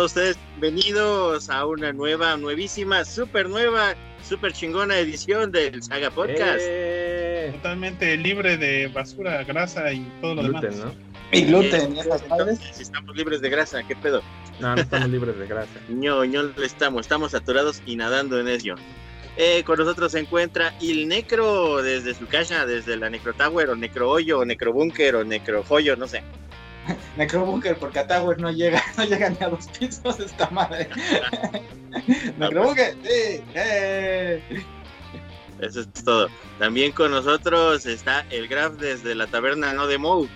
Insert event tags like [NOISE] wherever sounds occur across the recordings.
Todos ustedes bienvenidos a una nueva, nuevísima, súper nueva, súper chingona edición del Saga Podcast. Eh, Totalmente libre de basura, grasa y todo lo gluten, demás. ¿no? Y gluten, ya Entonces, estamos libres de grasa, ¿qué pedo? No, no estamos libres de grasa. [LAUGHS] No, no estamos, estamos saturados y nadando en ello. Eh, con nosotros se encuentra el Necro desde su casa, desde la Necro Tower, o Necro Hoyo, o Necro Bunker, o Necro Joyo, no sé. [LAUGHS] Necrobunker, porque a Tower no llega, [LAUGHS] no llega ni a dos pisos esta madre. [LAUGHS] Necrobunker, sí, eh. Eso es todo. También con nosotros está el Graf desde la taberna No de Mou.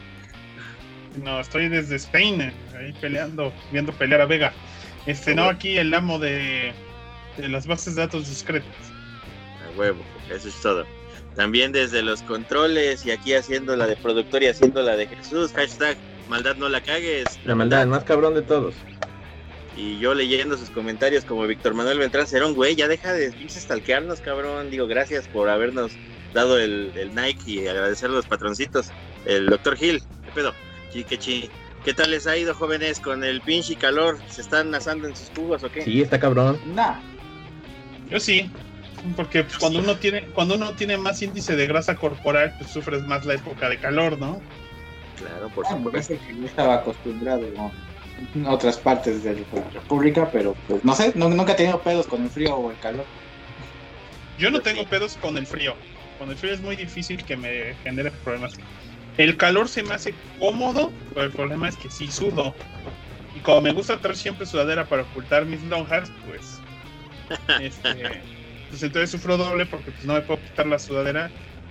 No, estoy desde Spain, ahí peleando, viendo pelear a Vega. Este, no, aquí el amo de, de las bases de datos discretas. A huevo, eso es todo. También desde los controles y aquí haciendo la de productor y haciendo la de Jesús. Hashtag maldad no la cagues. La maldad, el más cabrón de todos. Y yo leyendo sus comentarios como Víctor Manuel Beltrán Cerón, güey, ya deja de pinches stalkearnos, cabrón. Digo, gracias por habernos dado el, el Nike y agradecer a los patroncitos. El doctor Gil, ¿qué pedo? Chi, qué chi. ¿Qué tal les ha ido, jóvenes, con el pinche calor? ¿Se están asando en sus jugos o qué? Sí, está cabrón. Nah, Yo sí, porque pues, cuando uno tiene cuando uno tiene más índice de grasa corporal, pues sufres más la época de calor, ¿no? Claro, por ah, supuesto. parece que yo estaba acostumbrado ¿no? en otras partes de la República, pero pues no sé, nu- nunca he tenido pedos con el frío o el calor. Yo no tengo sí. pedos con el frío. Con el frío es muy difícil que me genere problemas. El calor se me hace cómodo, pero el problema es que sí sudo. Y como me gusta traer siempre sudadera para ocultar mis lonjas, pues, [LAUGHS] este, pues entonces sufro doble porque pues, no me puedo quitar la sudadera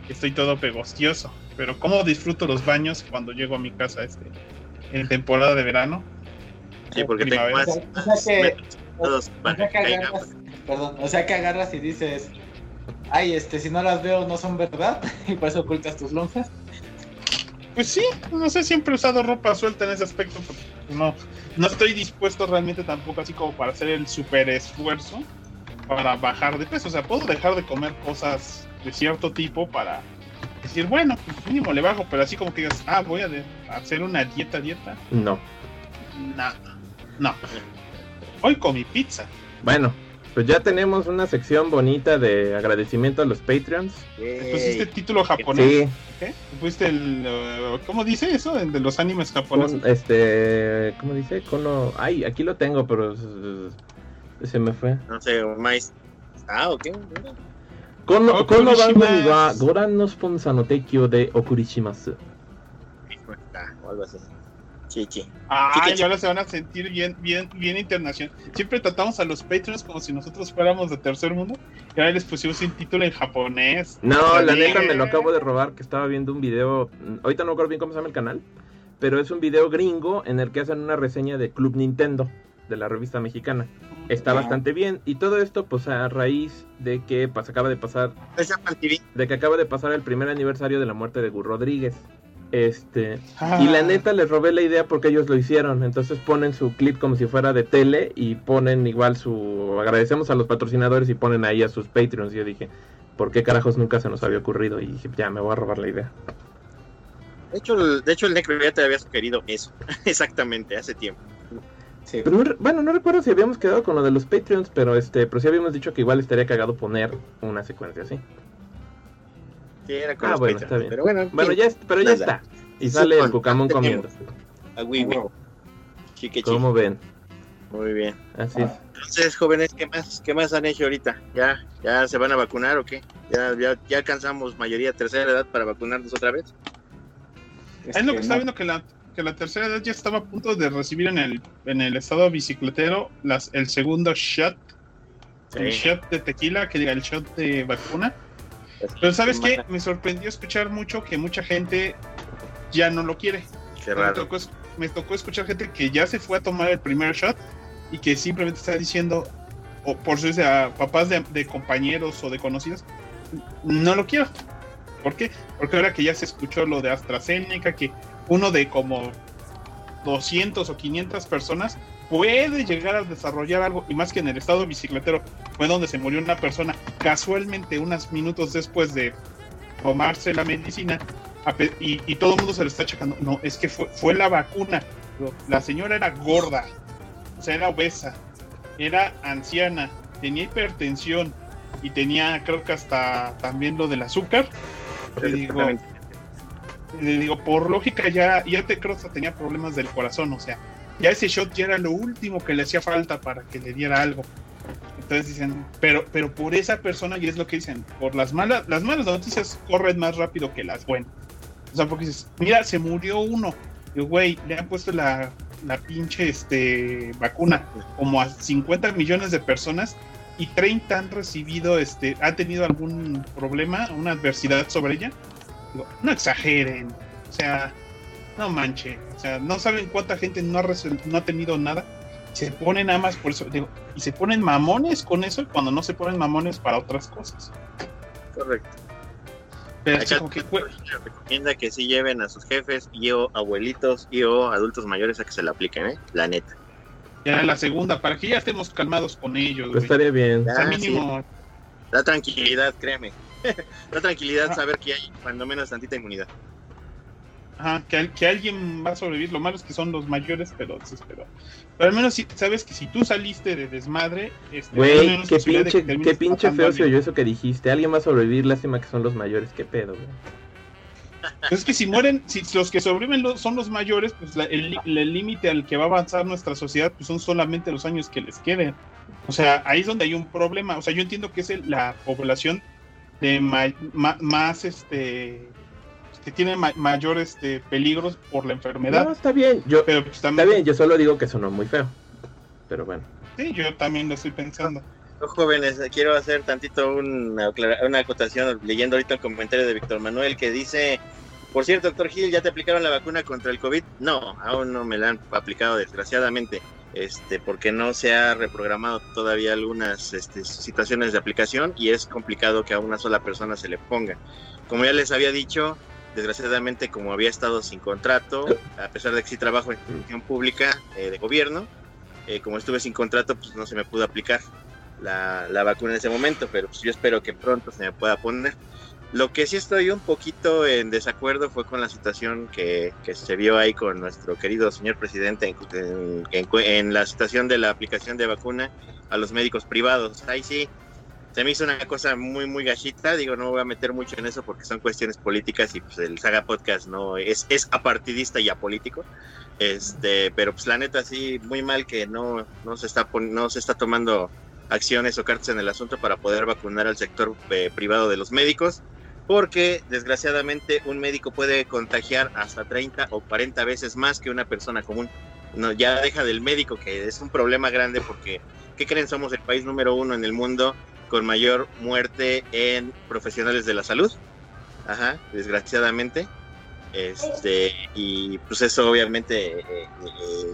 estoy todo pegostioso. Pero cómo disfruto los baños cuando llego a mi casa este, en temporada de verano. Sí, o porque tengo más, O sea más que- metros todos O para sea que que caiga. agarras, perdón, o sea que agarras y dices, ay, este, si no las veo no son verdad, [LAUGHS] y por eso ocultas tus lonjas. Pues sí, no sé, siempre he usado ropa suelta en ese aspecto, porque no, no estoy dispuesto realmente tampoco así como para hacer el super esfuerzo para bajar de peso. O sea, puedo dejar de comer cosas de cierto tipo para decir, bueno, pues mínimo le bajo, pero así como que digas, ah, voy a hacer una dieta, dieta. No. No, no. Hoy comí pizza. Bueno, pues ya tenemos una sección bonita de agradecimiento a los Patreons. Pusiste el este título japonés. Sí, ¿Qué? Pusiste el. uh, ¿Cómo dice eso? El de los animes japoneses. con, este, ¿cómo dice? Kono, ay, aquí lo tengo, pero se me fue. No sé, más. Ah, ok. Kono, Okurishimasu. kono bangumi wa goran no sponsor no tekyo de okurishimasu. Ah, o algo así. Sí, sí. Ah, Sí, que y ahora se van a sentir bien, bien, bien internacional. Siempre tratamos a los Patreons como si nosotros fuéramos de tercer mundo. Y ahora les pusimos un título en japonés. No, la neta me lo acabo de robar, que estaba viendo un video, ahorita no recuerdo bien cómo se llama el canal, pero es un video gringo en el que hacen una reseña de Club Nintendo, de la revista mexicana. Está bastante bien, y todo esto pues a raíz de que pues, acaba de pasar, de que acaba de pasar el primer aniversario de la muerte de Gur Rodríguez. Este, Ah, y la neta les robé la idea porque ellos lo hicieron. Entonces ponen su clip como si fuera de tele y ponen igual su. Agradecemos a los patrocinadores y ponen ahí a sus Patreons. Y yo dije, ¿por qué carajos nunca se nos había ocurrido? Y dije, ya me voy a robar la idea. De hecho, el, de hecho, el Necro ya te había sugerido eso. [LAUGHS] Exactamente, hace tiempo. Sí, Pero no bueno, no recuerdo si habíamos quedado con lo de los Patreons, pero este, pero sí habíamos dicho que igual estaría cagado poner una secuencia así. Sí, era con Ah, los bueno, Patreons, está bien. Pero bueno, Bueno, ya, pero ya está. Y Sí, sale el con- Cucamón comiendo. a sí. ¿Cómo ven? Muy bien. Así es. Entonces, jóvenes, ¿qué más, ¿qué más han hecho ahorita? ¿Ya, ¿Ya se van a vacunar o qué? ¿Ya, ya, ya alcanzamos mayoría tercera edad para vacunarnos otra vez? es Es lo que que está viendo que la, que la tercera edad ya estaba a punto de recibir en el, en el estado bicicletero las, el segundo shot. El Sí. shot de tequila, que diga el shot de vacuna. Pero ¿sabes qué? Me sorprendió escuchar mucho que mucha gente ya no lo quiere. Qué Me raro. tocó, es- me tocó escuchar gente que ya se fue a tomar el primer shot y que simplemente está diciendo, o por si sea papás de, de compañeros o de conocidos, no lo quiero. ¿Por qué? Porque ahora que ya se escuchó lo de AstraZeneca, que uno de como 200 o 500 personas puede llegar a desarrollar algo, y más que en el estado bicicletero, fue donde se murió una persona casualmente unos minutos después de tomarse la medicina, y, todo el mundo se lo está checando. No, es que fue, fue la vacuna. La señora era gorda. sea, era obesa, era anciana, tenía hipertensión y tenía, creo que hasta también lo del azúcar. Le digo, le digo, por lógica ya, ya te creo que tenía problemas del corazón, o sea, ya ese shot ya era lo último que le hacía falta para que le diera algo. Entonces dicen, pero, pero por esa persona, y es lo que dicen, por las malas, las malas noticias corren más rápido que las buenas. O sea, porque dices, mira, se murió uno. Digo, güey, le han puesto la, la pinche este, vacuna como a 50 millones de personas y 30 han recibido, este, han tenido algún problema, una adversidad sobre ella. No exageren, o sea, no manche, o sea, no saben cuánta gente no ha, no ha tenido nada. Se ponen nada más por eso, digo, y se ponen mamones con eso cuando no se ponen mamones para otras cosas. Correcto. Pero Acá como que recomienda que sí lleven a sus jefes y o abuelitos y o adultos mayores a que se la apliquen, ¿eh? La neta. Ya la segunda, para que ya estemos calmados con ellos. Pues estaría bien. o sea, mínimo. Da tranquilidad, créeme. [LAUGHS] da tranquilidad saber que hay cuando menos tantita inmunidad. Ajá, que, que, alguien va a sobrevivir. Lo malo es que son los mayores, pero desesperado. Pero al menos si, sabes que si tú saliste de desmadre. Este, güey, qué pinche, qué pinche feo se oyó eso que dijiste. Alguien va a sobrevivir, lástima que son los mayores. Qué pedo, güey. Pues es que si mueren, si los que sobreviven son los mayores, pues el límite al que va a avanzar nuestra sociedad pues son solamente los años que les queden. O sea, ahí es donde hay un problema. O sea, yo entiendo que es la población de más este que tiene mayores este, peligros por la enfermedad. No, está bien. Yo, pero, pues, Está bien, yo solo digo que sonó muy feo. Pero bueno. Sí, yo también lo estoy pensando. jóvenes, quiero hacer tantito una, una acotación leyendo ahorita el comentario de Víctor Manuel que dice, por cierto, doctor Gil, ¿ya te aplicaron la vacuna contra el COVID? No, aún no me la han aplicado desgraciadamente, este, porque no se ha reprogramado todavía algunas este, situaciones de aplicación y es complicado que a una sola persona se le ponga. Como ya les había dicho, desgraciadamente como había estado sin contrato, a pesar de que sí trabajo en institución pública eh, de gobierno, eh, como estuve sin contrato, pues no se me pudo aplicar la, la, vacuna en ese momento, pero pues yo espero que pronto se me pueda poner. Lo que sí estoy un poquito en desacuerdo fue con la situación que, se vio ahí con nuestro querido señor presidente en, en, en, la situación de la aplicación de vacuna a los médicos privados. Ahí sí, se me hizo una cosa muy, muy gachita. Digo, no me voy a meter mucho en eso porque son cuestiones políticas y pues el Saga Podcast no es, es apartidista y apolítico. Este, pero pues la neta sí, muy mal que no, no, se está no se está tomando acciones o cartas en el asunto para poder vacunar al sector eh, privado de los médicos, porque desgraciadamente un médico puede contagiar hasta 30 o 40 veces más que una persona común. No, ya deja del médico, que es un problema grande porque, ¿qué creen? Somos el país número uno en el mundo con mayor muerte en profesionales de la salud. Ajá, desgraciadamente. Este, y pues eso obviamente eh, eh,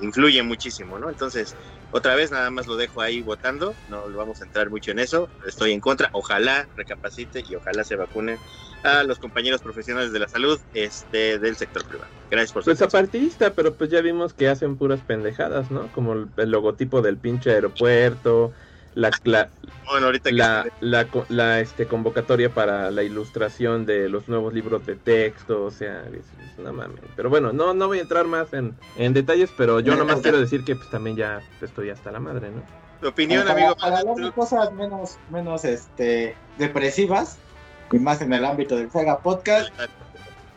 influye muchísimo, ¿no? Entonces, otra vez nada más lo dejo ahí votando, no vamos a entrar mucho en eso, estoy en contra, ojalá recapacite y ojalá se vacune a los compañeros profesionales de la salud este del sector privado. Gracias por su Pues apartista, pero pues ya vimos que hacen puras pendejadas, ¿no? Como el logotipo del pinche aeropuerto, la, la, bueno, ahorita la, la, la, este, convocatoria para la ilustración de los nuevos libros de texto, o sea, es, una mame. Pero bueno, no, no voy a entrar más en, en detalles, pero yo nomás quiero decir que pues también ya estoy hasta la madre, ¿no? Tu opinión, amigo. Para hablar de cosas menos, menos este, depresivas, y más en el ámbito del Saga Podcast,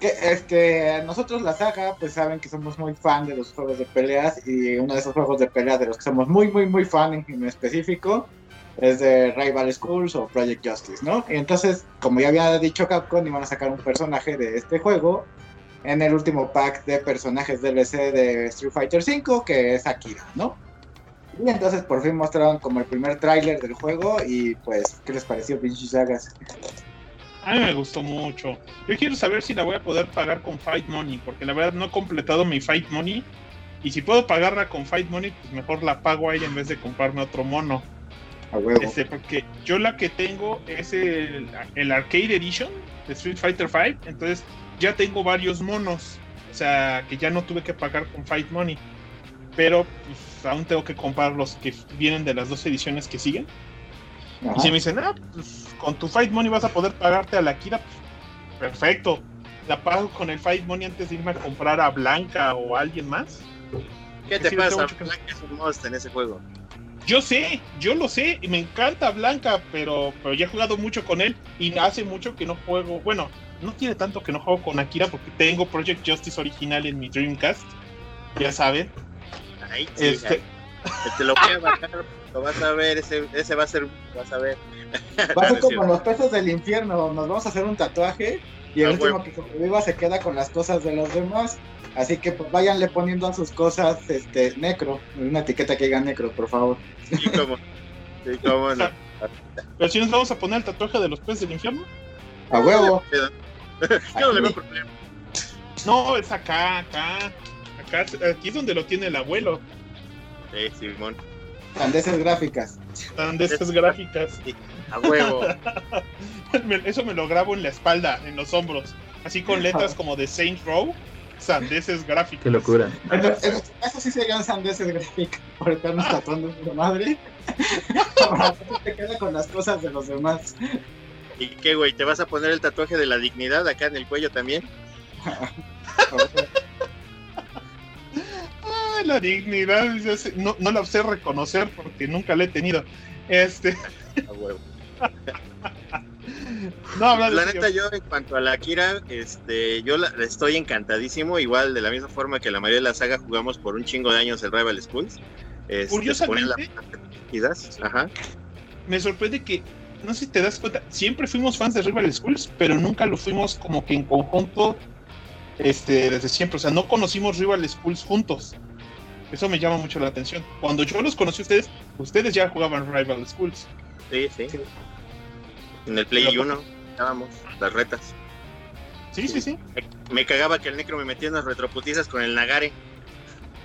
es que nosotros la saga, pues saben que somos muy fan de los juegos de peleas y uno de esos juegos de peleas de los que somos muy, muy, muy fan en, específico es de Rival Schools o Project Justice, ¿no? Y entonces, como ya había dicho Capcom, iban a sacar un personaje de este juego en el último pack de personajes DLC de Street Fighter V, que es Akira, ¿no? Y entonces por fin mostraron como el primer tráiler del juego y pues, ¿qué les pareció, pinches sagas? A mí me gustó mucho. Yo quiero saber si la voy a poder pagar con Fight Money, porque la verdad no he completado mi Fight Money. Y si puedo pagarla con Fight Money, pues mejor la pago ahí en vez de comprarme otro mono. A huevo. Este, porque yo la que tengo es el, el Arcade Edition de Street Fighter V. Entonces ya tengo varios monos. O sea, que ya no tuve que pagar con Fight Money. Pero pues, aún tengo que comprar los que vienen de las dos ediciones que siguen. Y si me dicen, ah, pues con tu Fight Money vas a poder pagarte a la Kira, pues, perfecto. La pago con el Fight Money antes de irme a comprar a Blanca o a alguien más. ¿Qué te pasa? Blanca es un monstruo en ese juego. Yo sé, yo lo sé, y me encanta Blanca, pero, pero ya he jugado mucho con él y hace mucho que no juego. Bueno, no tiene tanto que no juego con Akira porque tengo Project Justice original en mi Dreamcast. Ya saben. Ahí sí, este... Te lo voy a bajar, lo vas a ver, ese, ese va a ser, vas a ver. Va a ser [LAUGHS] como los peces del infierno, nos vamos a hacer un tatuaje y el ah, último que sobreviva se queda con las cosas de los demás. Así que pues váyanle poniendo a sus cosas este necro, una etiqueta que diga necro, por favor. ¿Y cómo? ¿Y cómo no? Pero si nos vamos a poner el tatuaje de los peces del infierno. A huevo. no [LAUGHS] le veo problema. No, es acá, acá. Acá, aquí es donde lo tiene el abuelo. Sí, Simón. Sandeces gráficas. Sandeces gráficas. a huevo. [LAUGHS] Eso me lo grabo en la espalda, en los hombros. Así con letras como de Saint Row sandeces gráficas. Qué locura. Eso, eso sí serían sandeces gráficas, por estarnos tatuando su madre. [LAUGHS] te queda con las cosas de los demás. ¿Y qué, güey? ¿Te vas a poner el tatuaje de la dignidad acá en el cuello también? [LAUGHS] La dignidad, no, no la sé reconocer porque nunca la he tenido. Este. A huevo. [LAUGHS] No, la neta, yo en cuanto a la Akira, este, yo estoy encantadísimo. Igual, de la misma forma que la mayoría de la saga jugamos por un chingo de años el Rival Schools. Este, Curiosamente, Ajá. me sorprende que, no sé si te das cuenta, siempre fuimos fans de Rival Schools, pero nunca lo fuimos como que en conjunto este, desde siempre. O sea, no conocimos Rival Schools juntos. Eso me llama mucho la atención. Cuando yo los conocí a ustedes, ustedes ya jugaban Rival Schools. Sí, sí. En el Play 1 estábamos las retas. Sí, sí, sí. Me, cagaba que el necro me metía en las retroputizas con el Nagare.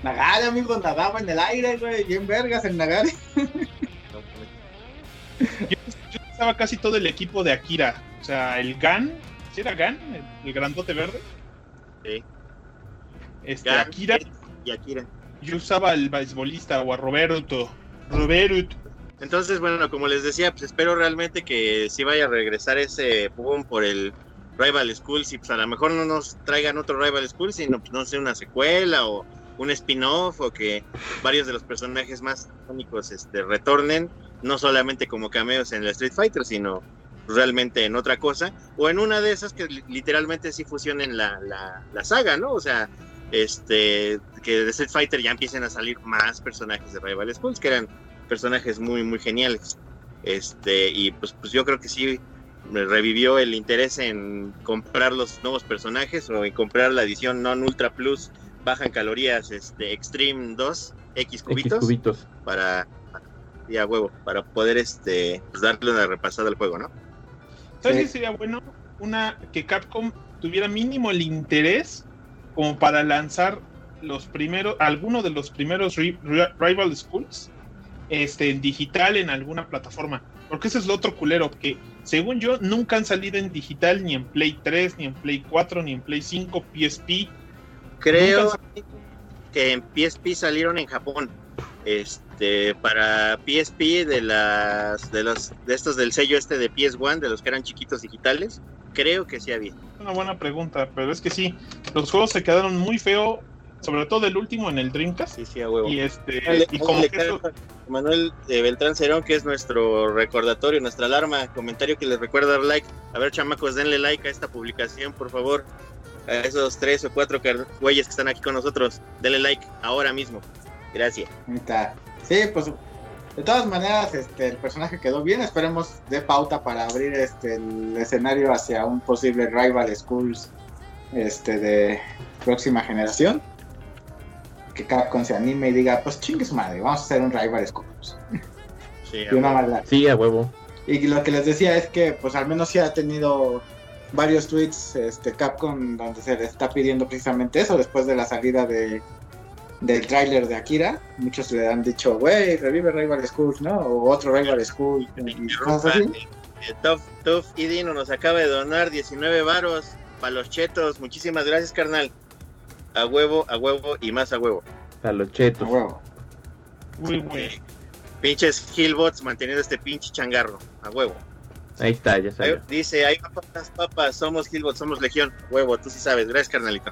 Nagare, amigo, nadaba en el aire, güey, bien vergas el Nagare. yo, estaba casi todo el equipo de Akira. O sea, el GAN, ¿sí era GAN? El, grandote verde. Sí. Este, Akira. Y Akira. Yo usaba al beisbolista o a Roberto. Roberto. Entonces, bueno, como les decía, pues espero realmente que sí vaya a regresar ese boom por el Rival School, y pues a lo mejor no nos traigan otro Rival School, sino pues, no sé, una secuela o un spin-off o que varios de los personajes más icónicos este, retornen, no solamente como cameos en la Street Fighter, sino realmente en otra cosa, o en una de esas que literalmente sí fusionen la, la, la saga, ¿no? O sea, este que de Street Fighter ya empiecen a salir más personajes de Rival Schools, que eran personajes muy, muy geniales. Este, y pues, pues yo creo que sí me revivió el interés en comprar los nuevos personajes o en comprar la edición non ultra plus baja en calorías este extreme 2 X cubitos, para y a huevo para poder este pues, darle una repasada al juego no sabes qué sería bueno una que Capcom tuviera mínimo el interés como para lanzar los primeros algunos de los primeros rival schools este, en digital en alguna plataforma. Porque ese es lo otro culero, que según yo nunca han salido en digital ni en Play 3, ni en Play 4, ni en Play 5, PSP. Creo que en PSP salieron en Japón. Este, para PSP de las de los de estos del sello este de PS1, de los que eran chiquitos digitales, creo que sí había. Una buena pregunta, pero es que sí, los juegos se quedaron muy feo sobre todo el último en el Dreamcast. Sí, sí, a huevo. Y este, y como Manuel de Beltrán Cerón, que es nuestro recordatorio, nuestra alarma, comentario que les recuerda dar like. A ver, chamacos, denle like a esta publicación, por favor. A esos tres o cuatro güeyes que están aquí con nosotros, denle like ahora mismo. Gracias. Sí, pues de todas maneras, este, el personaje quedó bien. Esperemos de pauta para abrir este el escenario hacia un posible rival schools este de próxima generación que Capcom se anime y diga, pues chingue su madre, vamos a hacer un Rival Schools. Sí, [LAUGHS] y una maldad. Sí, a huevo. Y lo que les decía es que, pues al menos sí ha tenido varios tweets este, Capcom donde se le está pidiendo precisamente eso después de la salida de del tráiler de Akira. Muchos le han dicho, güey, revive Rival Schools, ¿no? O otro Rival School. Y cosas así. Eh, Tough, Idino nos acaba de donar 19 varos para los chetos. Muchísimas gracias, carnal a huevo, a huevo y más a huevo. A los chetos. A huevo. Muy bueno. Pinches Hillbots manteniendo este pinche changarro, a huevo. Ahí está, ya sabes. Dice, hay papas, papas, somos Hillbots, somos Legión. Huevo, tú sí sabes. Gracias, carnalito.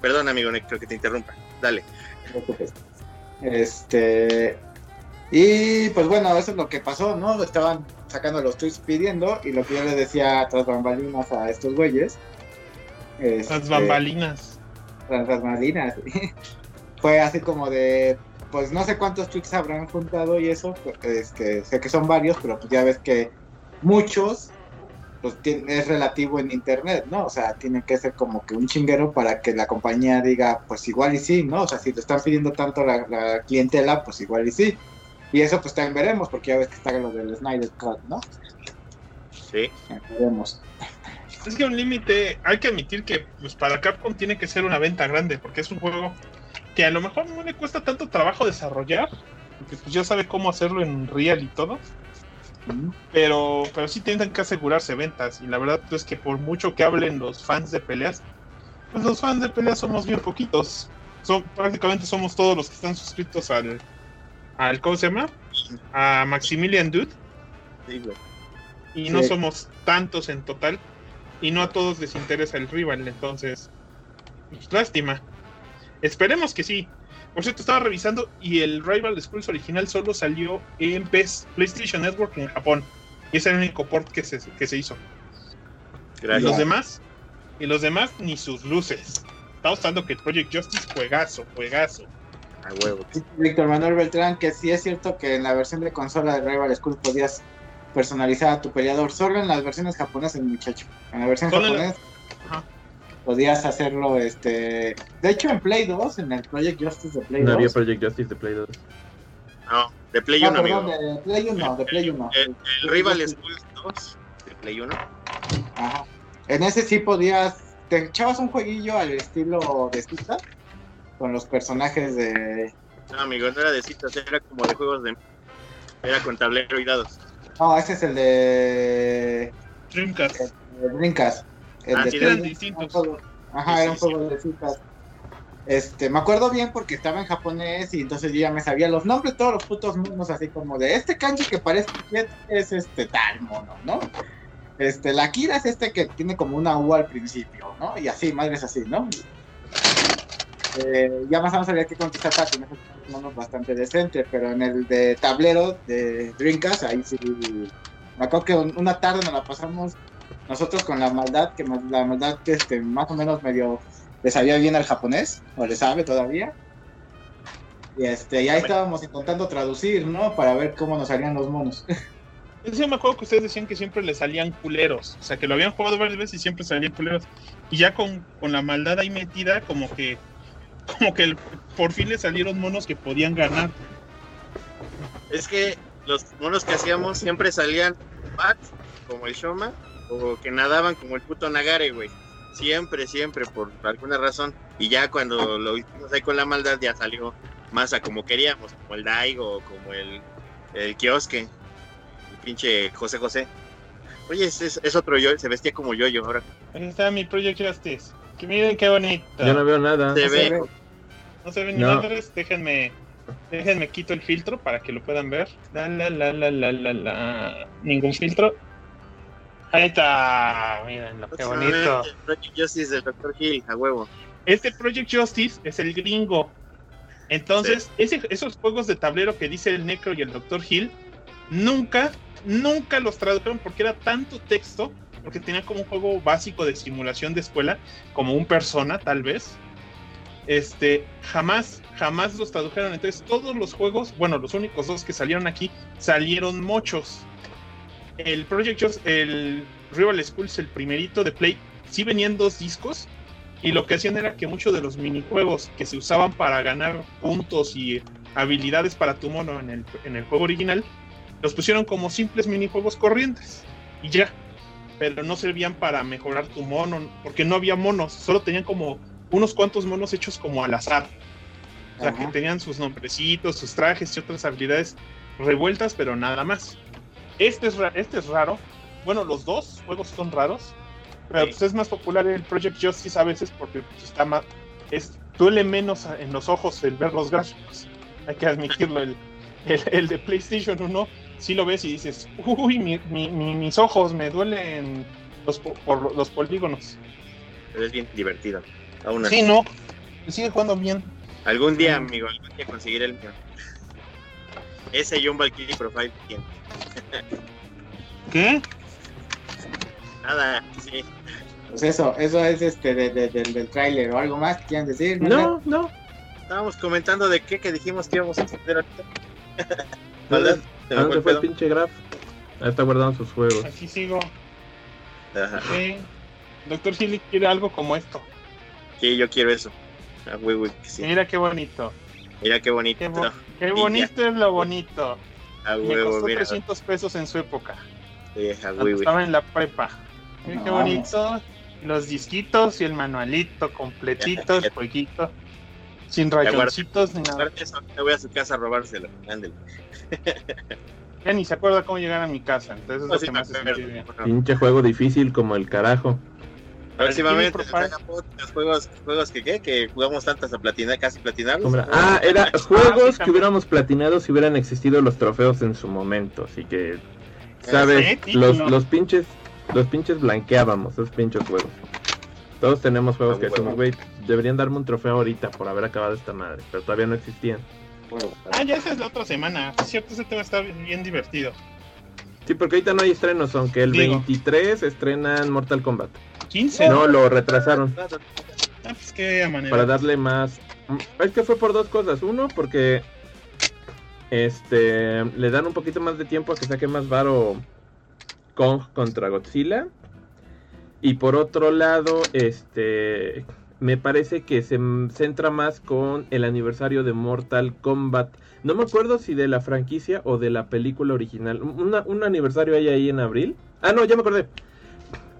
Perdón, amigo, creo que te interrumpa. Dale. te preocupes. Este. Y pues bueno, eso es lo que pasó, ¿no? Estaban sacando los tweets pidiendo y lo que yo le decía tras bambalinas a estos güeyes. Las este, bambalinas. Tras bambalinas. [LAUGHS] Fue así como de. Pues no sé cuántos tweets habrán juntado y eso. Este, sé que son varios, pero pues ya ves que muchos pues es relativo en internet, ¿no? O sea, tiene que ser como que un chinguero para que la compañía diga, pues igual y sí, ¿no? O sea, si lo están pidiendo tanto la, la clientela, pues igual y sí. Y eso pues también veremos, porque ya ves que está lo del Snyder Cut, ¿no? Sí. Ya Veremos. Es que un límite, hay que admitir que pues para Capcom tiene que ser una venta grande, porque es un juego que a lo mejor no le cuesta tanto trabajo desarrollar, porque pues ya sabe cómo hacerlo en real y todo, pero, pero sí tienen que asegurarse ventas, y la verdad es que por mucho que hablen los fans de peleas, pues los fans de peleas somos bien poquitos, son, prácticamente somos todos los que están suscritos al, al ¿cómo se llama? A Maximilian Dude, Sí, güey. y no Sí. somos tantos en total y no a todos les interesa el rival, entonces pues, lástima. Esperemos que sí. Por cierto, estaba revisando y el Rival Schools original solo salió en PS PlayStation Network en Japón. Y ese es el único port que se, que se hizo. Y Gracias. los demás, y los demás ni sus luces. Estamos hablando que el Project Justice juegazo, juegazo. A huevo. Dice Víctor Manuel Beltrán que sí es cierto que en la versión de consola de Rival School podías personalizar a tu peleador. Solo en las versiones japonesas, muchacho. En la versión japonesa podías hacerlo, este... De hecho, en Play 2, en el Project Justice de Play No 2... había Project Justice de Play 2. No, de Play Ah, 1, amigo. perdón, de Play 1, de Play 1. El, el Rival Schools 2 de Play 1. Ajá. En ese sí podías... Te echabas un jueguillo al estilo de cita con los personajes de... No, amigo, no era de citas, era como de juegos de. Era con tablero y dados. No, ese es el de... Dreamcast. Dreamcast. El Ah, de sí, eran distintos. juego- Ajá, Sí, era un sí, juego de citas. Este, me acuerdo bien porque estaba en japonés y entonces yo ya me sabía los nombres todos los putos monos, así como de este kanji que parece que es este tal mono, ¿no? Este, la Kira es este que tiene como una U al principio, ¿no? Y así, madres así, ¿no? Eh, ya más o menos sabía que contestar para tener monos bastante decentes, pero en el de tablero de Dreamcast, ahí sí. Me acuerdo que un- una tarde nos la pasamos nosotros con la maldad, que la maldad este, más o menos medio le sabía bien al japonés, o le sabe todavía. Y este, y ahí estábamos intentando traducir, ¿no? Para ver cómo nos salían los monos. [LAUGHS] Ese me acuerdo que ustedes decían que siempre le salían culeros. O sea, que lo habían jugado varias veces y siempre salían culeros. Y ya con, con la maldad ahí metida, como que. Como que el- por fin le salieron monos que podían ganar. Es que los monos que hacíamos siempre salían bats, como el Shoma, o que nadaban como el puto Nagare, güey. Siempre, siempre, por alguna razón. Y ya cuando lo hicimos ahí con la maldad, ya salió más a como queríamos, como el Daigo, como el, el kiosque, el pinche José José. Oye, es, es, es otro yo, se vestía como yo-yo ahora. Ahí está mi Project Justice. Que miren qué bonito. Yo no veo nada. Se No se ve, ve. No se ven ni No. madres, déjenme. Déjenme quito el filtro para que lo puedan ver. La la la la la la la. Ningún filtro. Ahí está. Miren lo que bonito. Project Justice del Dr. Hill, a huevo. Este Project Justice es el gringo. Entonces, ese- esos juegos de tablero que dice el Necro y el Dr. Hill, nunca, nunca los tradujeron porque era tanto texto, porque tenía como un juego básico de simulación de escuela, como un persona, tal vez. Este, jamás, jamás los tradujeron. Entonces, todos los juegos, bueno, los únicos dos que salieron aquí, salieron muchos. El Project Just, el Rival Schools, el primerito de Play, sí venían dos discos. Y lo que hacían era que muchos de los minijuegos que se usaban para ganar puntos y habilidades para tu mono en el, en el juego original, los pusieron como simples minijuegos corrientes. Y ya. Pero no servían para mejorar tu mono, porque no había monos, solo tenían como unos cuantos monos hechos como al azar. O sea, Ajá. que tenían sus nombrecitos, sus trajes y otras habilidades revueltas, pero nada más. Este es, este es raro. Bueno, los dos juegos son raros. Pero Sí. pues, es más popular el Project Justice a veces porque pues, está más. Es, duele menos en los ojos el ver los gráficos. Hay que admitirlo. El, el, el de PlayStation 1, sí lo ves y dices, uy, mi- mi- mi- mis ojos me duelen los, po- por los polígonos. Pero es bien divertido. Aún así. Sí, no. Sigue jugando bien. Algún día, amigo, algún día conseguiré el mío. Ese y un Valkyrie Profile tiene. [LAUGHS] ¿Qué? Nada, sí. Pues eso, eso es este de, de- del- del tráiler o algo más que quieran decir. No, no. Estábamos comentando de qué que dijimos que íbamos a hacer ahorita. [LAUGHS] ¿Verdad? Se ¿A me fue dónde el fue el pinche Graf? Ahí está guardando sus juegos. Aquí sigo. Ajá. Sí. Doctor Silly quiere algo como esto. Sí, yo quiero eso. Ah, güey, güey, que sí. Mira qué bonito. Mira qué bonito. Qué, bo- bonito es lo bonito. A Me huevo, costó mira. 300 pesos en su época. Sí, a güey. estaba en la prepa. Mira qué bonito. Los disquitos y el manualito completito, el jueguito. Sin rayoncitos ni nada. Eso, me voy a su casa a robárselo. Ándale. Ya ni se acuerda cómo llegar a mi casa. Entonces es No, lo sí que me me hace bien. Pinche juego difícil como el carajo. Próximamente, juegos, juegos que, ¿qué? que jugamos tantas a platinar, casi platinables. Hombre, Ah, era juegos que hubiéramos platinado si hubieran existido los trofeos en su momento. Así que, ¿sabes? sí, Los, no. los pinches los pinches blanqueábamos esos pinches juegos. Todos tenemos juegos Ah, que decimos, güey, deberían darme un trofeo ahorita por haber acabado esta madre. Pero todavía no existían. Bueno, Ah, ya esa es la otra semana. Es cierto, ese tema está bien divertido. Sí, porque ahorita no hay estrenos, aunque el Digo. 23 estrenan Mortal Kombat. 15. No, lo retrasaron. Ah, pues qué manera. para darle más. Es que fue por dos cosas. Uno, porque este le dan un poquito más de tiempo a que saque más varo Kong contra Godzilla. Y por otro lado, este me parece que se centra más con el aniversario de Mortal Kombat. No me acuerdo si de la franquicia o de la película original. Una- un aniversario hay ahí en abril. Ah, no, ya me acordé.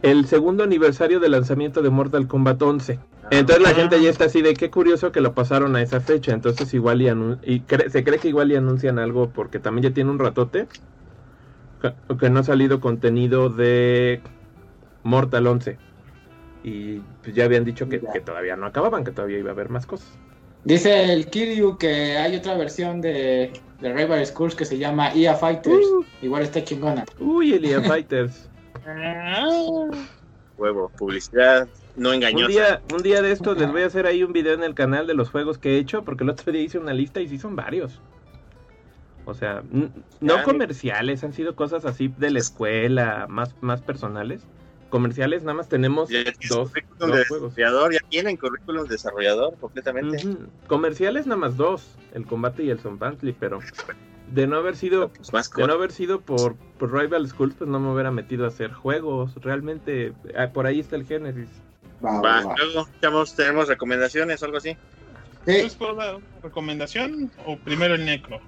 El segundo aniversario del lanzamiento de Mortal Kombat 11. Entonces la Ah. gente ya está así de qué curioso que lo pasaron a esa fecha. Entonces igual y, anun- y cre- se cree que igual y anuncian algo porque también ya tiene un ratote que, que no ha salido contenido de Mortal 11. Y pues ya habían dicho que, todavía no acababan, que todavía iba a haber más cosas. Dice el Kiryu que hay otra versión de, de Rival Schools que se llama EA Fighters. Uh, Igual está chingona. uy, Elia [LAUGHS] Fighters. Ah, Huevo, publicidad no Un engañosa. día, un día de estos les voy a hacer ahí un video en el canal de los juegos que he hecho, porque el otro día hice una lista y sí son varios. O sea, no comerciales, han sido cosas así de la escuela, más, más personales. Comerciales nada más tenemos Ya dos, currículum dos de juegos. desarrollador, ya tienen currículum de desarrollador completamente. Comerciales nada más dos, el combate y el Son Pantley, pero de no haber sido Pues más de no haber sido por, por Rival Schools, pues no me hubiera metido a hacer juegos. Realmente, ah, por ahí está el Génesis. Va, Va, luego tenemos recomendaciones o algo así. Sí, ¿Entonces puedo dar recomendación o primero el necro?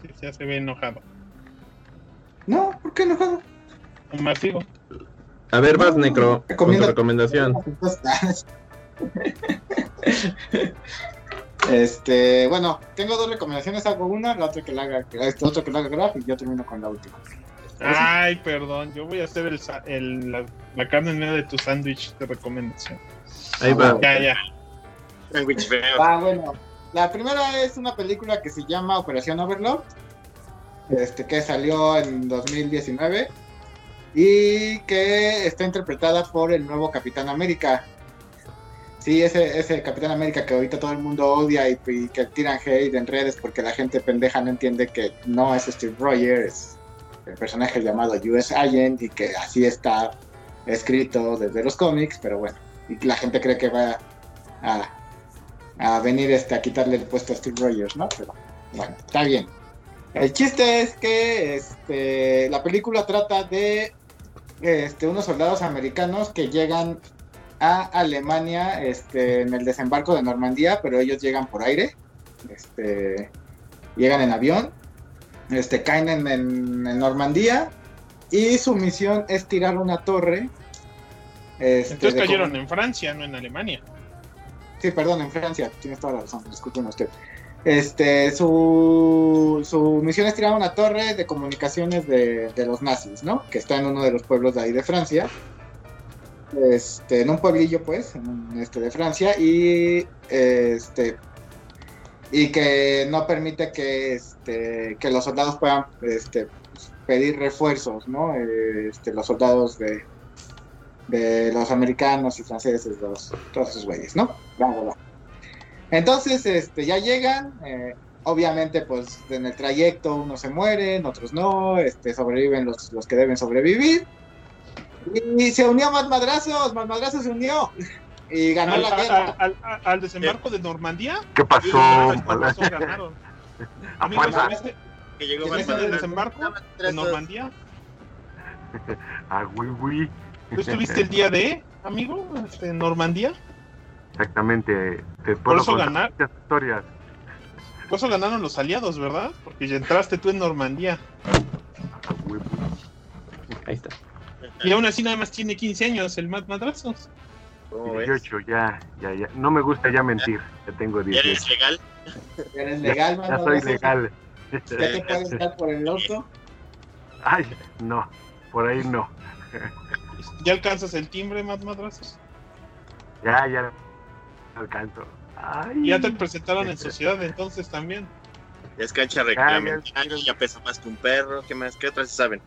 Que ya se ve enojado. No, ¿por qué enojado? Martigo. A ver, vas, No, Necro, con tu recomendación. [LAUGHS] Este, bueno, tengo dos recomendaciones, hago una, la otra que la haga, este otro que la haga Graf y yo termino con la última. Ay, perdón. Yo voy a hacer el, la, la carne en medio de tu sándwich de recomendación. Ahí va. Ya, ya. Sándwich feo. Ah, bueno. La primera es una película que se llama Operación Overlord, este, que salió en 2019 y que está interpretada por el nuevo Capitán América. Sí, ese, ese Capitán América que ahorita todo el mundo odia y, que tiran hate en redes porque la gente pendeja no entiende que no es Steve Rogers, el personaje llamado US Agent y que así está escrito desde los cómics, pero bueno, y la gente cree que va a, a venir este, a quitarle el puesto a Steve Rogers, ¿no? Pero bueno, está bien. El chiste es que este, la película trata de este, unos soldados americanos que llegan a Alemania este, en el desembarco de Normandía, pero ellos llegan por aire, este, llegan en avión, este, caen en, en- en Normandía y su misión es tirar una torre. este, Entonces cayeron en Francia, no en Alemania. Sí, perdón, en Francia, tienes toda la razón, disculpen usted. Este, su, su misión es tirar una torre de comunicaciones de, de los nazis, ¿no? Que está en uno de los pueblos de ahí de Francia. Este, en un pueblillo, pues, en un, este, de Francia, y este y que no permite que este que los soldados puedan este pedir refuerzos, ¿no? Este, los soldados de de los americanos y franceses, los, todos esos güeyes, ¿no? Bla, bla, bla. Entonces, este, ya llegan, eh, obviamente, pues en el trayecto unos se mueren, otros no, este, sobreviven los, los que deben sobrevivir. Y, se unió Más Madrazos, Más Madrazos se unió y ganó Al, la guerra. al- al- al desembarco de Normandía. ¿Qué pasó? Ganaron. Amigos, fuerza. ¿viste, Que llegó ¿Quién Más es ¿viste el desembarco de Normandía? [LAUGHS] Ah, güey, güey. ¿Tú estuviste el día de, amigo, este, en Normandía? Exactamente. Te puedo eso contar ganar- muchas historias. Por eso ganaron los aliados, ¿verdad? Porque ya entraste tú en Normandía. Ah. Ahí está. Y aún así nada más tiene 15 años el Matt Madrazos. ¿Cómo ves? 18, ya, ya, ya. No me gusta ya mentir. Ya tengo ¿Ya eres 18. legal? Eres legal, Más Ya soy legal. Ya te puedes dar por el auto. Ay, no. Por ahí no. ¿Ya alcanzas el timbre, Matt Madrazos? Ya, ya. Alcanzo. Ay. Y ya te presentaron en sociedad entonces también. Ya es cancha ya, reglamentaria, ya. pesa más que un perro. ¿Qué más? ¿Qué otras se saben?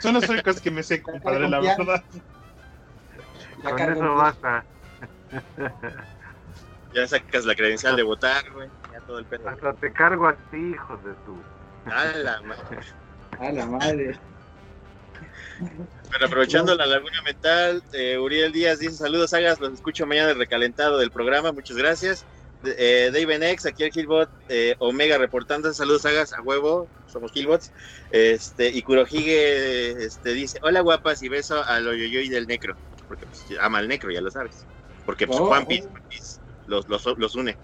Son las únicas que me sé, compadre, la verdad. Ya Con eso basta. [LAUGHS] Ya sacas la credencial de votar, güey. Ya todo el pedo. Hasta te cargo a ti, hijo de tu. A la madre. A la madre. Pero aprovechando la laguna mental, eh, Uriel Díaz dice saludos, Sagas, los escucho mañana el recalentado del programa, muchas gracias. Eh, Dave Nex, aquí el Killbot, eh, Omega reportando, saludos, Sagas, a huevo, somos Killbots. Este, y Kurohige este, dice, hola guapas y beso al Oyoyoy del Necro, porque pues, ama al Necro, ya lo sabes. Porque pues, Oh, One Piece, oh. One Piece los, los, los une.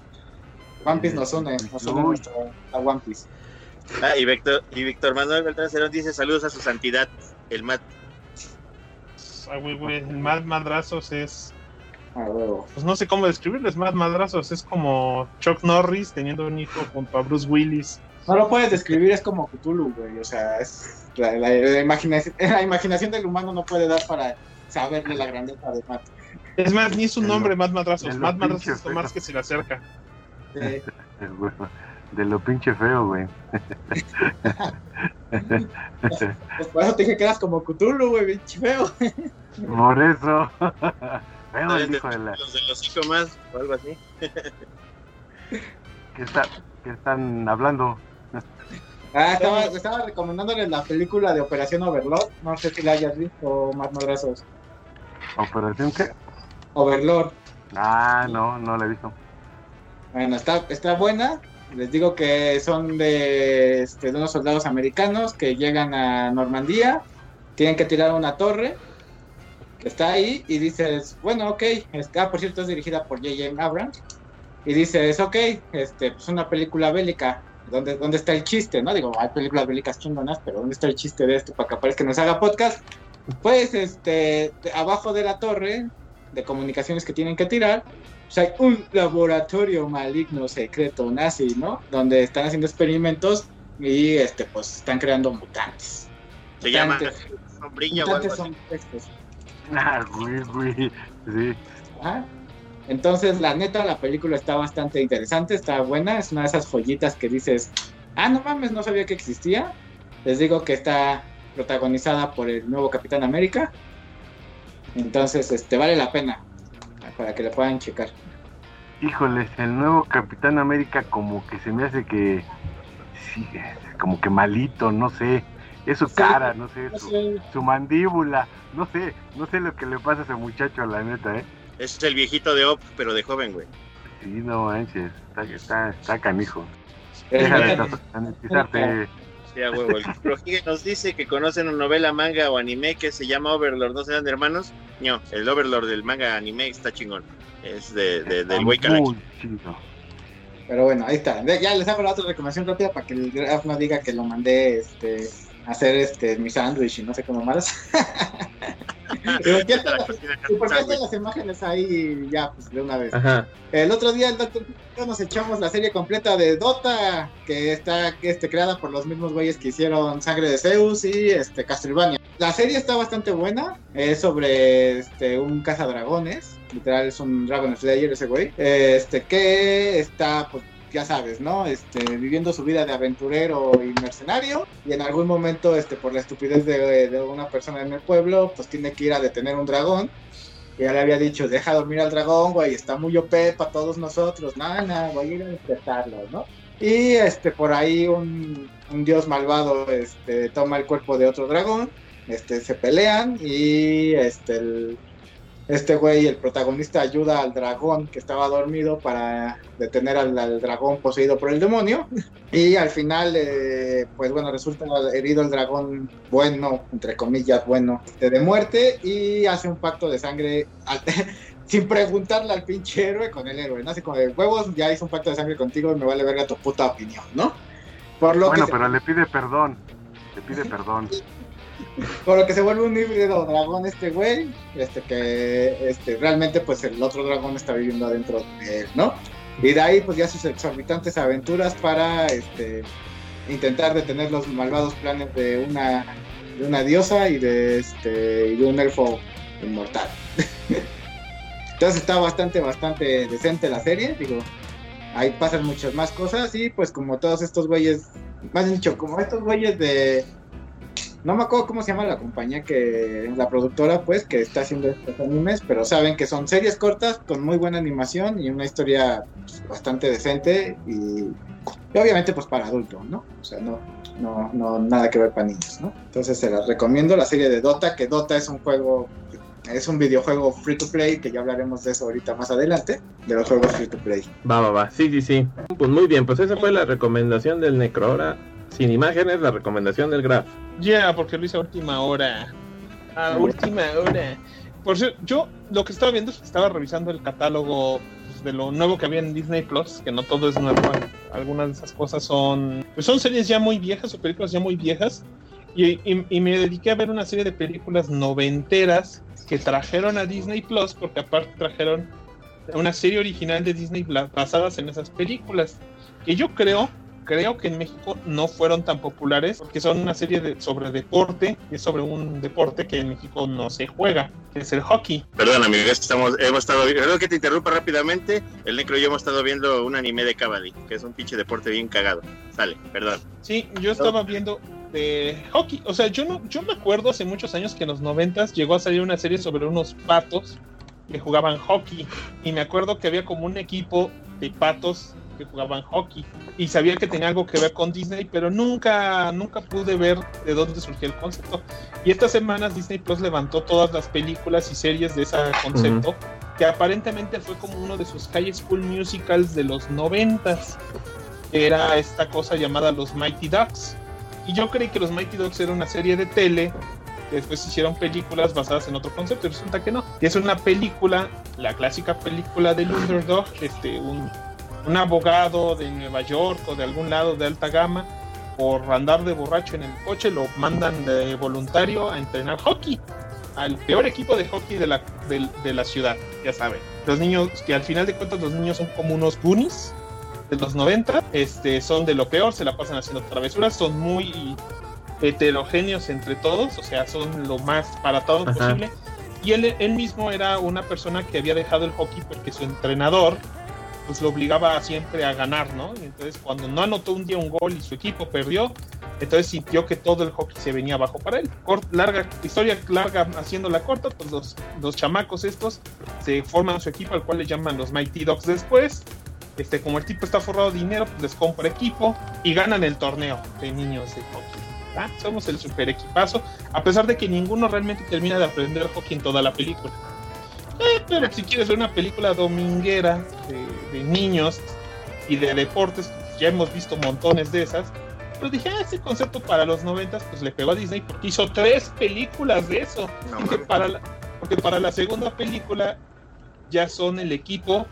One Piece nos une, nos une a One Piece. Ah, y Víctor, y Víctor Manuel Beltrán Cerón dice saludos a su santidad, el Mat. Ah, güey, güey, el Matt Madrazos es. A huevo. Pues no sé cómo describirles, Matt Madrazos. Es como Chuck Norris teniendo un hijo junto a Bruce Willis. No lo puedes describir, es como Cthulhu, güey. O sea, es la, la- la imaginación, la imaginación del humano no puede dar para saberle la grandeza de Matt. Es más, ni es un De nombre, Matt Madrazos. Matt Madrazos es lo más que se le acerca. Sí. [LAUGHS] De lo pinche feo, güey. Pues por eso te dije que eras como Cthulhu, güey, pinche feo. Por eso. Feo ¿No el eres de hijo de la. los del hocico más o algo así? ¿Qué, está, ¿Qué están hablando? Ah, estaba, estaba recomendándoles la película de Operación Overlord. No sé si la hayas visto, Matt Madrazos. ¿Operación qué? Overlord. Ah, no, no la he visto. Bueno, está, está buena. Les digo que son de, este, de unos soldados americanos que llegan a Normandía, tienen que tirar una torre que está ahí y dices, bueno, ok, está, por cierto, es dirigida por J.J. Abrams. Y dices, ok, este, pues una película bélica, ¿dónde, ¿dónde está el chiste? no Digo, hay películas bélicas chingonas, pero ¿dónde está el chiste de esto para que aparezca que nos haga podcast? Pues, este, abajo de la torre de comunicaciones que tienen que tirar, pues hay un laboratorio maligno secreto nazi, ¿no? Donde están haciendo experimentos y, este, pues, están creando mutantes. Se llama Mutantes, sombrilla o algo mutantes así. son estos. Ah, güey, güey. Sí. Ajá. Entonces, la neta, la película está bastante interesante, está buena, es una de esas joyitas que dices, ah, no mames, no sabía que existía. Les digo que está protagonizada por el nuevo Capitán América. Entonces, este, vale la pena para que la puedan checar. Híjoles, el nuevo Capitán América como que se me hace que... Sí, como que malito, no sé. Es su Sí. cara, no sé, No su, sé, su mandíbula. No sé, no sé lo que le pasa a ese muchacho, la neta, ¿eh? Es el viejito de Op, pero de joven, güey. Sí, no manches, está, está, está canijo. Deja de. Sí, a huevo. El nos dice que conocen una novela, manga o anime que se llama Overlord. ¿No serán hermanos? No, el Overlord del manga anime está chingón. Es de, de- del güey. Pero bueno, ahí está. De- Ya les hago la otra recomendación rápida para que el Graf no diga que lo mandé este, hacer este, mi sándwich y no sé cómo más. [LAUGHS] ¿Y por qué están las- y por qué están las imágenes ahí ya, pues de una vez? Ajá. El otro día el doctor nos echamos la serie completa de Dota, que está este, creada por los mismos güeyes que hicieron Sangre de Zeus y este, Castlevania. La serie está bastante buena, es sobre este, un cazadragones, literal es un Dragon Slayer ese güey, este, que está, pues ya sabes, ¿no? Este, viviendo su vida de aventurero y mercenario y en algún momento, este, por la estupidez de, una persona en el pueblo, pues tiene que ir a detener un dragón que ya le había dicho, deja dormir al dragón, güey, está muy OP para todos nosotros, nada, nada, voy a ir a despertarlo, ¿no? Y este, por ahí un, un dios malvado este, toma el cuerpo de otro dragón, este, se pelean y este, el, este güey, el protagonista, ayuda al dragón que estaba dormido para detener al, al dragón poseído por el demonio. [LAUGHS] Y al final, eh, pues bueno, resulta herido el dragón bueno, entre comillas, bueno, de muerte y hace un pacto de sangre [LAUGHS] sin preguntarle al pinche héroe con el héroe, ¿no? Así como de huevos, ya hice un pacto de sangre contigo y me vale verga tu puta opinión, ¿no? Por lo Bueno, que se- pero le pide perdón. Le pide perdón. Por lo que se vuelve un híbrido dragón este güey, este que este realmente pues el otro dragón está viviendo adentro de él, ¿no? Y de ahí pues ya sus exorbitantes aventuras para este intentar detener los malvados planes de una de una diosa y de este y un elfo inmortal. [LAUGHS] Entonces está bastante bastante decente la serie, digo, ahí pasan muchas más cosas y pues como todos estos güeyes, más dicho, como estos güeyes de no me acuerdo cómo se llama la compañía que la productora pues que está haciendo estos animes, pero saben que son series cortas con muy buena animación y una historia pues, bastante decente y, y obviamente pues para adultos, ¿no? O sea, no, no, no nada que ver para niños, ¿no? Entonces se las recomiendo la serie de Dota, que Dota es un juego es un videojuego free to play, que ya hablaremos de eso ahorita más adelante, de los juegos free to play. Va, va, va. Sí, sí, sí. Pues muy bien, pues esa fue la recomendación del Necro. Ahora, sin imágenes, la recomendación del Graf. Ya, porque lo hice a última hora. A última hora. Por cierto, yo lo que estaba viendo es que estaba revisando el catálogo pues, de lo nuevo que había en Disney Plus, que no todo es nuevo. Algunas de esas cosas son. Pues son series ya muy viejas o películas ya muy viejas. Y, y- y me dediqué a ver una serie de películas noventeras que trajeron a Disney Plus, porque aparte trajeron una serie original de Disney Plus basadas en esas películas. Que yo creo creo que en México no fueron tan populares porque son una serie de, sobre deporte y es sobre un deporte que en México no se juega, que es el hockey. Perdón, amigos, estamos, hemos estado. Perdón que te interrumpa rápidamente. El Necro y yo hemos estado viendo un anime de Kabaddi, que es un pinche deporte bien cagado. Sale, perdón. Sí, yo estaba viendo de hockey, o sea, yo no, yo me acuerdo hace muchos años que en los noventas llegó a salir una serie sobre unos patos que jugaban hockey y me acuerdo que había como un equipo de patos que jugaban hockey y sabía que tenía algo que ver con Disney, pero nunca nunca pude ver de dónde surgió el concepto. Y estas semanas Disney Plus levantó todas las películas y series de ese concepto, que aparentemente fue como uno de sus high school musicals de los noventas. Era esta cosa llamada los Mighty Ducks. Y yo creí que los Mighty Ducks era una serie de tele que después hicieron películas basadas en otro concepto y resulta que no. Y es una película, la clásica película del underdog, este, un, un abogado de Nueva York o de algún lado de alta gama, por andar de borracho en el coche, lo mandan de voluntario a entrenar hockey al peor equipo de hockey de la, de, de la ciudad, ya saben. Los niños, que al final de cuentas los niños son como unos goonies de los 90, este, son de lo peor, se la pasan haciendo travesuras, son muy heterogéneos entre todos, o sea, son lo más para todos Ajá. posible. Y él, él mismo era una persona que había dejado el hockey porque su entrenador pues lo obligaba siempre a ganar, ¿no? Y entonces cuando no anotó un día un gol y su equipo perdió, entonces sintió que todo el hockey se venía abajo para él. Cort- larga, historia larga haciéndola corta, pues los, los chamacos estos se forman su equipo al cual le llaman los Mighty Dogs después. Este, como el tipo está forrado de dinero, pues les compra equipo y ganan el torneo de niños de hockey. ¿ah? Somos el super equipazo, a pesar de que ninguno realmente termina de aprender hockey en toda la película. Eh, pero si quieres ver una película dominguera de, de niños y de deportes, ya hemos visto montones de esas. Pero dije, ah, ese concepto para los noventas, pues le pegó a Disney porque hizo tres películas de eso. No, Porque mames. para, la, porque para la segunda película ya son el equipo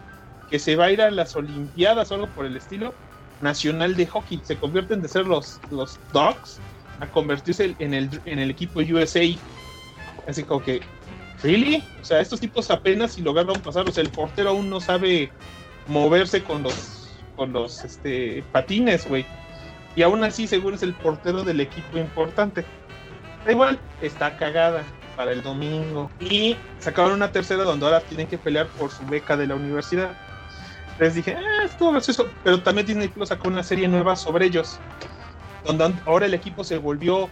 que se va a ir a las Olimpiadas o algo por el estilo nacional de hockey. Se convierten de ser los, los Dogs a convertirse en el, en el equipo USA. Así como que, ¿really? O sea, estos tipos apenas si lograron pasar. O sea, el portero aún no sabe moverse con los, con los este, patines, güey. Y aún así, seguro es el portero del equipo importante. Da igual, está cagada para el domingo. Y sacaron una tercera donde ahora tienen que pelear por su beca de la universidad. Les dije, ah, estuvo gracioso. Pero también Disney Plus sacó una serie nueva sobre ellos. Donde ahora el equipo se volvió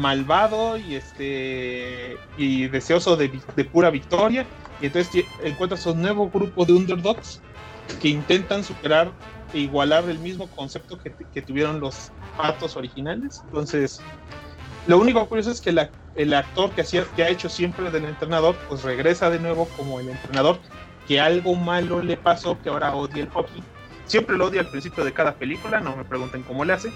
malvado y este y deseoso de, de pura victoria. Y entonces encuentras un nuevo grupo de underdogs que intentan superar e igualar el mismo concepto que, que tuvieron los patos originales. Entonces lo único curioso es que la- el actor que, que ha hecho siempre del entrenador pues regresa de nuevo como el entrenador que algo malo le pasó que ahora odia el hockey. Siempre lo odia al principio de cada película no me pregunten cómo le hace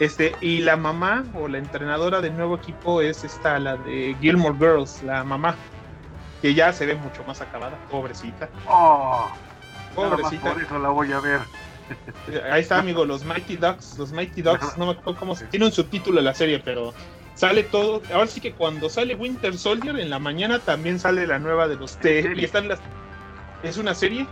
este, y la mamá o la entrenadora del nuevo equipo es esta, la de Gilmore Girls, la mamá, que ya se ve mucho más acabada, pobrecita, Oh, pobrecita. por eso la voy a ver. Eh, Ahí está, amigo, los Mighty Ducks, los Mighty Ducks, no me acuerdo cómo se... Tiene un subtítulo la serie, pero sale todo. Ahora sí que cuando sale Winter Soldier, en la mañana también sale la nueva de los T. Y están las... Es una serie,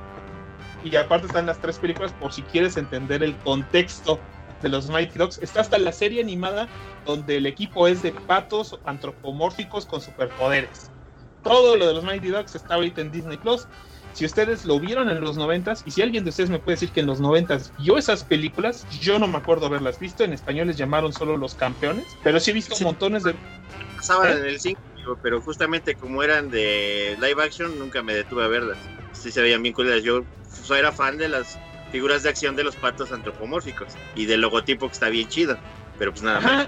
y aparte están las tres películas por si quieres entender el contexto de los Mighty Ducks. Está hasta la serie animada donde el equipo es de patos antropomórficos con superpoderes. Todo lo de los Mighty Ducks está ahorita en Disney Plus. Si ustedes lo vieron en los noventas, y si alguien de ustedes me puede decir que en los noventas vio esas películas, yo no me acuerdo haberlas visto. En español les llamaron solo los campeones, pero sí he visto Sí. montones de. Pasaban ¿Eh? en el 5, pero justamente como eran de live action, nunca me detuve a verlas. Sí se veían bien culeras. Yo era fan de las figuras de acción de los patos antropomórficos y del logotipo que está bien chido. Pero pues nada más.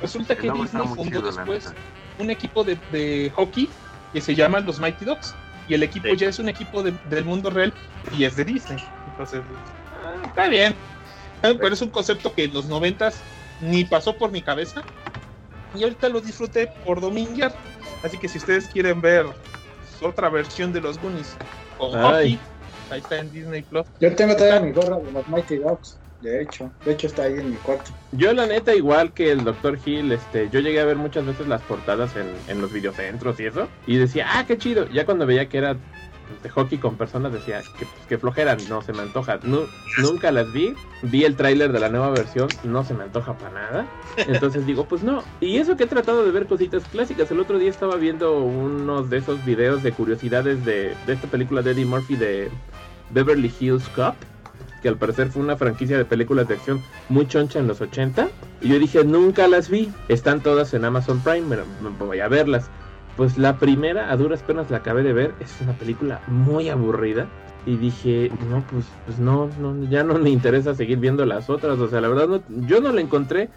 Resulta que Disney fundó después un equipo de, de hockey que se llama los Mighty Ducks. Y el equipo Sí. ya es un equipo de- del mundo real y es de Disney. Entonces, ah, está bien. Eh, Pero es un concepto que en los noventas ni pasó por mi cabeza. Y ahorita lo disfruté por dominguear. Así que si ustedes quieren ver otra versión de los Goonies con Ay. hockey, ahí está en Disney Plus. Yo tengo todavía mi gorra de los Mighty Dogs, de hecho. De hecho está ahí en mi cuarto. Yo la neta, igual que el Dr. Hill, este, yo llegué a ver muchas veces las portadas en, en los videocentros y eso, y decía, ah, qué chido. Ya cuando veía que era pues, de hockey con personas, decía, que, pues, que flojera, no se me antoja. Nu- nunca las vi, vi el tráiler de la nueva versión, no se me antoja para nada. Entonces digo, pues no. Y eso que he tratado de ver cositas clásicas. El otro día estaba viendo unos de esos videos de curiosidades de, de esta película de Eddie Murphy de Beverly Hills Cop que al parecer fue una franquicia de películas de acción muy choncha en los 80. Y yo dije, nunca las vi. Están todas en Amazon Prime, pero me voy a verlas. Pues la primera, a duras penas la acabé de ver, es una película muy aburrida. Y dije, no, pues, pues no, no, ya no me interesa seguir viendo las otras. O sea, la verdad, no, yo no le encontré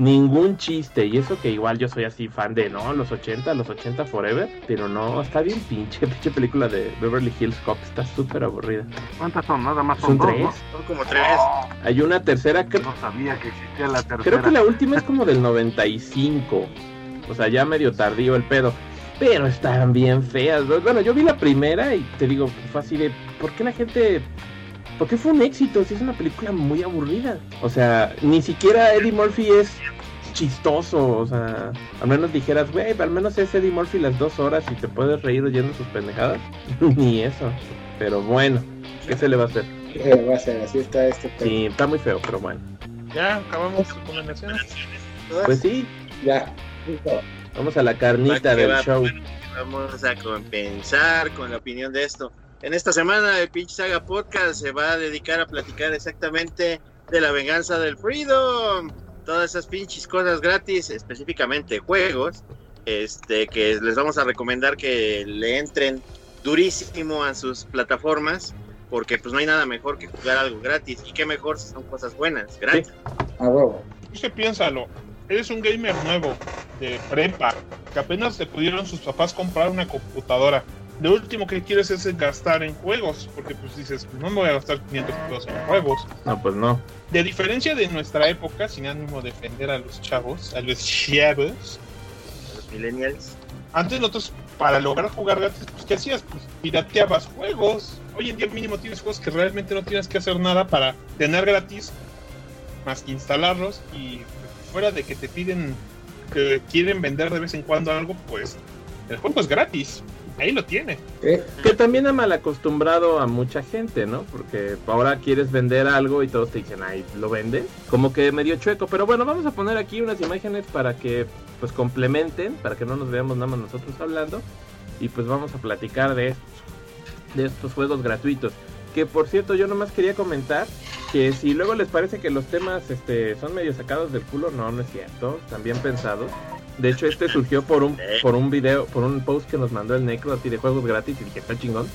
ningún chiste. Y eso que igual yo soy así fan de, no, los 80, los 80 forever. Pero no, está bien pinche, [LAUGHS] pinche película de Beverly Hills Cop. Está súper aburrida. ¿Cuántas son? Nada más son, Son dos, tres. ¿no? Son como tres. Hay una tercera, cre- No sabía que existía la tercera. creo que la última es como del 95. O sea, ya medio tardío el pedo. Pero están bien feas. ¿no? Bueno, yo vi la primera y te digo, fue así de, ¿por qué la gente... ¿Por qué fue un éxito? Si es una película muy aburrida. O sea, ni siquiera Eddie Murphy es chistoso. O sea, al menos dijeras, güey, al menos es Eddie Murphy las dos horas y te puedes reír oyendo sus pendejadas. [LAUGHS] ni eso. Pero bueno, ¿qué se le va a hacer? Eh, va a ser así está este. Sí, está muy feo, pero bueno. Ya acabamos recomendaciones. Pues sí, Ya. listo. vamos a la carnita del va, show. bueno, Vamos a compensar con la opinión de esto. En esta semana el pinche Saga Podcast se va a dedicar a platicar exactamente de la venganza del Freedom. Todas esas pinches cosas gratis, específicamente juegos, este que les vamos a recomendar que le entren durísimo a sus plataformas, porque pues no hay nada mejor que jugar algo gratis. Y qué mejor si son cosas buenas, gratis. A huevo. Que piénsalo, eres un gamer nuevo, de prepa, que apenas te pudieron sus papás comprar una computadora. Lo último que quieres es gastar en juegos, porque pues dices, no me voy a gastar 500 pesos en juegos. No, pues no. De diferencia de nuestra época, sin ánimo de defender a los chavos, a los chavos, Los millennials. antes nosotros para lograr jugar gratis, pues ¿qué hacías? Pues pirateabas juegos. Hoy en día mínimo tienes juegos que realmente no tienes que hacer nada para tener gratis, más que instalarlos y fuera de que te piden que quieren vender de vez en cuando algo, pues el juego es gratis. Ahí lo tiene. ¿Qué? Que también ha mal acostumbrado a mucha gente, ¿no? Porque ahora quieres vender algo y todos te dicen, ay, ¿lo vende? Como que medio chueco. Pero bueno, vamos a poner aquí unas imágenes para que pues complementen, para que no nos veamos nada más nosotros hablando. Y pues vamos a platicar de estos, de estos juegos gratuitos. Que por cierto, yo nomás quería comentar que si luego les parece que los temas este, son medio sacados del culo, no, no es cierto, están bien pensados. De hecho, este surgió por un, por un video, por un post que nos mandó el Necro así de juegos gratis y dije, está chingón.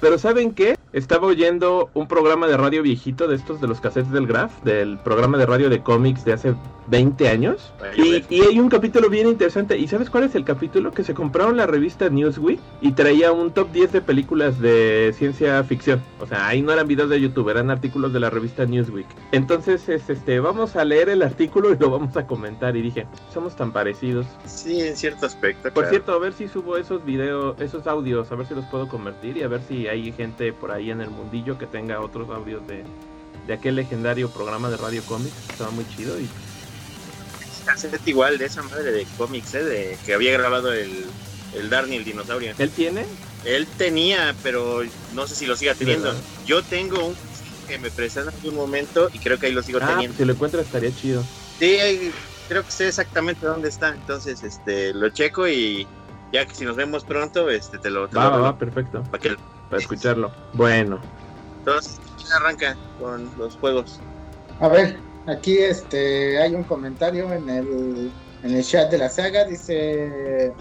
Pero ¿saben qué? Estaba oyendo un programa de radio viejito de estos de los cassettes del Graph, del programa de radio de cómics de hace 20 años. Y, y, hay un capítulo bien interesante. ¿Y sabes cuál es el capítulo? Que se compraron la revista Newsweek y traía un top 10 de películas de ciencia ficción. O sea, ahí no eran videos de YouTube, eran artículos de la revista Newsweek. Entonces, es, este, vamos a leer el artículo y lo vamos a comentar. Y dije, somos tan parecidos. Sí, en cierto aspecto. Por claro. cierto, a ver si subo esos videos, esos audios, a ver si los puedo convertir y a ver si hay gente por ahí en el mundillo que tenga otros audios de, de aquel legendario programa de radio cómics. Estaba muy chido y cassette igual de esa madre de cómics, ¿eh? de que había grabado el, el Darny, el dinosaurio. ¿Él tiene? Él tenía, pero no sé si lo siga teniendo. Yo tengo un que me prestan en algún momento y creo que ahí lo sigo ah, teniendo. Si lo encuentras estaría chido. Sí, creo que sé exactamente dónde está. Entonces, este, lo checo y ya que si nos vemos pronto, este, te lo. Te va, lo va, va, perfecto. Para, que... para escucharlo. Bueno. Entonces, ¿quién arranca con los juegos? A ver, aquí este hay un comentario en el, en el chat de la saga, dice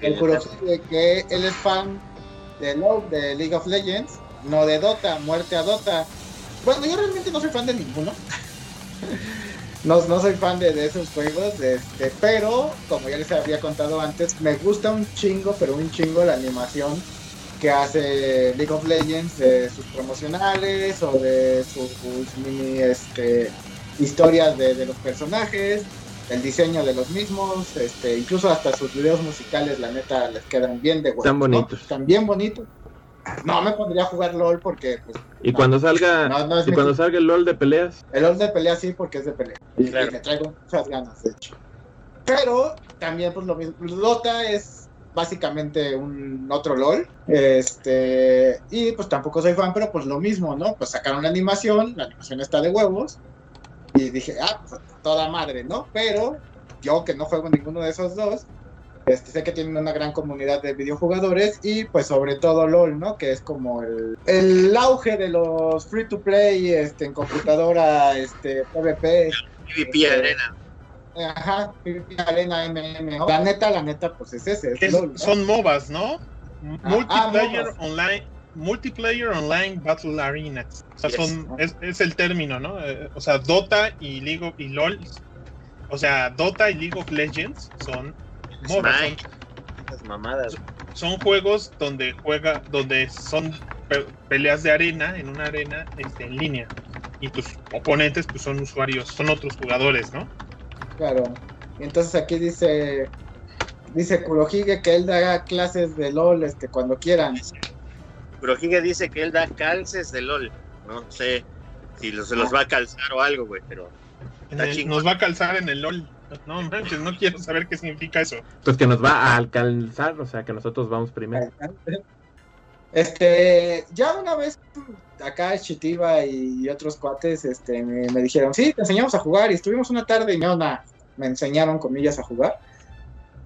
el Kurohige que él es fan de LoL, de League of Legends, no de Dota, muerte a Dota. Bueno, yo realmente no soy fan de ninguno. [LAUGHS] no, no soy fan de, de esos juegos, este, pero como ya les había contado antes, me gusta un chingo, pero un chingo la animación que hace League of Legends de sus promocionales o de sus, sus mini este, historias de, de, los personajes, el diseño de los mismos, este, incluso hasta sus videos musicales, la neta, les quedan bien de huevos. Están bonitos. ¿no? Están bien bonitos. No me pondría a jugar LOL porque. Pues, y no, cuando salga no, no y cuando salga el LOL de peleas. El LOL de peleas sí, porque es de pelea. Y, claro. y le traigo muchas ganas, de hecho. Pero también, pues lo mismo. Dota es básicamente un otro LOL. Este. Y pues tampoco soy fan, pero pues lo mismo, ¿no? Pues sacaron la animación, la animación está de huevos. Y dije, ah, pues toda madre, ¿no? Pero yo que no juego ninguno de esos dos, este, sé que tienen una gran comunidad de videojugadores y pues sobre todo LOL, ¿no? Que es como el, el auge de los free to play este, en computadora, este, PvP. PvP Arena. Ajá, PvP Arena, MMO. La neta, la neta, pues es ese. Es es, LOL, ¿no? Son MOBAs, ¿no? Ah, Multiplayer ah, online. Multiplayer Online Battle Arena. O sea, Yes. son, es, es el término, ¿no? Eh, o sea, Dota y League of, y LOL. O sea, Dota y League of Legends son MOBAs, son, mamadas. son juegos donde juega, donde son pe- peleas de arena, en una arena este, en línea. Y tus oponentes pues son usuarios, son otros jugadores, ¿no? Claro. Y entonces aquí dice dice Kurohige que él da clases de LOL este cuando quieran. Pero Giga dice que él da calces de LOL. No sé si se los va a calzar o algo, güey, pero Está el- nos va a calzar en el LOL. No manches, no quiero saber qué significa eso. Pues que nos va a alcanzar, o sea que nosotros vamos primero. Este, ya una vez acá Chitiba y otros cuates este, me, me dijeron, sí, te enseñamos a jugar y estuvimos una tarde y no, nada, me enseñaron comillas a jugar.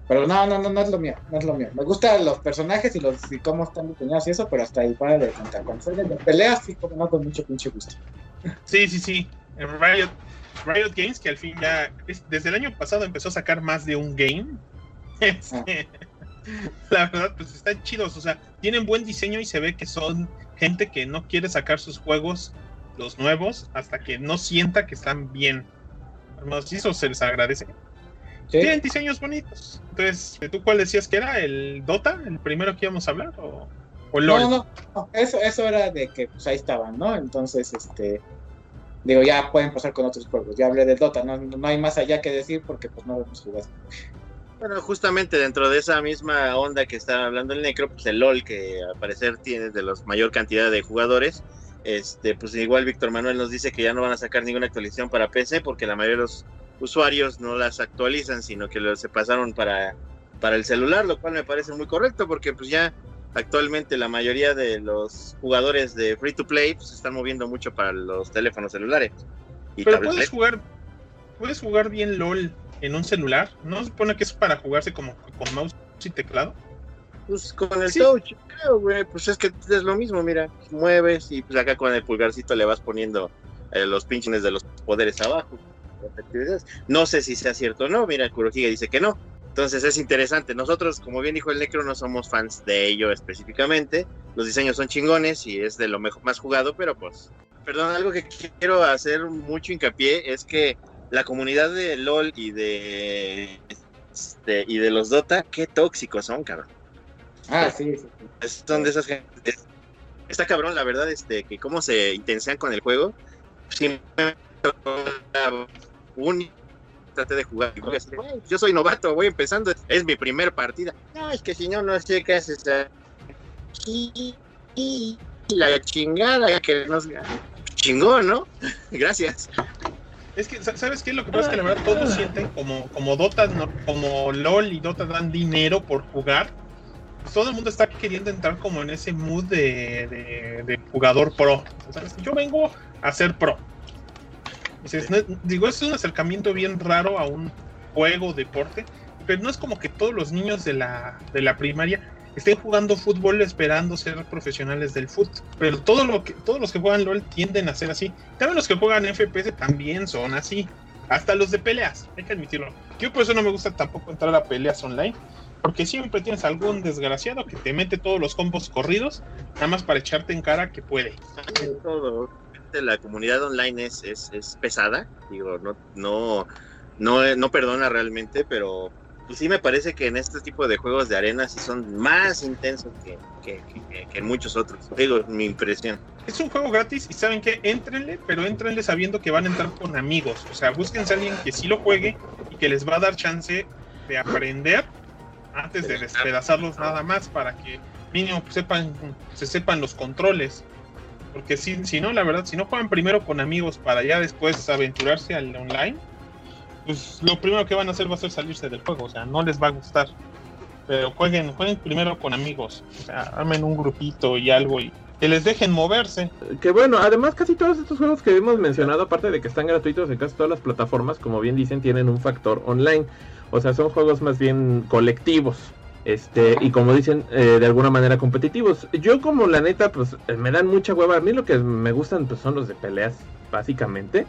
Pero no, no, no, no es lo mío, no es lo mío. Me gustan los personajes y los y cómo están diseñados y eso, pero hasta ahí para de contar. Cuando de peleas, sí, como no, con mucho pinche gusto. Sí, sí, sí. Riot, Riot Games, que al fin ya, es- desde el año pasado empezó a sacar más de un game. [LAUGHS] Este, La verdad, pues están chidos. O sea, tienen buen diseño y se ve que son gente que no quiere sacar sus juegos, los nuevos, hasta que no sienta que están bien. Hermanos, y eso se les agradece. ¿Sí? Tienen diseños bonitos. Entonces, ¿tú cuál decías que era? ¿El Dota? ¿El primero que íbamos a hablar? ¿O, o LOL? No, no, no, eso, eso era de que pues ahí estaban, ¿no? Entonces, este, digo, ya pueden pasar con otros juegos. Ya hablé del Dota, no, no hay más allá que decir porque pues no lo hemos jugado. Bueno, justamente dentro de esa misma onda que está hablando el Necro, pues el LOL, que al parecer tiene de los mayor cantidad de jugadores, este, pues igual Víctor Manuel nos dice que ya no van a sacar ninguna actualización para PC porque la mayoría de los usuarios no las actualizan, sino que se pasaron para, para el celular, lo cual me parece muy correcto porque pues ya actualmente la mayoría de los jugadores de free to play pues, se están moviendo mucho para los teléfonos celulares. Y Pero puedes jugar, puedes jugar bien LOL en un celular. ¿No se supone que es para jugarse como con mouse y teclado? Pues con el Sí. touch, creo, güey. Pues es que es lo mismo, mira. mueves y pues acá con el pulgarcito le vas poniendo eh, los pinches de los poderes abajo. No sé si sea cierto o no. Mira, Kurohige dice que no. Entonces es interesante. Nosotros, como bien dijo el Necro, no somos fans de ello específicamente. Los diseños son chingones y es de lo mejor, más jugado, pero pues, perdón, algo que quiero hacer mucho hincapié es que la comunidad de LOL y de, este, y de los Dota, qué tóxicos son, cabrón. Ah, sí, sí. Es- Son de esas gente. Está cabrón, la verdad, este, que cómo se intensean con el juego. Sí, me un traté de jugar y voy así de, "Güey, yo soy novato, voy empezando, es mi primer partida. No, es que si no, no sé qué haces aquí. Y la chingada que nos chingón, ¿no? [LAUGHS] Gracias. Es que, sa- ¿sabes qué? Lo que pasa es que la verdad todos sienten como, como Dota, no- como LOL y Dota dan dinero por jugar. pues todo el mundo está queriendo entrar como en ese mood de, de- de jugador pro. ¿sabes? Yo vengo a ser pro. Dices, no- digo, es un acercamiento bien raro a un juego, deporte, pero no es como que todos los niños de la, de la primaria estén jugando fútbol esperando ser profesionales del fútbol. Pero todo lo que, todos los que juegan LOL tienden a ser así. También los que juegan FPS también son así. Hasta los de peleas, hay que admitirlo. Yo por eso no me gusta tampoco entrar a peleas online. Porque siempre tienes algún desgraciado que te mete todos los combos corridos, nada más para echarte en cara que puede. La comunidad online es, es, es pesada, digo, no, no, no, no perdona realmente, pero pues sí me parece que en este tipo de juegos de arena sí son más intensos que, que, que- que en muchos otros. Digo, mi impresión. Es un juego gratis y saben que entrenle, pero entrenle sabiendo que van a entrar con amigos. O sea, búsquense a alguien que sí lo juegue y que les va a dar chance de aprender antes de despedazarlos nada más para que mínimo sepan, se sepan los controles. Porque si, si no, la verdad, si no juegan primero con amigos para ya después aventurarse al online, pues lo primero que van a hacer va a ser salirse del juego. O sea, no les va a gustar. Pero jueguen, jueguen primero con amigos. O sea, armen un grupito y algo y que les dejen moverse. Que bueno, además casi todos estos juegos que hemos mencionado, aparte de que están gratuitos en casi todas las plataformas, como bien dicen, tienen un factor online. O sea, son juegos más bien colectivos. Este, y como dicen, eh, de alguna manera competitivos. Yo como la neta, pues eh, me dan mucha hueva. A mí lo que me gustan pues, son los de peleas, básicamente.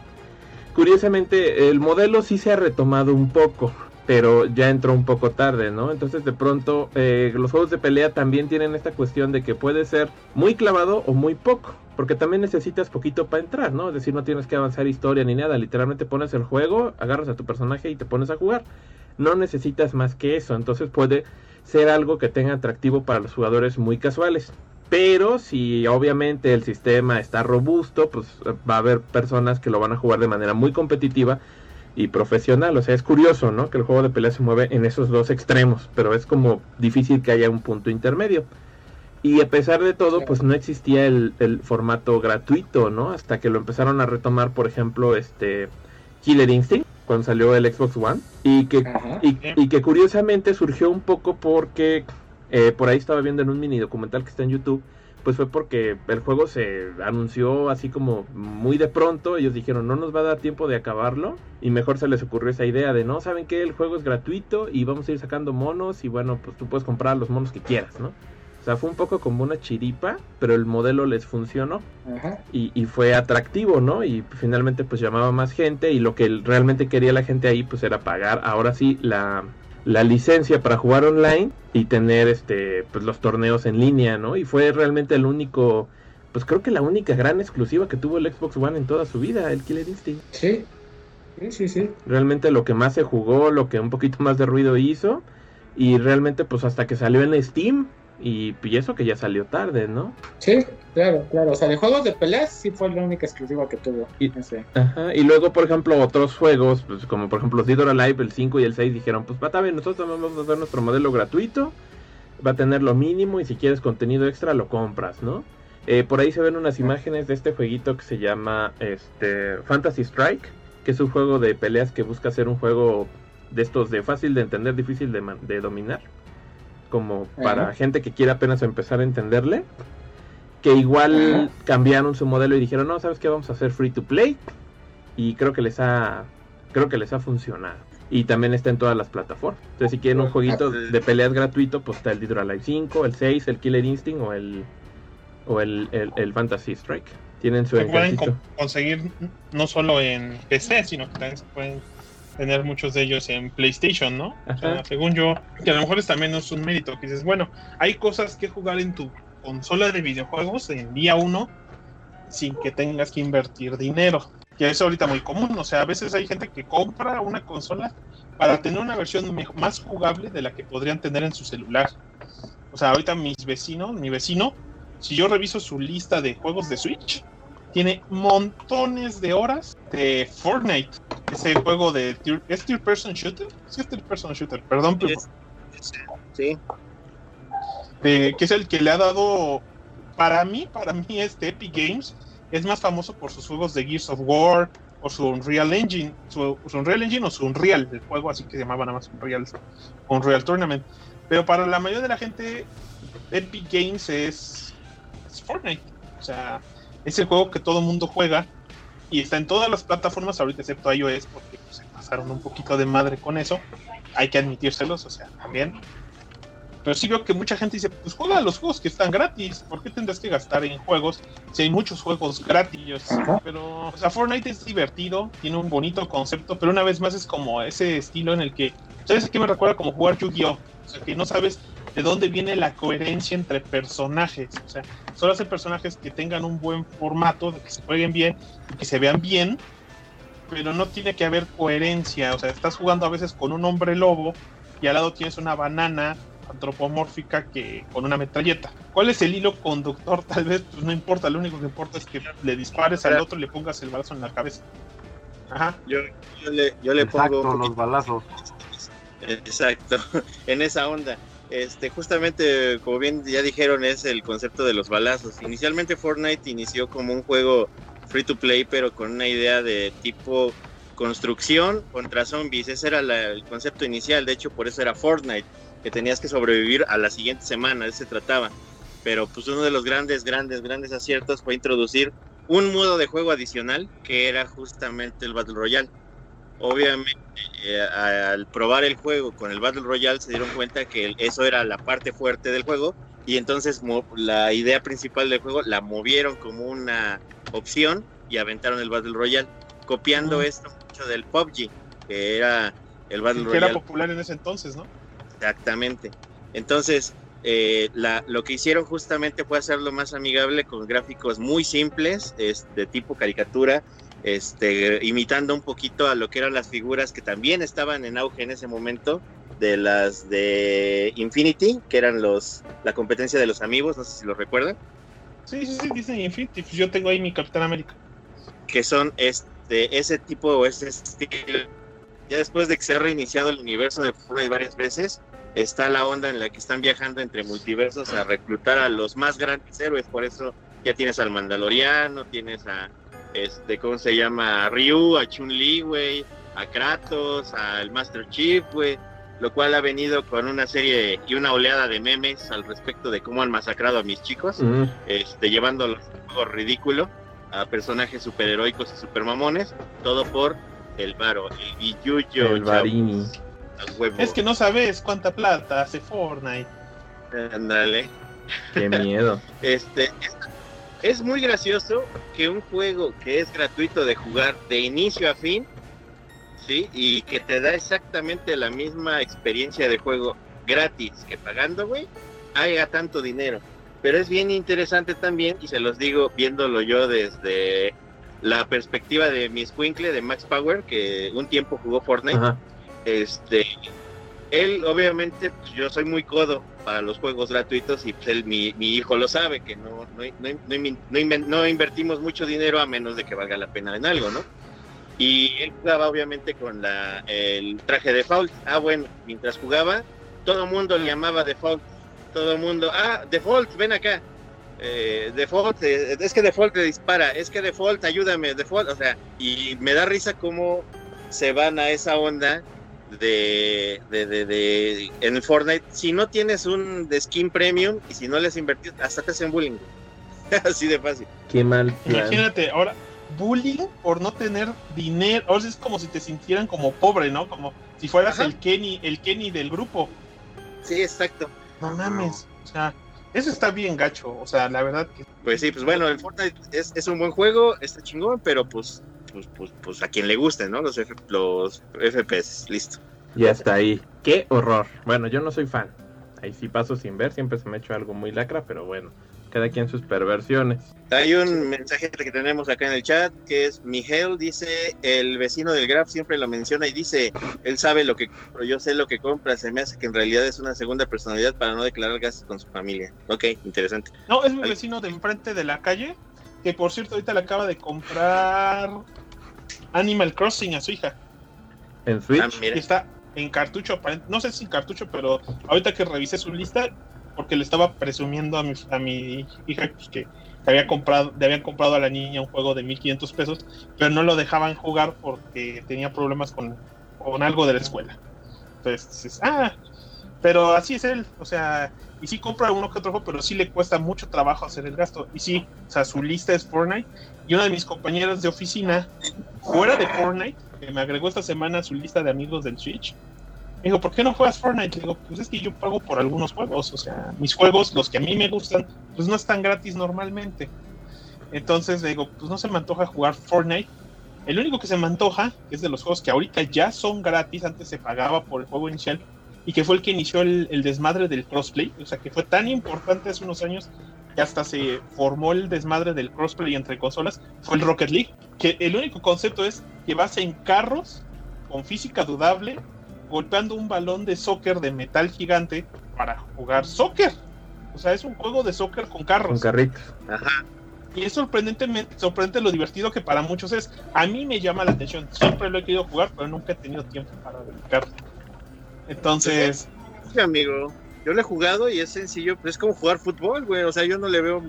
Curiosamente, el modelo sí se ha retomado un poco, pero ya entró un poco tarde, ¿no? Entonces de pronto eh, los juegos de pelea también tienen esta cuestión de que puede ser muy clavado o muy poco, porque también necesitas poquito para entrar, ¿no? Es decir, no tienes que avanzar historia ni nada, literalmente pones el juego, agarras a tu personaje y te pones a jugar. No necesitas más que eso, entonces puede ser algo que tenga atractivo para los jugadores muy casuales. Pero si obviamente el sistema está robusto, pues eh, va a haber personas que lo van a jugar de manera muy competitiva y profesional. O sea, es curioso, ¿no? Que el juego de pelea se mueve en esos dos extremos, pero es como difícil que haya un punto intermedio. Y a pesar de todo, pues no existía el, el formato gratuito, ¿no? Hasta que lo empezaron a retomar, por ejemplo, este Killer Instinct, cuando salió el Xbox One. Y que y que curiosamente surgió un poco porque eh, por ahí estaba viendo en un mini documental que está en YouTube, pues fue porque el juego se anunció así como muy de pronto, ellos dijeron no nos va a dar tiempo de acabarlo y mejor se les ocurrió esa idea de no, saben que el juego es gratuito y vamos a ir sacando monos y bueno, pues tú puedes comprar los monos que quieras, ¿no? O sea, fue un poco como una chiripa, pero el modelo les funcionó Ajá. y, y fue atractivo, ¿no? Y finalmente pues llamaba más gente y lo que realmente quería la gente ahí pues era pagar ahora sí la, la licencia para jugar online y tener este pues los torneos en línea, ¿no? Y fue realmente el único pues creo que la única gran exclusiva que tuvo el Xbox One en toda su vida, el Killer Instinct. Sí. Sí, sí, sí. Realmente lo que más se jugó, lo que un poquito más de ruido hizo y realmente pues hasta que salió en Steam y, y eso que ya salió tarde, ¿no? Sí, claro, claro. O sea, de juegos de peleas sí fue la única exclusiva que tuvo. Y- ese. Ajá, y luego, por ejemplo, otros juegos, pues como por ejemplo Dead or Alive, el 5 y el 6, dijeron, pues va, está bien, nosotros vamos a hacer nuestro modelo gratuito, va a tener lo mínimo y si quieres contenido extra lo compras, ¿no? Eh, por ahí se ven unas imágenes de este jueguito que se llama este Fantasy Strike, que es un juego de peleas que busca ser un juego de estos de fácil de entender, difícil de, de dominar, como para Ajá. gente que quiera apenas empezar a entenderle. Que igual Ajá. cambiaron su modelo y dijeron, no, ¿sabes qué? Vamos a hacer free to play y creo que les ha creo que les ha funcionado y también está en todas las plataformas entonces si quieren un jueguito de peleas gratuito pues está el or Alive 5 el 6 el Killer Instinct o el o el, el, el Fantasy Strike tienen su Se pueden conseguir no solo en PC, sino que también se pueden tener muchos de ellos en PlayStation, ¿no? O sea, según yo, que a lo mejor es también es un mérito, que dices, bueno, hay cosas que jugar en tu consola de videojuegos en día uno sin que tengas que invertir dinero. Que es ahorita muy común, o sea, a veces hay gente que compra una consola para tener una versión más jugable de la que podrían tener en su celular. O sea, ahorita mis vecinos, mi vecino, si yo reviso su lista de juegos de Switch, tiene montones de horas de Fortnite. Ese juego de... tier- ¿Es Third Person Shooter? Sí, es Third Person Shooter, perdón, pero Sí, de- que es el que le ha dado, para mí, para mí este Epic Games es más famoso por sus juegos de Gears of War o su Unreal Engine, su, su Unreal Engine o su Unreal, el juego así que se llamaba nada más Unreal, Unreal Tournament. Pero para la mayoría de la gente, Epic Games es, es Fortnite. O sea, es el juego que todo el mundo juega y está en todas las plataformas ahorita excepto iOS porque pues, se pasaron un poquito de madre con eso. Hay que admitírselos, o sea, también. Pero sí veo que mucha gente dice, pues juega los juegos que están gratis, ¿por qué tendrás que gastar en juegos si hay muchos juegos gratis? Pero, o sea, Fortnite es divertido, tiene un bonito concepto, pero una vez más es como ese estilo en el que, ¿sabes qué me recuerda? Como jugar Yu-Gi-Oh! O sea, que no sabes de dónde viene la coherencia entre personajes. O sea, solo hacer personajes que tengan un buen formato, de que se jueguen bien y que se vean bien, pero no tiene que haber coherencia. O sea, estás jugando a veces con un hombre lobo y al lado tienes una banana antropomórfica que con una metralleta. ¿Cuál es el hilo conductor? [LAUGHS] Tal vez pues no importa, lo único que importa es que le dispares al otro y le pongas el brazo en la cabeza. Ajá. yo, yo le, yo le pongo Exacto, un los balazos. [LAUGHS] Exacto, en esa onda. Este, justamente, como bien ya dijeron, es el concepto de los balazos. Inicialmente Fortnite inició como un juego free to play, pero con una idea de tipo construcción contra zombies. Ese era el concepto inicial. De hecho, por eso era Fortnite, que tenías que sobrevivir a la siguiente semana. De eso se trataba. Pero pues uno de los grandes, grandes, grandes aciertos fue introducir un modo de juego adicional que era justamente el Battle Royale. Obviamente, eh, al probar el juego con el Battle Royale se dieron cuenta que eso era la parte fuerte del juego y entonces la idea principal del juego la movieron como una opción y aventaron el Battle Royale, copiando esto mucho del PUBG, que era el Battle Que era Royale. popular en ese entonces, ¿no? Exactamente. Entonces, eh, la- lo que hicieron justamente fue hacerlo más amigable con gráficos muy simples, es, de tipo caricatura, este, imitando un poquito a lo que eran las figuras que también estaban en auge en ese momento, de las de Infinity, que eran los la competencia de los amigos, no sé si lo recuerdan, Sí, sí, sí, Disney Infinity. Pues yo tengo ahí mi Capitán América. que son este, ese tipo o ese estilo. Ya después de que se ha reiniciado el universo de Fortnite varias veces, está la onda en la que están viajando entre multiversos a reclutar a los más grandes héroes. Por eso ya tienes al Mandaloriano, tienes a, este, ¿cómo se llama? A Ryu, a Chun-Li, güey, a Kratos, al Master Chief, güey. Lo cual ha venido con una serie y una oleada de memes al respecto de cómo han masacrado a mis chicos Mm, este, llevándolos a un juego ridículo a personajes superheroicos y supermamones, todo por el varo, el billuyo, el huevo. Es que no sabes cuánta plata hace Fortnite. Ándale. Qué miedo. [LAUGHS] Este, es, es muy gracioso que un juego que es gratuito de jugar de inicio a fin, ¿sí? Y que te da exactamente la misma experiencia de juego gratis que pagando, güey, haga tanto dinero. Pero es bien interesante también, y se los digo viéndolo yo desde la perspectiva de mi escuincle de Max Power, que un tiempo jugó Fortnite. Ajá. Este, él obviamente, pues, yo soy muy codo para los juegos gratuitos y pues, mi, hijo lo sabe, que no, no, no, no invertimos mucho dinero a menos de que valga la pena en algo, ¿no? Y él jugaba obviamente con el traje default. Ah, bueno, mientras jugaba, todo el mundo le llamaba default. Todo el mundo, ah, default, ven acá. Eh, default, eh, es que default te dispara, es que default, ayúdame, default, o sea, y me da risa cómo se van a esa onda de, de, de, de- en el Fortnite, si no tienes un de skin premium y si no les invertís, hasta te hacen bullying. [LAUGHS] Así de fácil. Qué mal plan. Imagínate, ahora, bullying por no tener dinero. Ahora es como si te sintieran como pobre, ¿no? Como si fueras Ajá. el Kenny, el Kenny del grupo. Sí, exacto. No mames. O sea, eso está bien gacho. O sea, la verdad que Pues sí, pues bueno, el Fortnite es, es un buen juego, está chingón, pero pues pues, pues, pues a quien le guste, ¿no? Los, F- los FPS, listo. Ya está ahí. Qué horror. Bueno, yo no soy fan. Ahí sí paso sin ver, siempre se me ha hecho algo muy lacra, pero bueno, cada quien sus perversiones. Hay un mensaje que tenemos acá en el chat que es Miguel dice, el vecino del Graf siempre lo menciona y dice, él sabe lo que compro, yo sé lo que compra, se me hace que en realidad es una segunda personalidad para no declarar gastos con su familia. Ok, interesante. No, es mi vecino de enfrente de la calle, que por cierto ahorita le acaba de comprar Animal Crossing a su hija. En Switch, Ah, mira. está en cartucho, no sé si en cartucho, pero ahorita que revisé su lista, porque le estaba presumiendo a mi, a mi hija pues, que había comprado, le habían comprado a la niña un juego de 1500 pesos, pero no lo dejaban jugar porque tenía problemas con, con algo de la escuela. Entonces, dices, ah, pero así es él, o sea, y sí compra uno que otro juego, pero sí le cuesta mucho trabajo hacer el gasto. Y sí, o sea, su lista es Fortnite. Y una de mis compañeras de oficina, fuera de Fortnite, que me agregó esta semana a su lista de amigos del Switch, me dijo, ¿por qué no juegas Fortnite? Le digo, pues es que yo pago por algunos juegos, o sea, mis juegos, los que a mí me gustan, pues no están gratis normalmente. Entonces le digo, pues no se me antoja jugar Fortnite. El único que se me antoja es de los juegos que ahorita ya son gratis, antes se pagaba por el juego inicial, y que fue el que inició el, el desmadre del crossplay, o sea, que fue tan importante hace unos años que hasta se formó el desmadre del crossplay entre consolas, fue el Rocket League, que el único concepto es que vas en carros con física dudable, golpeando un balón de soccer de metal gigante para jugar soccer. O sea, es un juego de soccer con con carros. carritos. Ajá. Y es sorprendentemente sorprendente lo divertido que para muchos es. A mí me llama la atención. Siempre lo he querido jugar, pero nunca he tenido tiempo para dedicarlo. Entonces, Sí, amigo, yo lo he jugado y es sencillo, pues es como jugar fútbol, güey, o sea, yo no le veo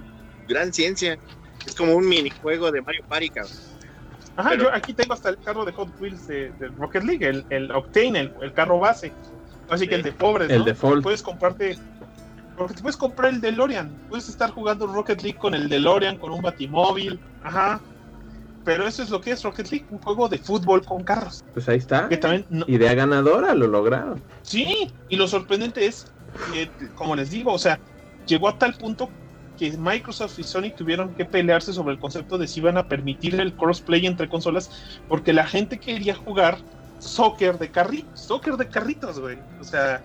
gran ciencia. Es como un minijuego de Mario Party, cabrón. ajá, Pero- yo aquí tengo hasta el carro de Hot Wheels de, de Rocket League, el, el Octane, el, el carro base. Así que el de pobres, El ¿no? default. Puedes comprarte. Porque te puedes comprar el DeLorean. Puedes estar jugando Rocket League con el DeLorean, con un batimóvil. Ajá. Pero eso es lo que es Rocket League, un juego de fútbol con carros. Pues ahí está. Que también no- Idea ganadora, lo lograron. Sí, y lo sorprendente es que, como les digo, o sea, llegó a tal punto que Microsoft y Sony tuvieron que pelearse sobre el concepto de si iban a permitir el crossplay entre consolas, porque la gente quería jugar soccer de carritos, soccer de carritos, güey. O sea,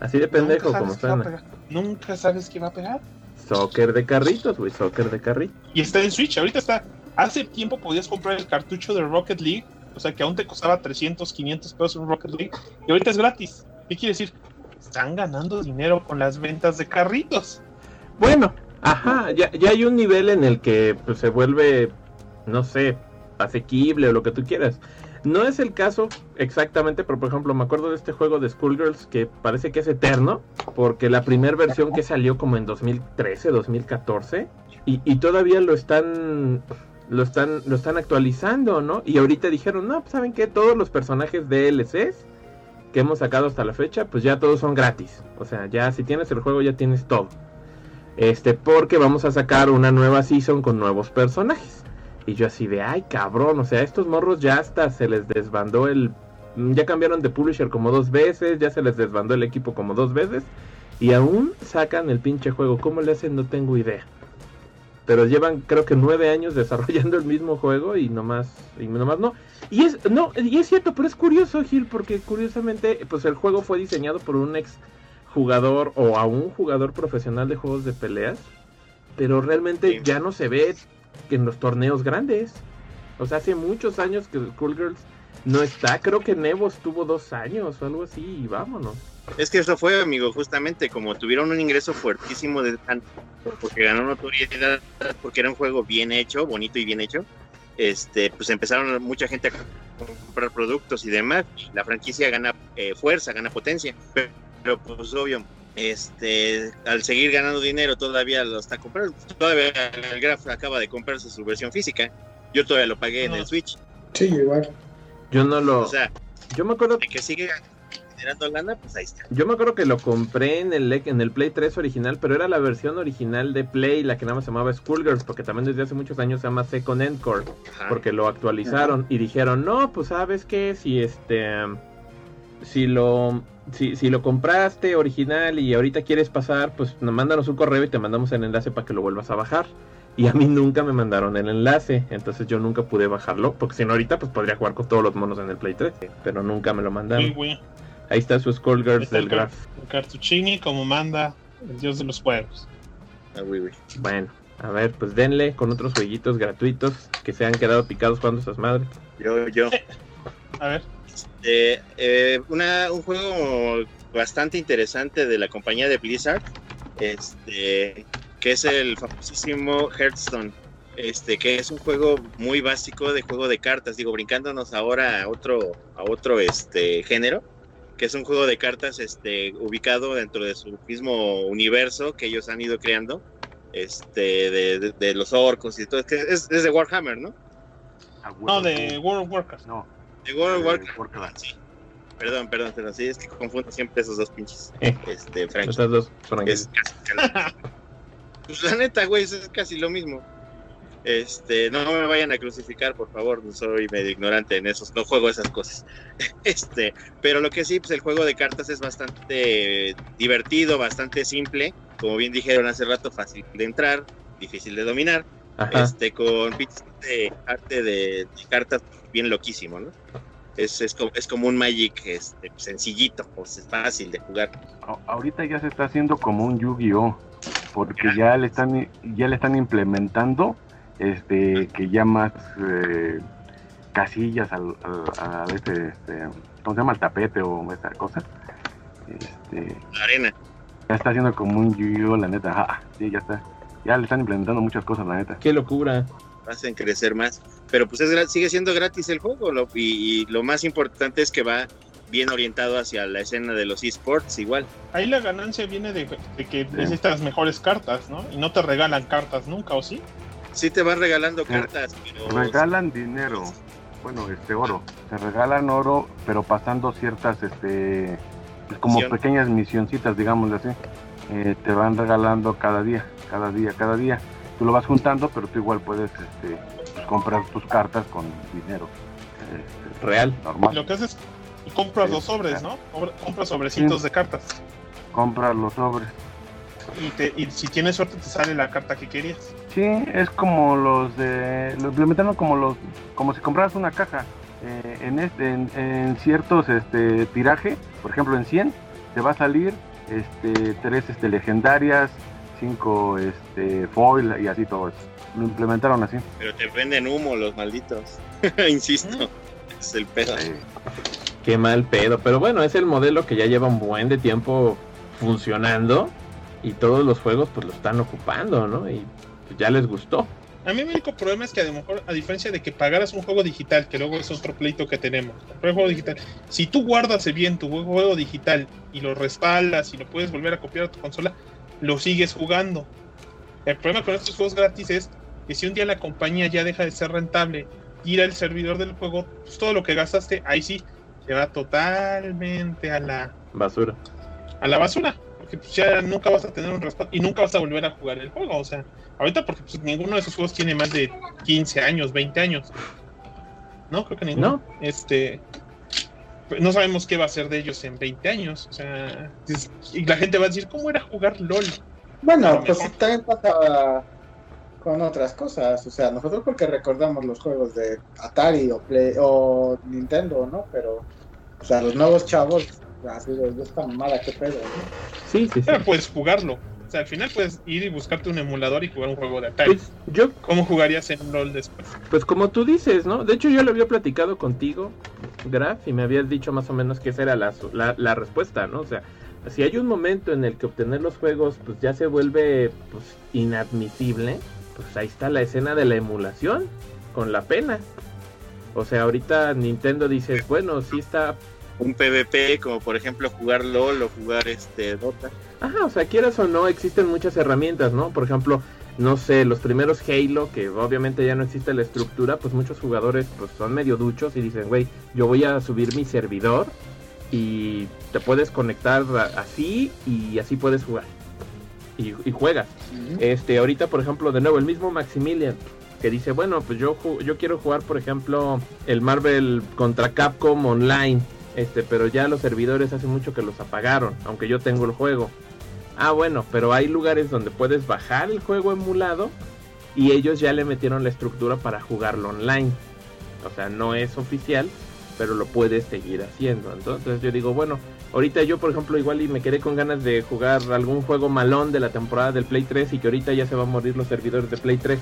Así de pendejo como suena. Nunca sabes qué va a pegar. Soccer de carritos, güey, soccer de carritos. Y está en Switch, ahorita está. Hace tiempo podías comprar el cartucho de Rocket League, o sea que aún te costaba 300, 500 pesos un Rocket League, y ahorita es gratis. ¿Qué quiere decir? Están ganando dinero con las ventas de carritos. Bueno, ajá, ya, ya hay un nivel en el que pues, se vuelve, no sé, asequible o lo que tú quieras. No es el caso exactamente, pero por ejemplo, me acuerdo de este juego de Schoolgirls que parece que es eterno, porque la primera versión que salió como en 2013, 2014, y, y todavía lo están lo están lo están actualizando, ¿no? Y ahorita dijeron, "No, pues, saben qué, todos los personajes DLCs que hemos sacado hasta la fecha, pues ya todos son gratis. O sea, ya si tienes el juego ya tienes todo." Este, porque vamos a sacar una nueva season con nuevos personajes. Y yo así de, ay cabrón, o sea, estos morros ya hasta se les desbandó el... Ya cambiaron de publisher como dos veces, ya se les desbandó el equipo como dos veces. Y aún sacan el pinche juego. ¿Cómo le hacen? No tengo idea. Pero llevan creo que nueve años [LAUGHS] desarrollando el mismo juego y nomás, y nomás no. Y es, no, y es cierto, pero es curioso, Gil, porque curiosamente, pues el juego fue diseñado por un ex jugador o a un jugador profesional de juegos de peleas, pero realmente Sí. ya no se ve en los torneos grandes. O sea, hace muchos años que Schoolgirls no está. Creo que Nevos tuvo dos años o algo así y vámonos. Es que eso fue, amigo, justamente como tuvieron un ingreso fuertísimo de tanto, porque ganó notoriedad, porque era un juego bien hecho, bonito y bien hecho. Este, pues empezaron mucha gente a comprar productos y demás. La franquicia gana eh, fuerza, gana potencia, pero, pero, pues obvio, este, al seguir ganando dinero todavía lo está comprando. Todavía el Graf acaba de comprarse su versión física. Yo todavía lo pagué en el Switch. Sí, igual. Yo no lo. O sea, yo me acuerdo de que sigue generando lana, pues ahí está. Yo me acuerdo que lo compré en el, en el Play 3 original, pero era la versión original de Play, la que nada más se llamaba Schoolgirls, porque también desde hace muchos años se llama Second Encore, Ajá. porque lo actualizaron y dijeron, no, pues sabes que si este, si lo, si, si lo compraste original y ahorita quieres pasar, pues nos mándanos un correo y te mandamos el enlace para que lo vuelvas a bajar. Y a mí nunca me mandaron el enlace, entonces yo nunca pude bajarlo, porque si no ahorita pues podría jugar con todos los monos en el Play 3, pero nunca me lo mandaron. Ahí está su Skullgirls del Graf. el Cartuccini como manda el dios de los juegos. Ah, güey, güey. Bueno, a ver, pues denle con otros jueguitos gratuitos que se han quedado picados jugando esas madres. Yo, yo. [LAUGHS] A ver, Eh, eh, una, un juego bastante interesante de la compañía de Blizzard, este, que es el famosísimo Hearthstone, este, que es un juego muy básico de juego de cartas, digo, brincándonos ahora a otro, a otro este, género, que es un juego de cartas este, ubicado dentro de su mismo universo que ellos han ido creando, este, de, de- de los orcos y todo, es, que es, es de Warhammer, ¿no? A huevo, no, de World of Warcraft. No, De World of Warcraft. Warcraft. Sí. Perdón, perdón, perdón. Sí, es que confundo siempre esos dos pinches. Eh. Este. Estas dos Es casi- [LAUGHS] Pues la neta, güey, es casi lo mismo. Este, no me vayan a crucificar, por favor, no soy medio ignorante en esos, no juego esas cosas. [LAUGHS] Este, pero lo que sí, pues el juego de cartas es bastante divertido, bastante simple, como bien dijeron hace rato, fácil de entrar, difícil de dominar, Ajá. este, con bits de arte de, de cartas bien loquísimo, ¿no? Es, es, como, es como un Magic este, sencillito, pues es fácil de jugar. A- ahorita ya se está haciendo como un Yu-Gi-Oh porque ya le están ya le están implementando este que ya más eh, casillas al, este, este cómo se llama el tapete o esa cosa este La arena. ya está haciendo como un Yu-Gi-Oh la neta ajá, sí ya está ya le están implementando muchas cosas la neta Qué locura. hacen crecer más. Pero pues es sigue siendo gratis el juego lo- y, y lo más importante es que va bien orientado hacia la escena de los esports igual. Ahí la ganancia viene de, de que necesitas mejores cartas, ¿no? Y no te regalan cartas nunca, ¿o sí? Sí te van regalando Te- cartas, pero regalan dinero bueno este oro te regalan oro pero pasando ciertas este pues, como Misión. pequeñas misioncitas digámoslo así eh, te van regalando cada día cada día cada día tú lo vas juntando pero tú igual puedes este pues, comprar tus cartas con dinero este, Real. normal Lo que haces es compras Sí. los sobres, ¿no? Compra- Compras sobrecitos Sí. de cartas. compras los sobres Y, te, y si tienes suerte te sale la carta que querías. Sí, es como los de. Lo implementaron como los. Como si compraras una caja. eh, en, este, en, en ciertos este, tiraje, por ejemplo en 100, te va a salir este, tres este, legendarias, cinco este, foil y así todo eso. Lo implementaron así. pero te venden humo los malditos. [LAUGHS] Insisto, es el pedo. Qué mal pedo. Pero bueno, es el modelo que ya lleva un buen de tiempo funcionando. Y todos los juegos pues lo están ocupando, ¿no? Y pues, ya les gustó. A mí mi único problema es que a lo mejor, a diferencia de que pagaras un juego digital, que luego es otro pleito que tenemos, juego digital, si tú guardas bien tu juego digital y lo respaldas y lo puedes volver a copiar a tu consola, lo sigues jugando. El problema con estos juegos gratis es que si un día la compañía ya deja de ser rentable, ir al servidor del juego, pues todo lo que gastaste, ahí sí, se va totalmente a la, Basura. a la basura. Porque pues, ya nunca vas a tener un respaldo y nunca vas a volver a jugar el juego. O sea, ahorita porque pues, ninguno de esos juegos tiene más de 15 años, 20 años. No, creo que ninguno. No. Este. No sabemos qué va a ser de ellos en 20 años. O sea, es- y la gente va a decir, ¿cómo era jugar LOL? Bueno, pues también pasa con otras cosas. O sea, nosotros porque recordamos los juegos de Atari o, Play, o Nintendo, ¿no? Pero, o sea, los nuevos chavos, así de de esta mamada, qué pedo, ¿no? Sí, sí, sí. Pero puedes jugarlo. O sea, al final puedes ir y buscarte un emulador y jugar un juego de Atari. Pues yo, ¿Cómo jugarías en LOL después? pues como tú dices, ¿no? De hecho yo lo había platicado contigo, Graf, y me habías dicho más o menos que esa era la, la, la respuesta, ¿no? O sea, si hay un momento en el que obtener los juegos pues ya se vuelve pues inadmisible, pues ahí está la escena de la emulación, con la pena. O sea, ahorita Nintendo dice, bueno, sí está Un PvP, como por ejemplo jugar LOL o jugar este Dota. Ajá, o sea, quieras o no, existen muchas herramientas, ¿no? Por ejemplo, no sé, los primeros Halo, que obviamente ya no existe la estructura, pues muchos jugadores pues son medio duchos y dicen, güey, yo voy a subir mi servidor y te puedes conectar así y así puedes jugar. Y, y juegas. Este, ahorita, por ejemplo, de nuevo, el mismo Maximilian, que dice, bueno, pues yo, ju- yo quiero jugar, por ejemplo, el Marvel contra Capcom online, este, pero ya los servidores hace mucho que los apagaron, aunque yo tengo el juego. Ah, bueno, pero hay lugares donde puedes bajar el juego emulado y ellos ya le metieron la estructura para jugarlo online. O sea, no es oficial, pero lo puedes seguir haciendo. Entonces yo digo, bueno, ahorita yo por ejemplo igual y me quedé con ganas de jugar algún juego malón de la temporada del Play 3 y que ahorita ya se van a morir los servidores de Play 3.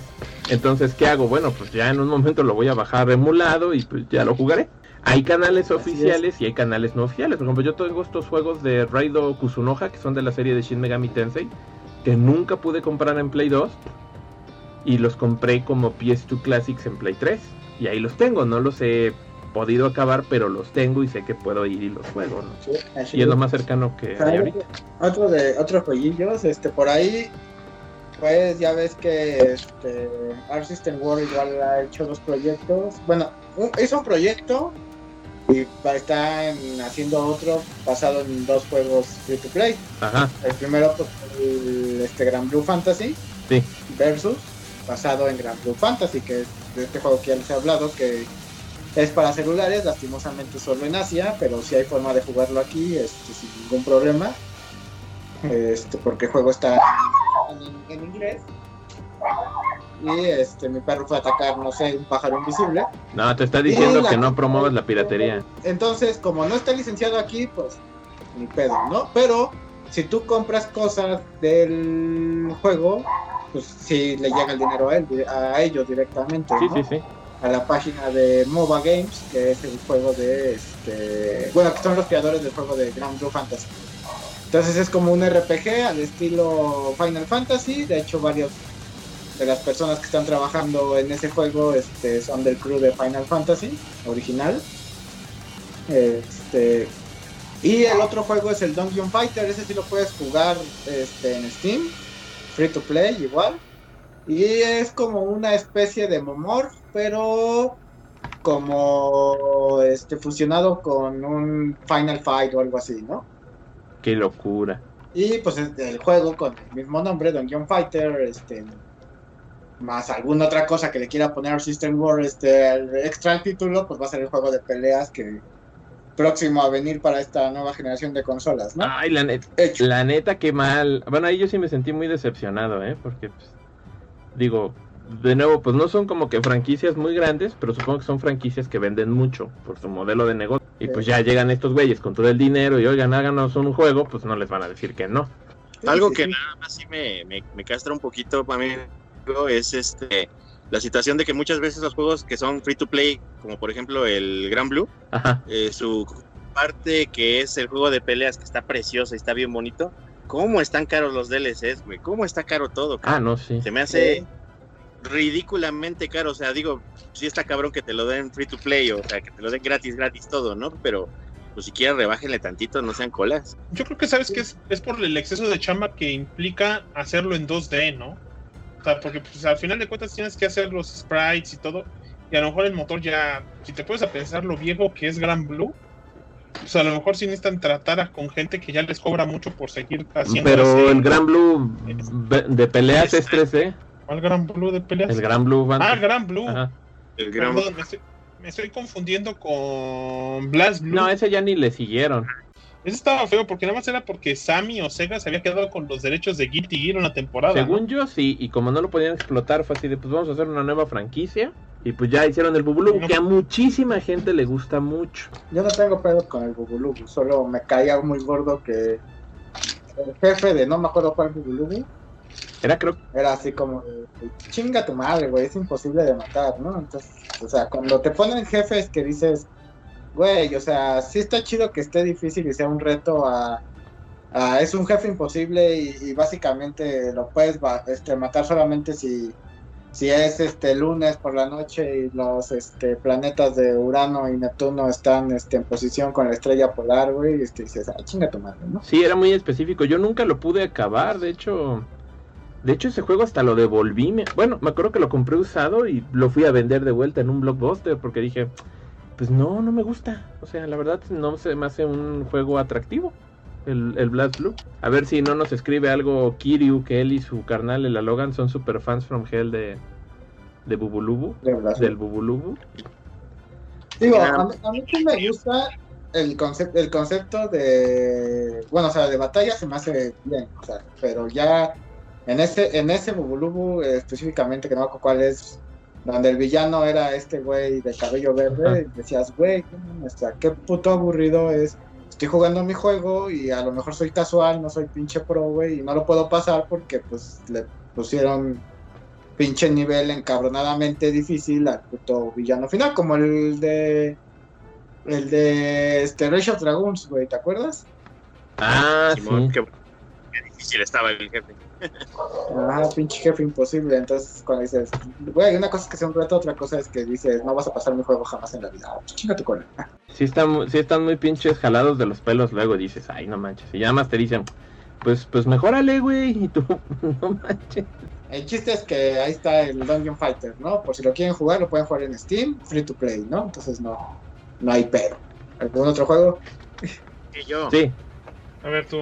Entonces, ¿qué hago? Bueno, pues ya en un momento lo voy a bajar emulado y pues ya lo jugaré. Hay canales oficiales y hay canales no oficiales. Por ejemplo, yo tengo estos juegos de Raido Kusunoha, que son de la serie de Shin Megami Tensei, que nunca pude comprar en Play 2 y los compré como PS2 Classics en Play 3. Y ahí los tengo, no los he podido acabar, pero los tengo y sé que puedo ir y los juego, ¿no? Sí, así Y es lo más cercano que hay ahorita. Otro de otros jueguillos, este, por ahí, pues ya ves que este, Art System World igual ha hecho dos proyectos. Bueno, hizo un proyecto y va- está en- haciendo otro basado en dos juegos free to play. Ajá, El primero, pues, el, este Gran Blue Fantasy sí. versus basado en Gran Blue Fantasy, que es de este juego que ya les he hablado, que es para celulares, lastimosamente solo en Asia, pero sí hay forma de jugarlo aquí este, sin ningún problema. [LAUGHS] Este, porque el juego está en, en inglés. Y este, mi perro fue a atacar, no sé, un pájaro invisible. No, te está diciendo la- que no promuevas la piratería. Entonces, como no está licenciado aquí, pues ni pedo, ¿no? Pero si tú compras cosas del juego, pues sí le llega el dinero a, él, a ellos directamente, Sí, ¿no? sí, sí. A la página de MOBA Games, que es el juego de este. Bueno, que son los creadores del juego de Grand Blue Fantasy. Entonces es como un RPG al estilo Final Fantasy. De hecho, varios de las personas que están trabajando en ese juego este, son del crew de Final Fantasy original. Este, y el otro juego es el Dungeon Fighter. Ese sí lo puedes jugar este, en Steam. Free to play igual. Y es como una especie de Momor, pero como este fusionado con un Final Fight o algo así, ¿no? Qué locura. Y pues es el juego con el mismo nombre, Dungeon Fighter, este más alguna otra cosa que le quiera poner System War, este el extra al título, pues va a ser el juego de peleas que próximo a venir para esta nueva generación de consolas, ¿no? Ay, la neta, Hecho. la neta, qué mal. Bueno, ahí yo sí me sentí muy decepcionado, ¿eh? Porque, pues, digo, de nuevo, pues no son como que franquicias muy grandes, pero supongo que son franquicias que venden mucho por su modelo de negocio. Y pues ya llegan estos güeyes con todo el dinero y oigan, háganos un juego, pues no les van a decir que no. Sí, Algo sí, que sí. nada más sí me, me, me castra un poquito para mí es este la situación de que muchas veces los juegos que son free to play, como por ejemplo el Gran Blue, eh, su parte que es el juego de peleas que está precioso y está bien bonito, ¿cómo están caros los DLCs, güey? ¿Cómo está caro todo? Ah, no, sí. Se me hace ridículamente caro, o sea, digo, sí está cabrón que te lo den free to play, o sea, que te lo den gratis, gratis todo, ¿no? Pero pues siquiera rebájenle tantito, no sean colas. Yo creo que sabes que es, es por el exceso de chamba que implica hacerlo en 2D, ¿no? Sea, porque pues, al final de cuentas tienes que hacer los sprites y todo. Y a lo mejor el motor ya, si te puedes a pensar lo viejo que es Gran Blue, pues a lo mejor sí necesitan tratar a- con gente que ya les cobra mucho por seguir haciendo Pero el Gran Blue de peleas es 3D. ¿Cuál Gran Blue de peleas? El Gran Blue Ah, Fantasy. Gran Blue. Ajá. El Gran Perdón, me estoy, me estoy confundiendo con Blast Blue. No, ese ya ni le siguieron. Ese estaba feo porque nada más era porque Sammy o Sega se había quedado con los derechos de Guilty Gear una temporada. ¿no? Según yo, sí, y como no lo podían explotar, fue así de, pues vamos a hacer una nueva franquicia. Y pues ya hicieron el Bubulu, No. que a muchísima gente le gusta mucho. Yo no tengo pedo con el Bubulubu, solo me caía muy gordo que el jefe de no me acuerdo cuál Bubulubu Era creo era así como de, chinga tu madre, güey, es imposible de matar, ¿no? Entonces, o sea, cuando te ponen jefes que dices, güey, o sea, sí está chido que esté difícil y sea un reto a, es un jefe imposible y, básicamente lo puedes este, matar solamente si si es este lunes por la noche y los este planetas de Urano y Neptuno están este en posición con la estrella polar, güey, y este dices, ah, chinga tu madre, ¿no? Sí, era muy específico. Yo nunca lo pude acabar, de hecho. De hecho, ese juego hasta lo devolví. Bueno, me acuerdo que lo compré usado y lo fui a vender de vuelta en un blockbuster porque dije, pues no, no me gusta. O sea, la verdad no se me hace un juego atractivo. El, el Blast Blue. A ver si no nos escribe algo Kiryu, que él y su carnal, el Logan, son super fans from hell de, de Bubulubu. De. Del Bubulubu. Digo, Ah. a mí, a mí sí me gusta el concepto, el concepto de, bueno, o sea, de batalla se me hace bien, o sea, pero ya En ese, en ese Bubulubu eh, específicamente, que no me acuerdo cuál es, donde el villano era este güey de cabello verde, y decías, güey, qué mames, qué puto aburrido es. Estoy jugando mi juego y a lo mejor soy casual, no soy pinche pro, güey, y no lo puedo pasar porque pues le pusieron pinche nivel encabronadamente difícil al puto villano final, como el de el de este Rage of Dragons, güey, ¿te acuerdas? Ah, Simón, sí. qué, qué difícil estaba el jefe. Ah, pinche jefe imposible. Entonces, cuando dices, güey, una cosa es que sea un reto, otra cosa es que dices, no vas a pasar mi juego jamás en la vida. Ah, Chinga tu cola. Sí están, sí están muy pinches jalados de los pelos luego dices, ay, no manches. Y ya más te dicen, pues, pues mejórale, güey. Y tú, [LAUGHS] no manches. El chiste es que ahí está el Dungeon Fighter, ¿no? Por si lo quieren jugar, lo pueden jugar en Steam, free to play, ¿no? Entonces no, no hay pero. ¿Algún otro juego? Que yo. Sí, A ver tú.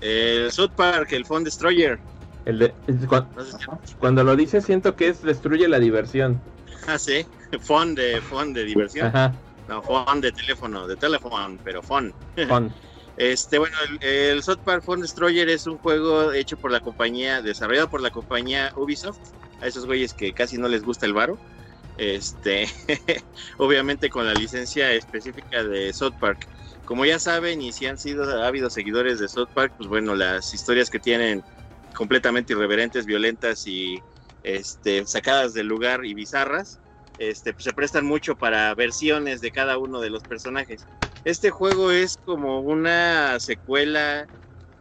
El South Park, el Phone Destroyer. el de, es cu- No sé si cuando lo dices siento que es destruye la diversión. ah, sí. [LAUGHS] Phone de, phone de diversión. Ajá, No, phone de teléfono, de teléfono, pero phone. con. [LAUGHS] Este, bueno, el, el South Park Phone Destroyer es un juego hecho por la compañía, desarrollado por la compañía Ubisoft. A esos güeyes que casi no les gusta el varo. Este, [LAUGHS] obviamente con la licencia específica de South Park. Como ya saben, y si han sido ávidos seguidores de South Park, pues bueno, las historias que tienen completamente irreverentes, violentas y este, sacadas del lugar y bizarras, este, pues se prestan mucho para versiones de cada uno de los personajes. Este juego es como una secuela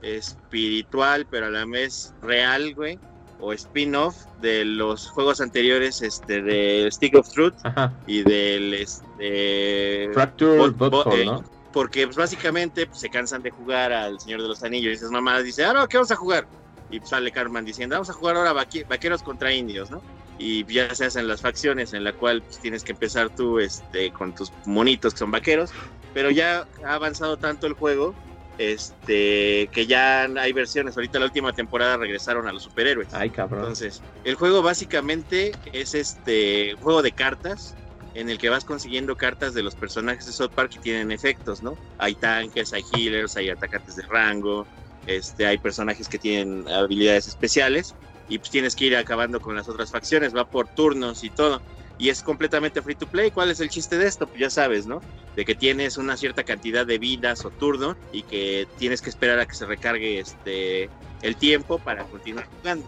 espiritual, pero a la vez real, güey, o spin-off de los juegos anteriores, este, de Stick of Truth Ajá. y del, este, Fracture Bot- Bot- Butthole, ¿no? Porque pues, básicamente pues, se cansan de jugar al Señor de los Anillos y esas mamadas dice, ah, no, ¿qué vamos a jugar? Y pues, sale Carmen diciendo, vamos a jugar ahora vaque- vaqueros contra indios, ¿no? Y ya se hacen las facciones en la cual pues, tienes que empezar tú este, con tus monitos que son vaqueros, pero ya ha avanzado tanto el juego este que ya hay versiones. Ahorita la última temporada regresaron a los superhéroes. Ay, cabrón. Entonces, el juego básicamente es este juego de cartas en el que vas consiguiendo cartas de los personajes de South Park que tienen efectos, ¿no? Hay tanques, hay healers, hay atacantes de rango, este, hay personajes que tienen habilidades especiales y pues tienes que ir acabando con las otras facciones, va por turnos y todo. Y es completamente free to play. ¿Cuál es el chiste de esto? Pues ya sabes, ¿no? De que tienes una cierta cantidad de vidas o turno y que tienes que esperar a que se recargue este el tiempo para continuar jugando.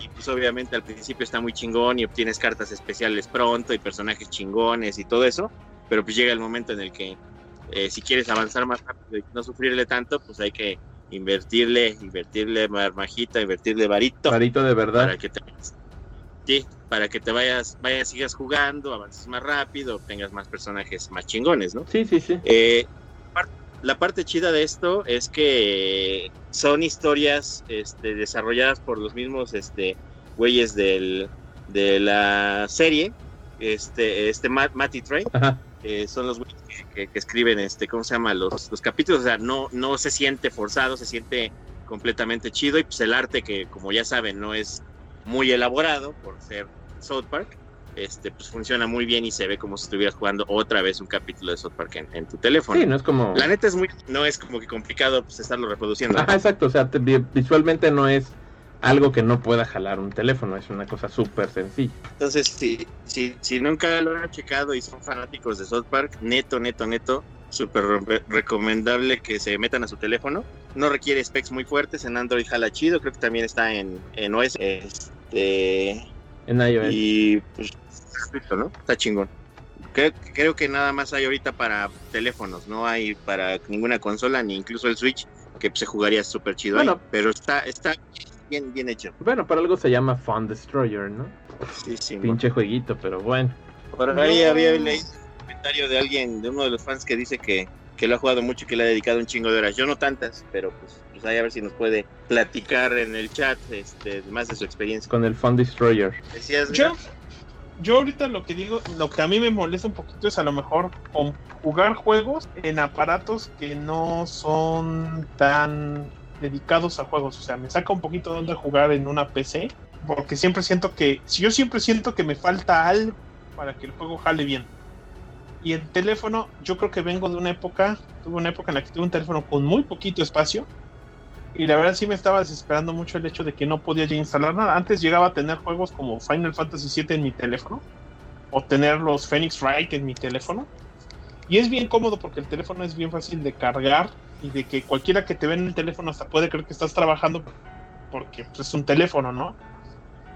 Y pues obviamente al principio está muy chingón y obtienes cartas especiales pronto y personajes chingones y todo eso. Pero pues llega el momento en el que eh, si quieres avanzar más rápido y no sufrirle tanto, pues hay que invertirle, invertirle marmajita, invertirle varito Varito de verdad. para que te sí, para que te vayas, vayas, sigas jugando, avances más rápido, obtengas más personajes más chingones, ¿no? Sí, sí, sí. Eh, la parte chida de esto es que son historias este, desarrolladas por los mismos este, güeyes del, de la serie, este, este Matt, Matty Trey, Ajá. eh, son los güeyes que, que- que escriben, este, ¿cómo se llama? Los, los capítulos, o sea, no, no se siente forzado, se siente completamente chido y pues el arte que, como ya saben, no es muy elaborado por ser South Park, este, pues funciona muy bien y se ve como si estuvieras jugando otra vez un capítulo de South Park en, en tu teléfono. Sí, no es como. La neta es muy, no es como que complicado pues estarlo reproduciendo. Ajá, exacto. O sea, te- vi- visualmente no es algo que no pueda jalar un teléfono. Es una cosa súper sencilla. Entonces, si, si, si nunca lo han checado y son fanáticos de South Park, neto, neto, neto, súper re- recomendable que se metan a su teléfono. No requiere specs muy fuertes, en Android jala chido, creo que también está en, en OS. Este, En iOS. y pues, ¿no? Está chingón. Creo, creo que nada más hay ahorita para teléfonos, no hay para ninguna consola, ni incluso el Switch, que se jugaría súper chido ahí. Bueno. Pero está, está bien, bien hecho. Bueno, para algo se llama Fun Destroyer, ¿no? Sí, sí. Pinche jueguito, pero bueno. Por ahí había leído un comentario de alguien, de uno de los fans que dice que, que lo ha jugado mucho y que le ha dedicado un chingo de horas. Yo no tantas, pero pues, pues ahí a ver si nos puede platicar en el chat este, más de su experiencia. Con el Fun Destroyer. Decías, Yo, yo ahorita lo que digo, lo que a mí me molesta un poquito es a lo mejor jugar juegos en aparatos que no son tan dedicados a juegos. O sea, me saca un poquito de onda jugar en una PC. Porque siempre siento que, si yo siempre siento que me falta algo para que el juego jale bien. Y el teléfono, yo creo que vengo de una época, tuve una época en la que tuve un teléfono con muy poquito espacio. Y la verdad sí me estaba desesperando mucho el hecho de que no podía ya instalar nada. Antes llegaba a tener juegos como Final Fantasy VII en mi teléfono. O tener los Phoenix Wright en mi teléfono. Y es bien cómodo porque el teléfono es bien fácil de cargar. Y de que cualquiera que te ve en el teléfono hasta puede creer que estás trabajando. Porque pues, es un teléfono, ¿no?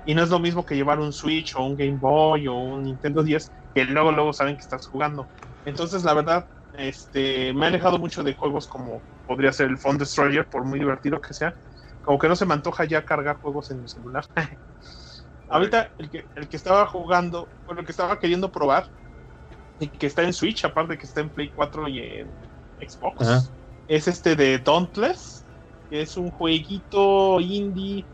Y no es lo mismo que llevar un Switch o un Game Boy o un Nintendo 10. Que luego, luego saben que estás jugando. Entonces la verdad este, me ha alejado mucho de juegos como podría ser el Phone Destroyer, por muy divertido que sea. Como que no se me antoja ya cargar juegos en mi celular. [LAUGHS] Ahorita el que, el que estaba jugando, bueno, el que estaba queriendo probar, y que está en Switch, aparte de que está en Play 4 y en Xbox, Ajá. es este de Dauntless, que es un jueguito indie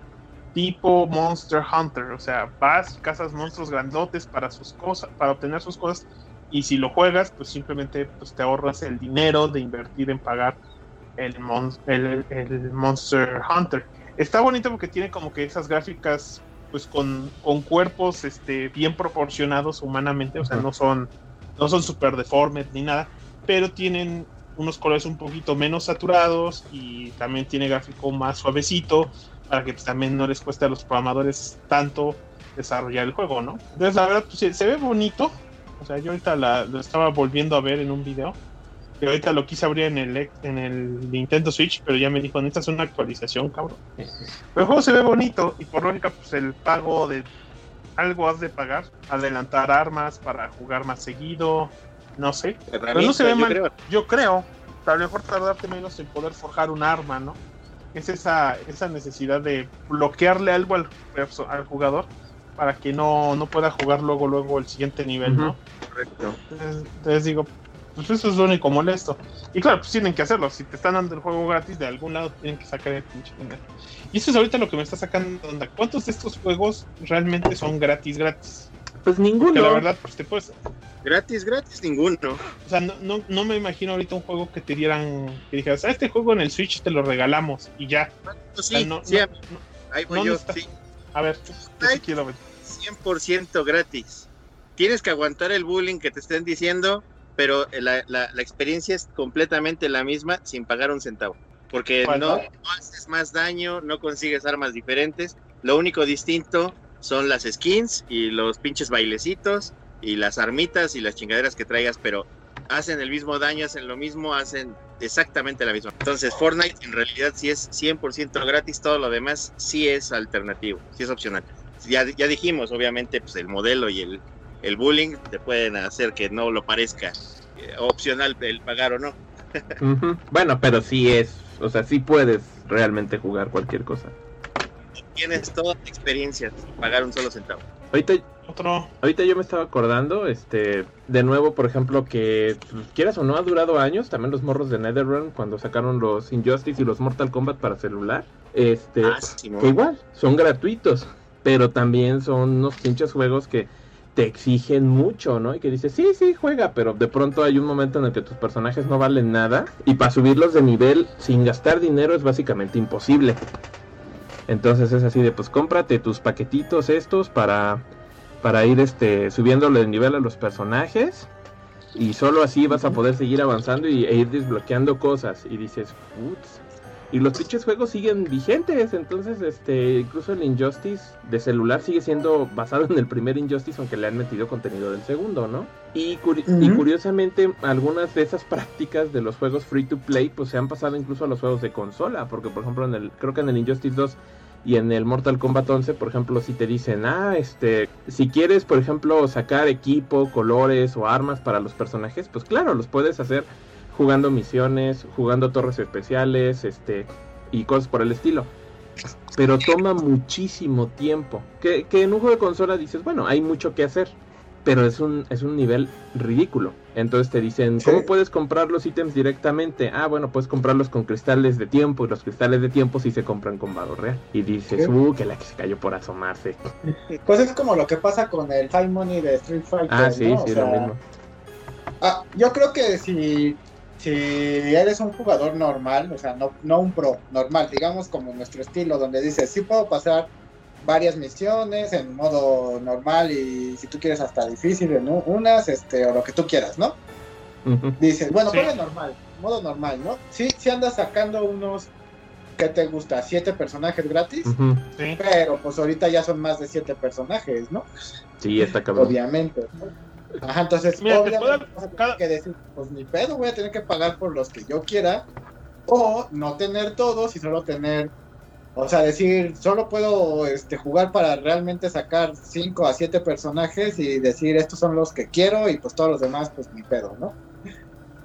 tipo Monster Hunter. O sea, vas, cazas monstruos grandotes para sus cosas, para obtener sus cosas y si lo juegas, pues simplemente pues, te ahorras el dinero de invertir en pagar el, mon el, el, Monster Hunter. Está bonito porque tiene como que esas gráficas pues con, con cuerpos este, bien proporcionados humanamente, o sea, no son, no son super deformes ni nada, pero tienen unos colores un poquito menos saturados y también tiene gráfico más suavecito para que pues, también no les cueste a los programadores tanto desarrollar el juego, ¿no? Entonces la verdad pues, se ve bonito, o sea, yo ahorita la, lo estaba volviendo a ver en un video. Y ahorita lo quise abrir en el, en el Nintendo Switch, pero ya me dijo, necesitas una actualización, cabrón. Pero el juego se ve bonito y por lógica, pues el pago de algo has de pagar. Adelantar armas para jugar más seguido, no sé. Pero no se ve yo mal. creo. Yo creo, a lo mejor tardarte menos en poder forjar un arma, ¿no? Es esa, esa necesidad de bloquearle algo al, al jugador para que no, no pueda jugar luego luego el siguiente nivel, ¿no? Correcto. Entonces, entonces digo, pues eso es lo único molesto. Y claro, pues tienen que hacerlo. Si te están dando el juego gratis, de algún lado tienen que sacar el pinche dinero. Y eso es ahorita lo que me está sacando de onda. ¿Cuántos de estos juegos realmente son gratis, gratis? Pues Que ninguno. la verdad, pues te puedes. Gratis, gratis, ninguno. O sea, no, no, no me imagino ahorita un juego que te dieran. Que dijeras, "Ah, este juego en el Switch te lo regalamos y ya. Sí, sea, no- sí, ahí voy no yo, sí. A ver, yo Ay. sí quiero ver. 100% gratis. Tienes que aguantar el bullying que te estén diciendo, pero la, la- la experiencia es completamente la misma sin pagar un centavo. Porque ¿Cuál, no, no? no haces más daño, no consigues armas diferentes. Lo único distinto son las skins y los pinches bailecitos y las armitas y las chingaderas que traigas, pero hacen el mismo daño, hacen lo mismo, hacen exactamente la misma. Entonces Fortnite en realidad sí es 100% gratis, todo lo demás sí es alternativo, sí es opcional. Ya, ya dijimos, obviamente, pues el modelo y el, el bullying te pueden hacer que no lo parezca eh, opcional el pagar o no. Bueno, pero sí es, o sea, sí puedes realmente jugar cualquier cosa. Tienes toda la experiencia sin pagar un solo centavo. Ahorita, Otro. ahorita yo me estaba acordando, este, de nuevo, por ejemplo, que pues, quieras o no ha durado años, también los morros de NetherRealm cuando sacaron los Injustice y los Mortal Kombat para celular, este, Ah, que igual, son gratuitos, pero también son unos pinches juegos que te exigen mucho, ¿no? Y que dices, sí, sí, juega, pero de pronto hay un momento en el que tus personajes no valen nada y para subirlos de nivel sin gastar dinero es básicamente imposible. Entonces es así de, pues cómprate tus paquetitos estos para, para ir este, subiéndole de nivel a los personajes y solo así vas a poder seguir avanzando y, e ir desbloqueando cosas. Y dices, putz. Y los pinches juegos siguen vigentes, entonces este incluso el Injustice de celular sigue siendo basado en el primer Injustice, aunque le han metido contenido del segundo, ¿no? Y, curi- y Ujú. curiosamente algunas de esas prácticas de los juegos free to play pues se han pasado incluso a los juegos de consola, porque por ejemplo en el creo que en el Injustice 2 y en el Mortal Kombat 11, por ejemplo, si te dicen, ah, este, si quieres, por ejemplo, sacar equipo, colores o armas para los personajes, pues claro, los puedes hacer jugando misiones, jugando torres especiales, este, y cosas por el estilo. Pero toma muchísimo tiempo. Que, que en un juego de consola dices, bueno, hay mucho que hacer. Pero es un, es un nivel ridículo. Entonces te dicen, ¿cómo Sí. puedes comprar los ítems directamente? Ah, bueno, puedes comprarlos con cristales de tiempo. Y los cristales de tiempo sí se compran con valor real. Y dices, Sí. uh, que la que se cayó por asomarse. [LAUGHS] Pues es como lo que pasa con el Time Money de Street Fighter. Ah, sí, ¿no? O sí, sea, lo mismo. ah, yo creo que si, si eres un jugador normal, o sea, no, no un pro, normal, digamos como nuestro estilo, donde dices, sí puedo pasar varias misiones en modo normal y si tú quieres hasta difícil en unas, este, o lo que tú quieras, ¿no? Ujú. Dices, bueno, Sí. normal, modo normal, ¿no? Sí, sí andas sacando unos ¿qué te gusta? ¿Siete personajes gratis? Sí. Pero pues ahorita ya son más de siete personajes, ¿no? Sí, está cabrón. Obviamente. ¿no? Ajá, entonces, Mira, te obviamente puedo- vas a que decir, pues ni pedo, voy a tener que pagar por los que yo quiera, o no tener todos y solo tener, o sea, decir, solo puedo este, jugar para realmente sacar 5 a 7 personajes y decir, estos son los que quiero y pues todos los demás, pues ni pedo, ¿no?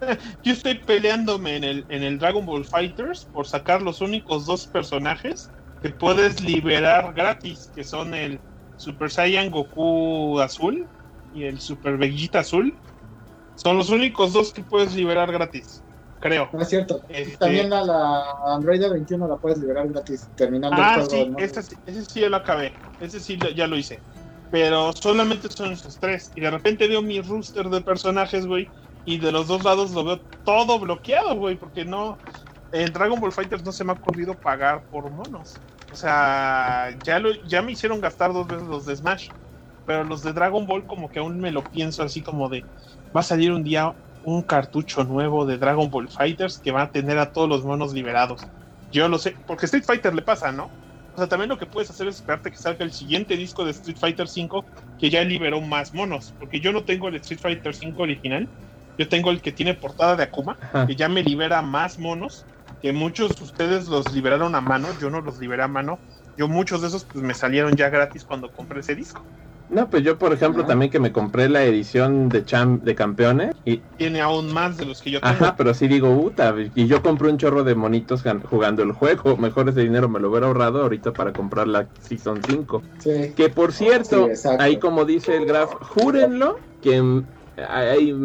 [LAUGHS] Yo estoy peleándome en el, en el Dragon Ball Fighters por sacar los únicos dos personajes que puedes liberar gratis, que son el Super Saiyan Goku azul y el Super Vegeta azul. Son los únicos dos que puedes liberar gratis, creo. No es cierto. Este- También a la Android 21 la puedes liberar gratis terminando Ah, el juego. ese, sí- ese sí ya lo acabé. Ese sí ya lo hice. Pero solamente son esos tres. Y de repente veo mi rooster de personajes, güey. Y de los dos lados lo veo todo bloqueado, güey. Porque no. En Dragon Ball Fighters no se me ha ocurrido pagar por monos. O sea, ya, lo, ya me hicieron gastar dos veces los de Smash. Pero los de Dragon Ball, como que aún me lo pienso así como de. Va a salir un día un cartucho nuevo de Dragon Ball Fighters que va a tener a todos los monos liberados. Yo lo sé, porque Street Fighter le pasa, ¿no? O sea, también lo que puedes hacer es esperarte que salga el siguiente disco de Street Fighter V que ya liberó más monos. Porque yo no tengo el Street Fighter V original. Yo tengo el que tiene portada de Akuma, Ajá. que ya me libera más monos. Que muchos de ustedes los liberaron a mano. Yo no los liberé a mano. Yo muchos de esos pues me salieron ya gratis cuando compré ese disco. No, pues yo, por ejemplo, también que me compré la edición de cham de campeones y Tiene aún más de los que yo tengo. Ajá, pero sí digo, puta, y yo compré un chorro de monitos gan- jugando el juego. Mejor ese dinero me lo hubiera ahorrado ahorita para comprar la Season 5. Sí. Que por cierto, Sí, ahí como dice el Graf, júrenlo que ahí,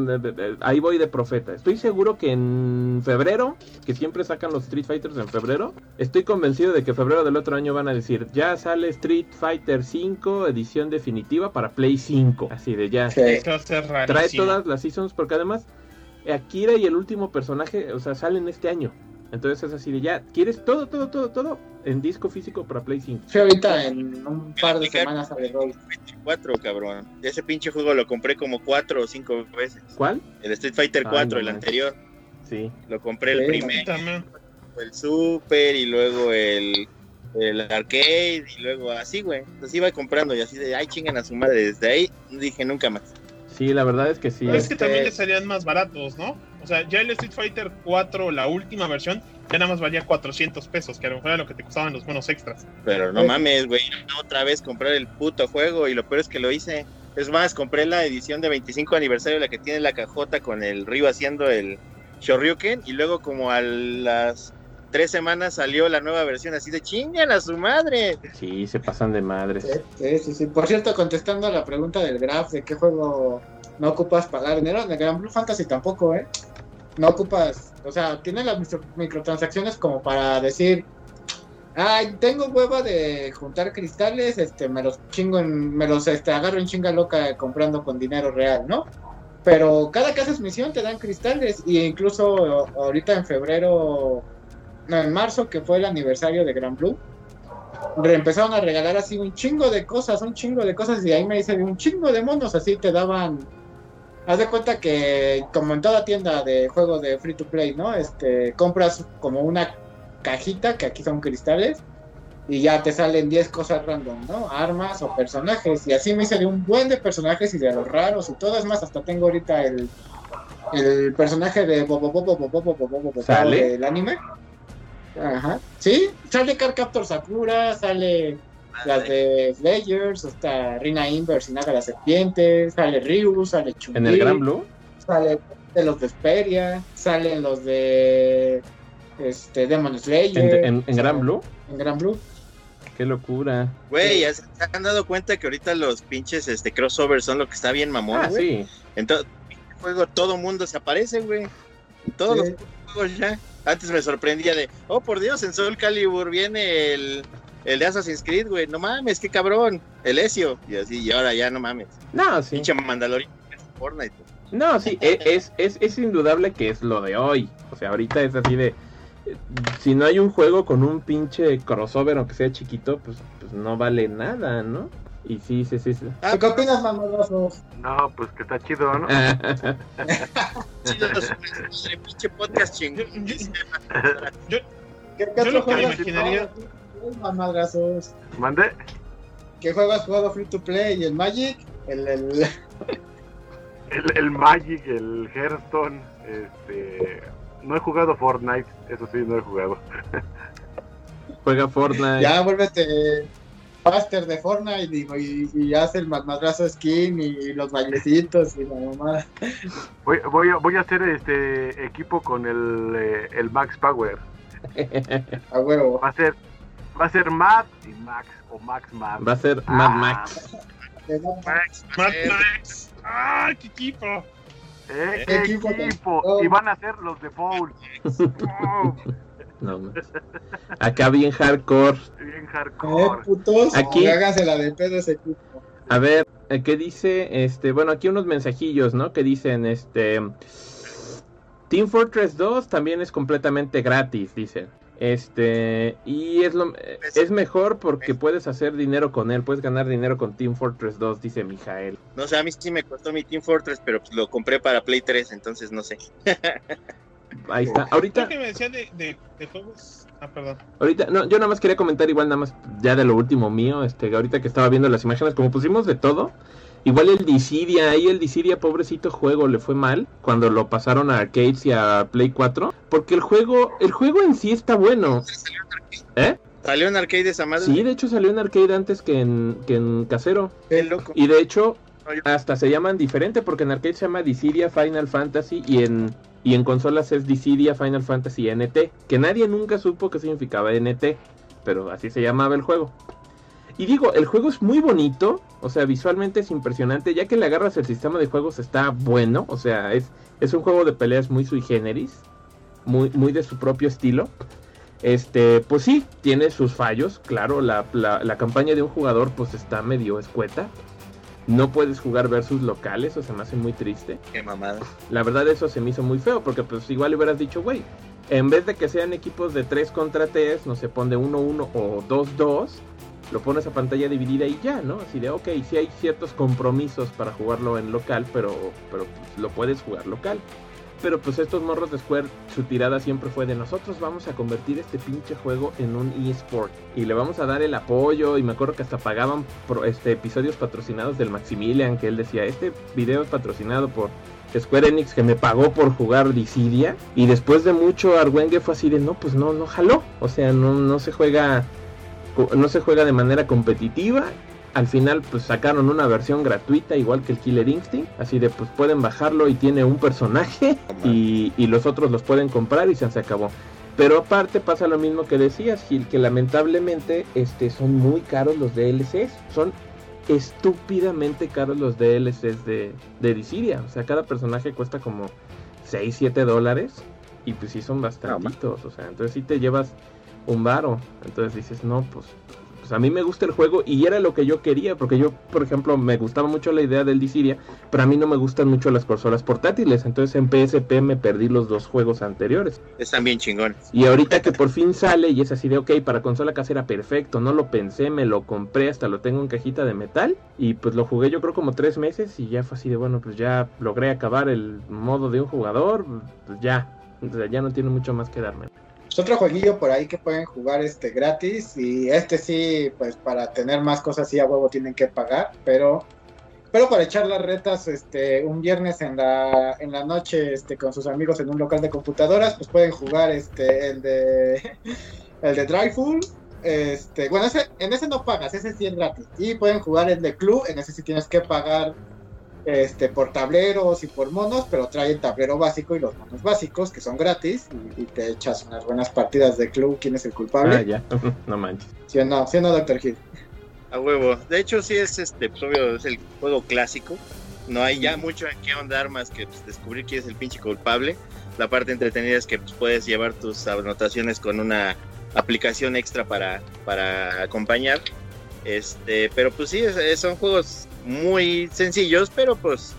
ahí voy de profeta. Estoy seguro que en febrero, que siempre sacan los Street Fighters en febrero, estoy convencido de que febrero del otro año van a decir, ya sale Street Fighter 5 edición definitiva para Play 5. Así de ya. Sí. Trae todas las seasons porque además Akira y el último personaje, o sea, salen este año. Entonces es así de ya, ¿quieres todo, todo, todo, todo en disco físico para Play 5? Sí, ahorita en un par de semanas sale Roll. 4, cabrón. Ese pinche juego lo compré como cuatro o cinco veces. ¿Cuál? El Street Fighter Ay, 4, no el anterior. Sí. Lo compré el Sí. primero, También. el Super y luego el, el arcade y luego así, güey. Los iba comprando y así de, ay, chingan a su madre. Desde ahí dije nunca más. Sí, la verdad es que sí. Pero es que Este- también le salían más baratos, ¿no? O sea, ya el Street Fighter 4, la última versión, ya nada más valía 400 pesos, que a lo mejor era lo que te costaban los buenos extras. Pero no mames, güey. Otra vez comprar el puto juego y lo peor es que lo hice. Es más, compré la edición de 25 aniversario, la que tiene la cajota con el Ryu haciendo el Shoryuken. Y luego, como a las tres semanas, salió la nueva versión así de chingan a su madre. Sí, se pasan de madres. Sí, sí, sí, sí. Por cierto, contestando a la pregunta del Graf de qué juego no ocupas pagar dinero, en el Gran Blue Fantasy tampoco, ¿eh? No ocupas, o sea, tiene las micro- microtransacciones como para decir, ay, tengo hueva de juntar cristales, este, me los chingo, en, me los este, agarro en chinga loca comprando con dinero real, ¿no? Pero cada que haces misión te dan cristales y incluso ahorita en febrero, no, en marzo, que fue el aniversario de Gran Blue, empezaron a regalar así un chingo de cosas, un chingo de cosas, y ahí me hice un chingo de monos, así te daban. Haz de cuenta que, como en toda tienda de juegos de free to play, ¿no? Este, compras como una cajita, que aquí son cristales, y ya te salen 10 cosas random, ¿no? Armas o personajes, y así me hice de un buen de personajes y de los raros y todo, es más, hasta tengo ahorita el, el personaje de Bobo Bobo Bobo Bobo Bobo Bobo ¿Sale? del anime. Ajá. Sí, sale Car Captor Sakura, sale las de Slayers, está Rina Inverse y Naga la Serpiente, sale Ryu, sale chun En el Gran Blue. sale de los de Esperia, salen los de este Demon Slayer. En, en- en sale- Gran Blue. En Gran Blue. Qué locura. Güey, ¿ya se han dado cuenta que ahorita los pinches este, crossovers son lo que está bien mamón, Ah, güey? sí. En todo juego todo mundo se aparece, güey. En todos Sí. los juegos ya. Antes me sorprendía de, oh por Dios, en Soul Calibur viene el, el de Assassin's Creed, güey. No mames, qué cabrón. El Ezio. Y así, y ahora ya no mames. No, sí. Pinche Mandalorian Fortnite. No, sí, e- es, es, es indudable que es lo de hoy. O sea, ahorita es así de. eh, Si no hay un juego con un pinche crossover, aunque sea chiquito, pues, pues no vale nada, ¿no? Y sí, sí, sí. sí. Ah, ¿Qué opinas, mamadrazos? No, pues que está chido, ¿no? Madre, pinche podcast chingón. Yo- yo- ¿Qué, qué Yo lo otro que me imaginaría- jugado? Mamadrazos. ¿Mandé? ¿Qué juego has jugado free to play? ¿El Magic? El, el... El, el Magic, el Hearthstone, este... No he jugado Fortnite, eso sí, no he jugado. [LAUGHS] Juega Fortnite. Ya, vuélvete master de Fortnite y, y hace el madrazo skin y los bailecitos y la mamada. Voy, voy, a, voy a hacer este equipo con el, eh, el Max Power. A huevo. Va a ser, va a ser Matt y Max, o Max Matt. Va a ser Mad Max. Max, Mad eh, Max. ¡Ah, qué equipo! ¿Eh? ¿Qué ¿Qué equipo? equipo? Oh. Y van a ser los de. Oh, [LAUGHS] No, más. Acá bien hardcore. bien Eh, hardcore. putos, Aquí- la de pedo ese equipo. A ver, eh, ¿qué dice? Este, bueno, aquí unos mensajillos, ¿no? Que dicen, este, Team Fortress 2 también es completamente gratis, dicen. Este, y es lo eh, es mejor porque puedes hacer dinero con él, puedes ganar dinero con Team Fortress 2, dice Mijael. No sé, a mí sí me costó mi Team Fortress, pero pues lo compré para Play 3, entonces no sé. [LAUGHS] Ahí está. Ahorita, que me decían de, de, de juegos. Ah, perdón. ahorita, no, yo nada más quería comentar igual nada más ya de lo último mío, este, ahorita que estaba viendo las imágenes, como pusimos de todo, igual el Dissidia, ahí el Dissidia, pobrecito juego, le fue mal cuando lo pasaron a arcades y a Play 4, porque el juego, el juego en sí está bueno. ¿Eh? Salió en arcade esa madre. Sí, de hecho salió en arcade antes que en, que en casero. Qué loco. Y de hecho, hasta se llaman diferente porque en arcade se llama Dissidia Final Fantasy y en, y en consolas es Dissidia Final Fantasy NT. Que nadie nunca supo qué significaba NT, pero así se llamaba el juego. Y digo, el juego es muy bonito, o sea, visualmente es impresionante, ya que le agarras el sistema de juegos está bueno, o sea, es, es un juego de peleas muy sui generis, muy, muy de su propio estilo. Este, pues sí, tiene sus fallos, claro, la, la, la campaña de un jugador pues está medio escueta. No puedes jugar versus locales, o se me hace muy triste. Qué mamada. La verdad eso se me hizo muy feo, porque pues igual hubieras dicho, güey, en vez de que sean equipos de 3 contra 3, no se pone 1-1 o 2-2, lo pones a pantalla dividida y ya, ¿no? Así de, ok, sí hay ciertos compromisos para jugarlo en local, pero, pero lo puedes jugar local. Pero pues estos morros de Square, su tirada siempre fue de nosotros vamos a convertir este pinche juego en un eSport. Y le vamos a dar el apoyo. Y me acuerdo que hasta pagaban este, episodios patrocinados del Maximilian. Que él decía, este video es patrocinado por Square Enix que me pagó por jugar Dissidia. Y después de mucho Arwenge fue así de, no, pues no, no jaló. O sea, no, no se juega... No se juega de manera competitiva al final pues sacaron una versión gratuita igual que el Killer Instinct, así de pues pueden bajarlo y tiene un personaje [LAUGHS] y, y los otros los pueden comprar y se, se acabó. Pero aparte pasa lo mismo que decías, Gil, que lamentablemente este, son muy caros los DLCs, son estúpidamente caros los DLCs de, de Dissidia, o sea, cada personaje cuesta como 6, 7 dólares y pues sí son bastantitos, o sea, entonces sí te llevas un varo, entonces dices, no, pues pues a mí me gusta el juego y era lo que yo quería, porque yo, por ejemplo, me gustaba mucho la idea del Dissidia, pero a mí no me gustan mucho las consolas portátiles, entonces en PSP me perdí los dos juegos anteriores. Están bien chingones. Y ahorita que por fin sale y es así de, ok, para consola casera perfecto, no lo pensé, me lo compré, hasta lo tengo en cajita de metal y pues lo jugué yo creo como tres meses y ya fue así de, bueno, pues ya logré acabar el modo de un jugador, pues ya, o sea, ya no tiene mucho más que darme. Es otro jueguillo por ahí que pueden jugar este gratis. Y este sí, pues para tener más cosas sí a huevo tienen que pagar, pero pero para echar las retas este un viernes en la en la noche este con sus amigos en un local de computadoras, pues pueden jugar este el de [LAUGHS] el de Dryful este, bueno, ese, en ese no pagas, ese sí es gratis. Y pueden jugar el de club, en ese sí tienes que pagar este por tableros y por monos, pero trae el tablero básico y los monos básicos, que son gratis, y, y te echas unas buenas partidas de club. ¿Quién es el culpable? Ah, ya, [LAUGHS] no manches. ¿Sí o no? ¿Sí o no, Dr. Hill? A huevo. De hecho, sí es este, pues, obvio, es el juego clásico. No hay ya mucho en qué ahondar más que pues, descubrir quién es el pinche culpable. La parte entretenida es que pues, puedes llevar tus anotaciones con una aplicación extra para, para acompañar. Este, pero pues sí, es- son juegos muy sencillos, pero pues,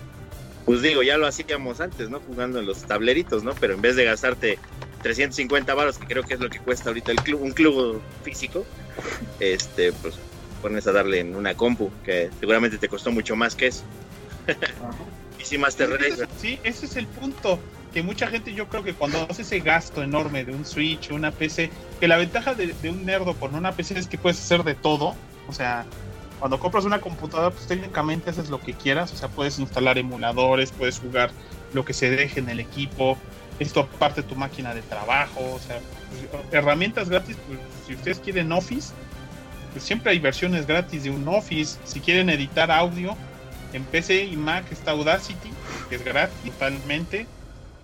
pues digo, ya lo hacíamos antes, ¿no? Jugando en los tableritos, ¿no? Pero en vez de gastarte 350 varos, que creo que es lo que cuesta ahorita el club, un club físico, este, pues pones a darle en una compu, que seguramente te costó mucho más que eso. [LAUGHS] Y sí, Master Race, Sí, ese es el punto. que mucha gente yo creo que cuando hace ese gasto enorme de un Switch una PC, que la ventaja de, de un nerdo con una PC es que puedes hacer de todo, o sea, cuando compras una computadora, pues técnicamente haces lo que quieras, o sea, puedes instalar emuladores, puedes jugar lo que se deje en el equipo, esto aparte tu máquina de trabajo, o sea, pues, herramientas gratis, pues si ustedes quieren Office, pues siempre hay versiones gratis de un Office, si quieren editar audio, en PC y Mac está Audacity, que es gratis totalmente,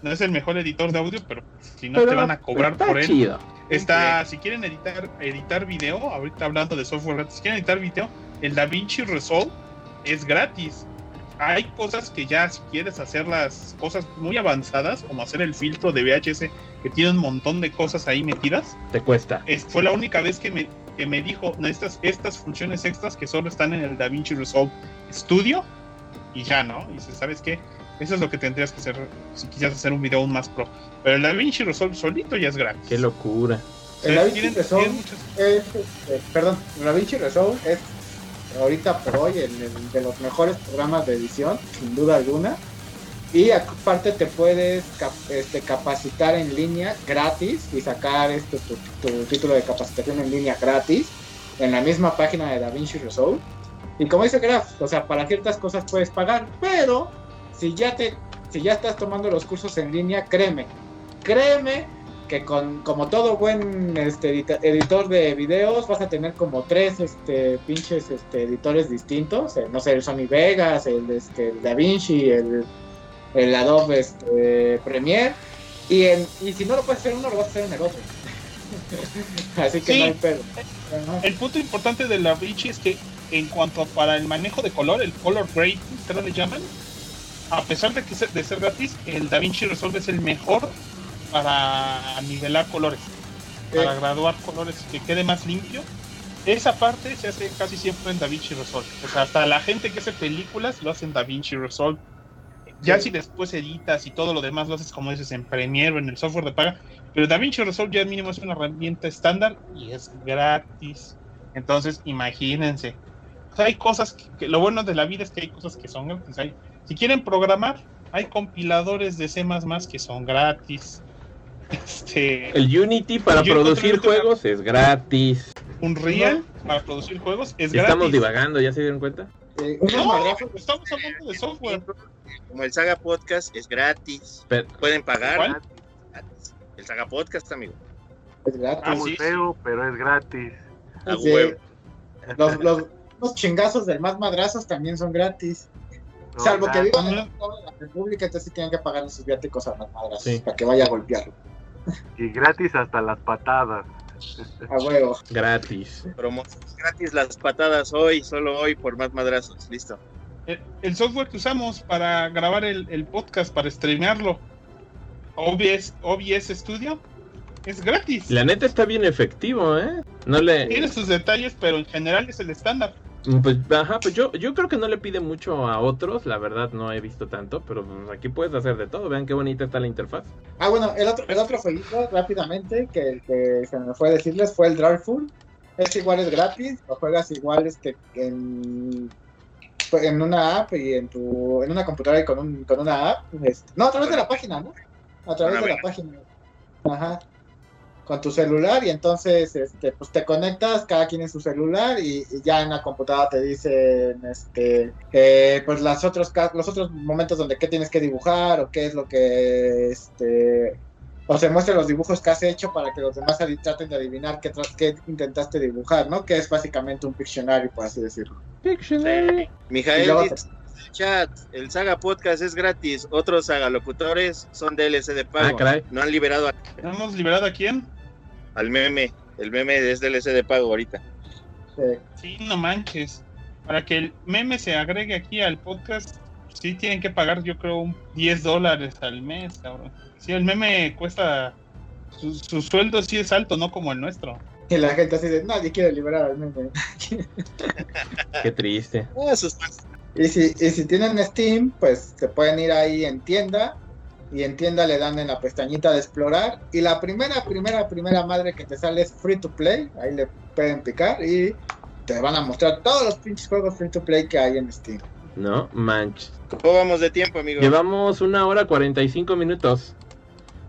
no es el mejor editor de audio, pero si no Pero te van a cobrar está por él. chido. Está, si quieren editar, editar video, ahorita hablando de software gratis, si quieren editar video, el DaVinci Resolve es gratis. Hay cosas que ya, si quieres hacer las cosas muy avanzadas, como hacer el filtro de VHS, que tiene un montón de cosas ahí metidas, Te cuesta. es- fue la única vez que me, que me dijo estas, estas funciones extras que solo están en el DaVinci Resolve Studio, y ya, ¿no? Y dices, ¿sabes qué? Eso es lo que tendrías que hacer si quisieras hacer un video aún más pro. Pero el DaVinci Resolve solito ya es gratis. Qué locura. El DaVinci Resolve es, este, perdón, DaVinci Resolve es ahorita por hoy el, el de los mejores programas de edición, sin duda alguna. Y aparte te puedes cap- este, capacitar en línea gratis y sacar este, tu, tu título de capacitación en línea gratis en la misma página de DaVinci Resolve. Y como dice Graf, o sea, para ciertas cosas puedes pagar, pero si ya te, si ya estás tomando los cursos en línea, créeme, créeme que con como todo buen este, edita- editor de videos vas a tener como tres este pinches este, editores distintos eh, no sé el Sony Vegas el este el DaVinci el, el Adobe este, Premiere y en, y si no lo puedes hacer uno lo vas a hacer en el otro [LAUGHS] así que Sí. no hay pedo Ajá. El punto importante de la Vinci es que en cuanto a para el manejo de color, el color grading, creo le llaman, a pesar de que se- de ser gratis, el DaVinci Resolve es el mejor para nivelar colores, para graduar colores que quede más limpio. Esa parte se hace casi siempre en DaVinci Resolve. O sea, hasta la gente que hace películas lo hace en DaVinci Resolve. Ya Sí. si después editas y todo lo demás lo haces como dices en Premiere o en el software de paga, pero DaVinci Resolve ya mínimo es una herramienta estándar y es gratis. Entonces, imagínense. O sea, hay cosas que, que- lo bueno de la vida es que hay cosas que son gratis. Hay, si quieren programar, hay compiladores de C++ que son gratis. [LAUGHS] Este, El Unity para producir una- juegos es gratis. un Real para producir juegos es Estamos gratis. divagando, ¿ya se dieron cuenta? Eh, No, estamos hablando de software. Como el Saga Podcast es gratis. Pero- Pueden pagar. ¿Cuál? gratis. El Saga Podcast, amigo. es gratis. Ah, muy sí, feo, pero es gratis. A Sí. huevo. los, los, los chingazos del más madrazos también son gratis No, Salvo ya, que vivan no. en toda la República, entonces tienen que pagar sus viáticos a las madras Sí. para que vaya a golpearlo. Y gratis hasta las patadas. A huevo. Gratis. Promociones gratis las patadas hoy, solo hoy por más madrazos. Listo. El, el software que usamos para grabar el, el podcast, para streamearlo, OBS, OBS Studio, es gratis. La neta está bien efectivo, ¿eh? No le... Tiene sus detalles, pero en general es el estándar. Pues, ajá, pues yo, yo creo que no le pide mucho a otros, la verdad no he visto tanto, pero pues, aquí puedes hacer de todo, vean qué bonita está la interfaz. Ah, bueno, el otro, el otro jueguito, rápidamente, que, que se me fue a decirles, fue el Drawful. Es igual, es gratis, lo juegas igual este, en, en una app y en tu en una computadora y con, un, con una app. este, no, a través de la página, ¿no? A través de la página. Ajá. Con tu celular y entonces este, pues te conectas cada quien en su celular y, y ya en la computadora te dicen este eh, pues las otros ca- los otros momentos donde qué tienes que dibujar o qué es lo que este o se muestran los dibujos que has hecho para que los demás traten de adivinar qué, qué intentaste dibujar, ¿no? Que es básicamente un Pictionary, por así decirlo. Pictionary. Mijael chat, el Saga Podcast es gratis, otros Saga locutores son DLC de pago. Ah, caray. No han liberado a- ¿Hemos liberado a quién? Al meme. El meme es DLC de pago ahorita. Sí, no manches. Para que el meme se agregue aquí al podcast, sí tienen que pagar, yo creo, un 10 dólares al mes, cabrón. Sí, el meme cuesta. Su, su sueldo sí es alto, no como el nuestro. y la gente así de nadie quiere liberar al meme. [LAUGHS] Qué triste. Y si, y si tienen Steam, pues se pueden ir ahí en tienda. Y en tienda le dan en la pestañita de explorar. Y la primera, primera, primera madre que te sale es free to play. Ahí le pueden picar y te van a mostrar todos los pinches juegos free to play que hay en Steam. No, manches. ¿Cómo vamos de tiempo, amigo? Llevamos una hora 45 minutos.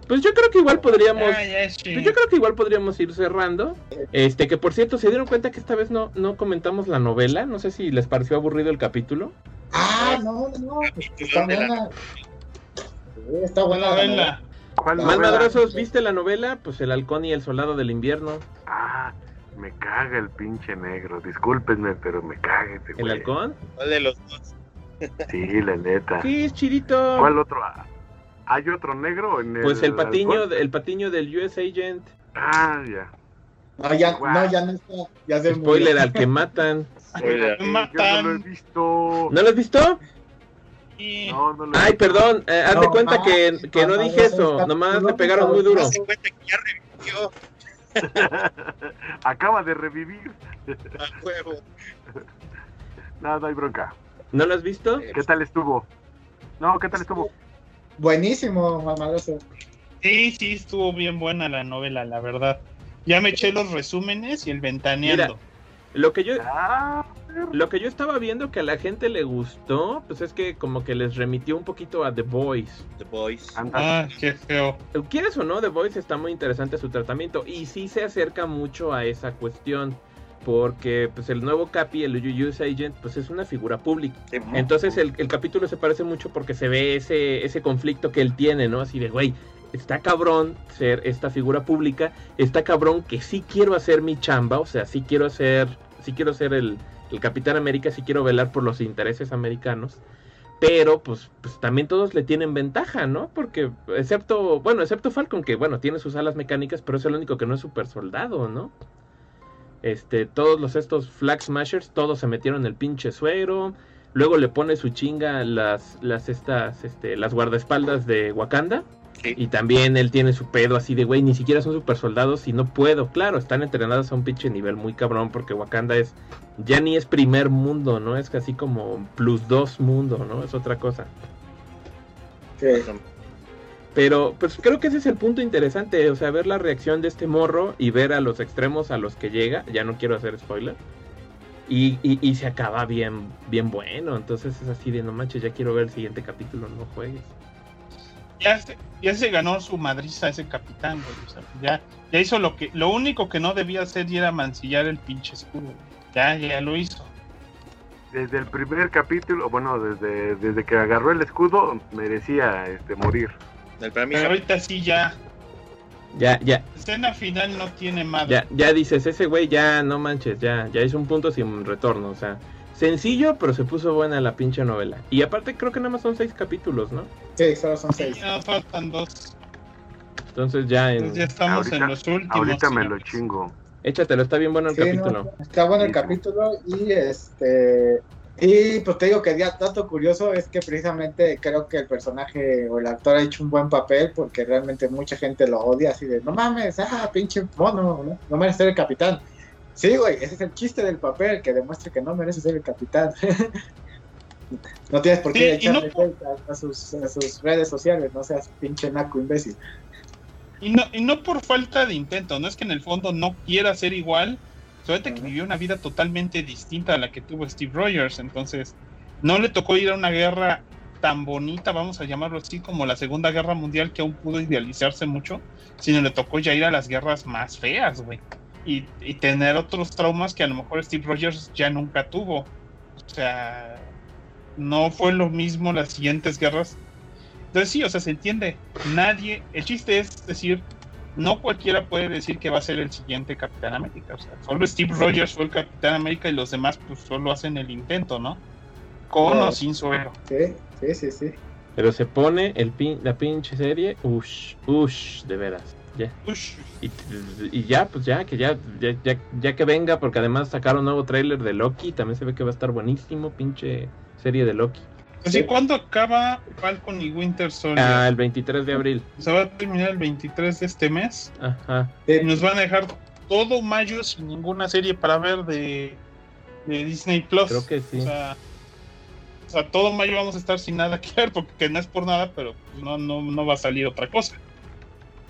Pues yo creo que igual podríamos. Ah, Pues yo creo que igual podríamos ir cerrando. Este, que por cierto, ¿se dieron cuenta que esta vez no, no comentamos la novela? No sé si les pareció aburrido el capítulo. Ah, no, no, no. pues, Está buena. Está buena. la Novela. ¿Cuál Más novela? madrazos, ¿viste la novela? Pues El halcón y el soldado del invierno. Ah, me caga el pinche negro. Discúlpenme, pero me caga ese ¿El halcón? ¿Cuál de los dos? Sí, la neta. Sí, es chidito. ¿Cuál otro? ¿Hay otro negro en el Pues el patiño, halcón? el patiño del US Agent. Ah, ya. No, ya, Guau. no, ya no está. Ya se Spoiler murió. al que matan. Spoiler. Espérate, Yo no lo he visto. ¿No lo has visto? Y- No, no lo he Ay, perdón, eh, haz de cuenta no, que, que no no, dije no, eso, no, nomás no, le pegaron muy duro. Haz de cuenta que ya revivió [LAUGHS] Acaba de revivir. a huevo. No, no hay bronca. ¿No lo has visto? ¿Qué tal estuvo? No, ¿qué tal estuvo? Buenísimo, mamaloso. Sí, sí, estuvo bien buena la novela, la verdad. Ya me eché los resúmenes y el ventaneando. Lo que yo, Ah, lo que yo estaba viendo que a la gente le gustó, pues es que como que les remitió un poquito a The Voice. The Boys. anda. Ah, qué feo. ¿Quieres o no? The Voice está muy interesante su tratamiento y sí se acerca mucho a esa cuestión. Porque pues el nuevo Capi, el US Agent, pues es una figura pública. Entonces el, el capítulo se parece mucho porque se ve ese, ese conflicto que él tiene, ¿no? Así de, güey, está cabrón ser esta figura pública, está cabrón que sí quiero hacer mi chamba, o sea, sí quiero hacer, sí quiero ser el, el Capitán América, sí quiero velar por los intereses americanos, pero pues, pues también todos le tienen ventaja, ¿no? Porque excepto, bueno, excepto Falcon, que bueno, tiene sus alas mecánicas, pero es el único que no es super soldado, ¿no? Este, todos los estos Flag Smashers, todos se metieron el pinche suero. Luego le pone su chinga las, las estas, este, las guardaespaldas de Wakanda. Sí. Y también él tiene su pedo así de, güey, ni siquiera son super soldados y no puedo. Claro, están entrenadas a un pinche nivel muy cabrón porque Wakanda es, ya ni es primer mundo, ¿no? Es casi como plus dos mundo, ¿no? Es otra cosa. Sí. Pero pues creo que ese es el punto interesante, o sea, ver la reacción de este morro y ver a los extremos a los que llega, ya no quiero hacer spoiler, y, y, y se acaba bien, bien bueno, entonces es así de no manches, ya quiero ver el siguiente capítulo, no juegues. Ya se, ya se ganó su madriza ese capitán, güey. O sea, ya, ya hizo lo que, lo único que no debía hacer y era mancillar el pinche escudo. Ya, ya lo hizo. Desde el primer capítulo, bueno, desde, desde que agarró el escudo, merecía este morir. El para mí Pero ahorita sí ya. Ya, ya, Escena final no tiene madre. ya, ya dices, ese güey ya no manches, ya, ya hizo un punto sin retorno, o sea, sencillo, pero se puso buena la pinche novela. Y aparte creo que nada más son seis capítulos, ¿no? Sí, solo son seis. Ya faltan dos. Entonces ya en... Entonces ya estamos Ahorita- en los últimos. Ahorita me lo chingo. Échatelo, está bien bueno el Sí, capítulo. no, está bueno el Sí. capítulo y este y pues te digo que ya dato curioso es que precisamente creo que el personaje o el actor ha hecho un buen papel porque realmente mucha gente lo odia así de no mames, ah, pinche mono, no, no merece ser el capitán. Sí, güey, ese es el chiste del papel, que demuestre que no merece ser el capitán. [LAUGHS] no tienes por qué Sí, no echarle hate a, a sus, a sus redes sociales, no seas pinche naco imbécil. Y no, y no por falta de intento, no es que en el fondo no quiera ser igual, solamente que vivió una vida totalmente distinta a la que tuvo Steve Rogers, entonces no le tocó ir a una guerra tan bonita, vamos a llamarlo así, como la Segunda Guerra Mundial, que aún pudo idealizarse mucho, sino le tocó ya ir a las guerras más feas, güey, y, y tener otros traumas que a lo mejor Steve Rogers ya nunca tuvo. O sea, no fue lo mismo las siguientes guerras. Entonces sí, o sea, se entiende. Nadie, el chiste es decir, no cualquiera puede decir que va a ser el siguiente Capitán América. O sea, solo Steve Rogers fue el Capitán América y los demás pues solo hacen el intento, ¿no? Con o sin suero. Sí, sí, sí, sí. Pero se pone el pin, la pinche serie, ush, ush, de veras. Ya. Y, y ya, pues ya, que ya, ya, ya, ya que venga, porque además sacaron un nuevo tráiler de Loki, también se ve que va a estar buenísimo, pinche serie de Loki. Así, ¿cuándo acaba Falcon y Winter Soldier? Ah, el 23 de abril. Se va a terminar el 23 de este mes. Ajá. Nos van a dejar todo mayo sin ninguna serie para ver de, de Disney Plus. Creo que sí. O sea, o sea, todo mayo vamos a estar sin nada que ver, porque no es por nada, pero pues, no, no, no va a salir otra cosa.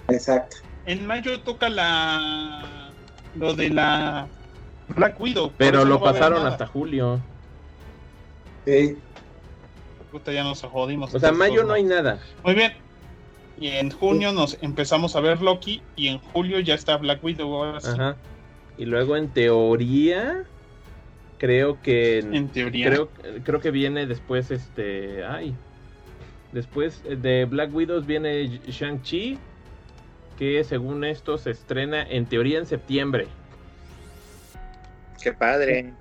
Exacto. En mayo toca la lo de la Black Widow. Pero lo no pasaron hasta julio. Sí. puta, ya nos jodimos. O sea, mayo no hay nada. Muy bien. Y en junio nos empezamos a ver Loki y en julio ya está Black Widow. Ahora sí, Ajá. Y luego en teoría creo que en teoría. creo creo que viene después este, ay. Después de Black Widows viene Shang-Chi que según esto se estrena en teoría en septiembre. Qué padre.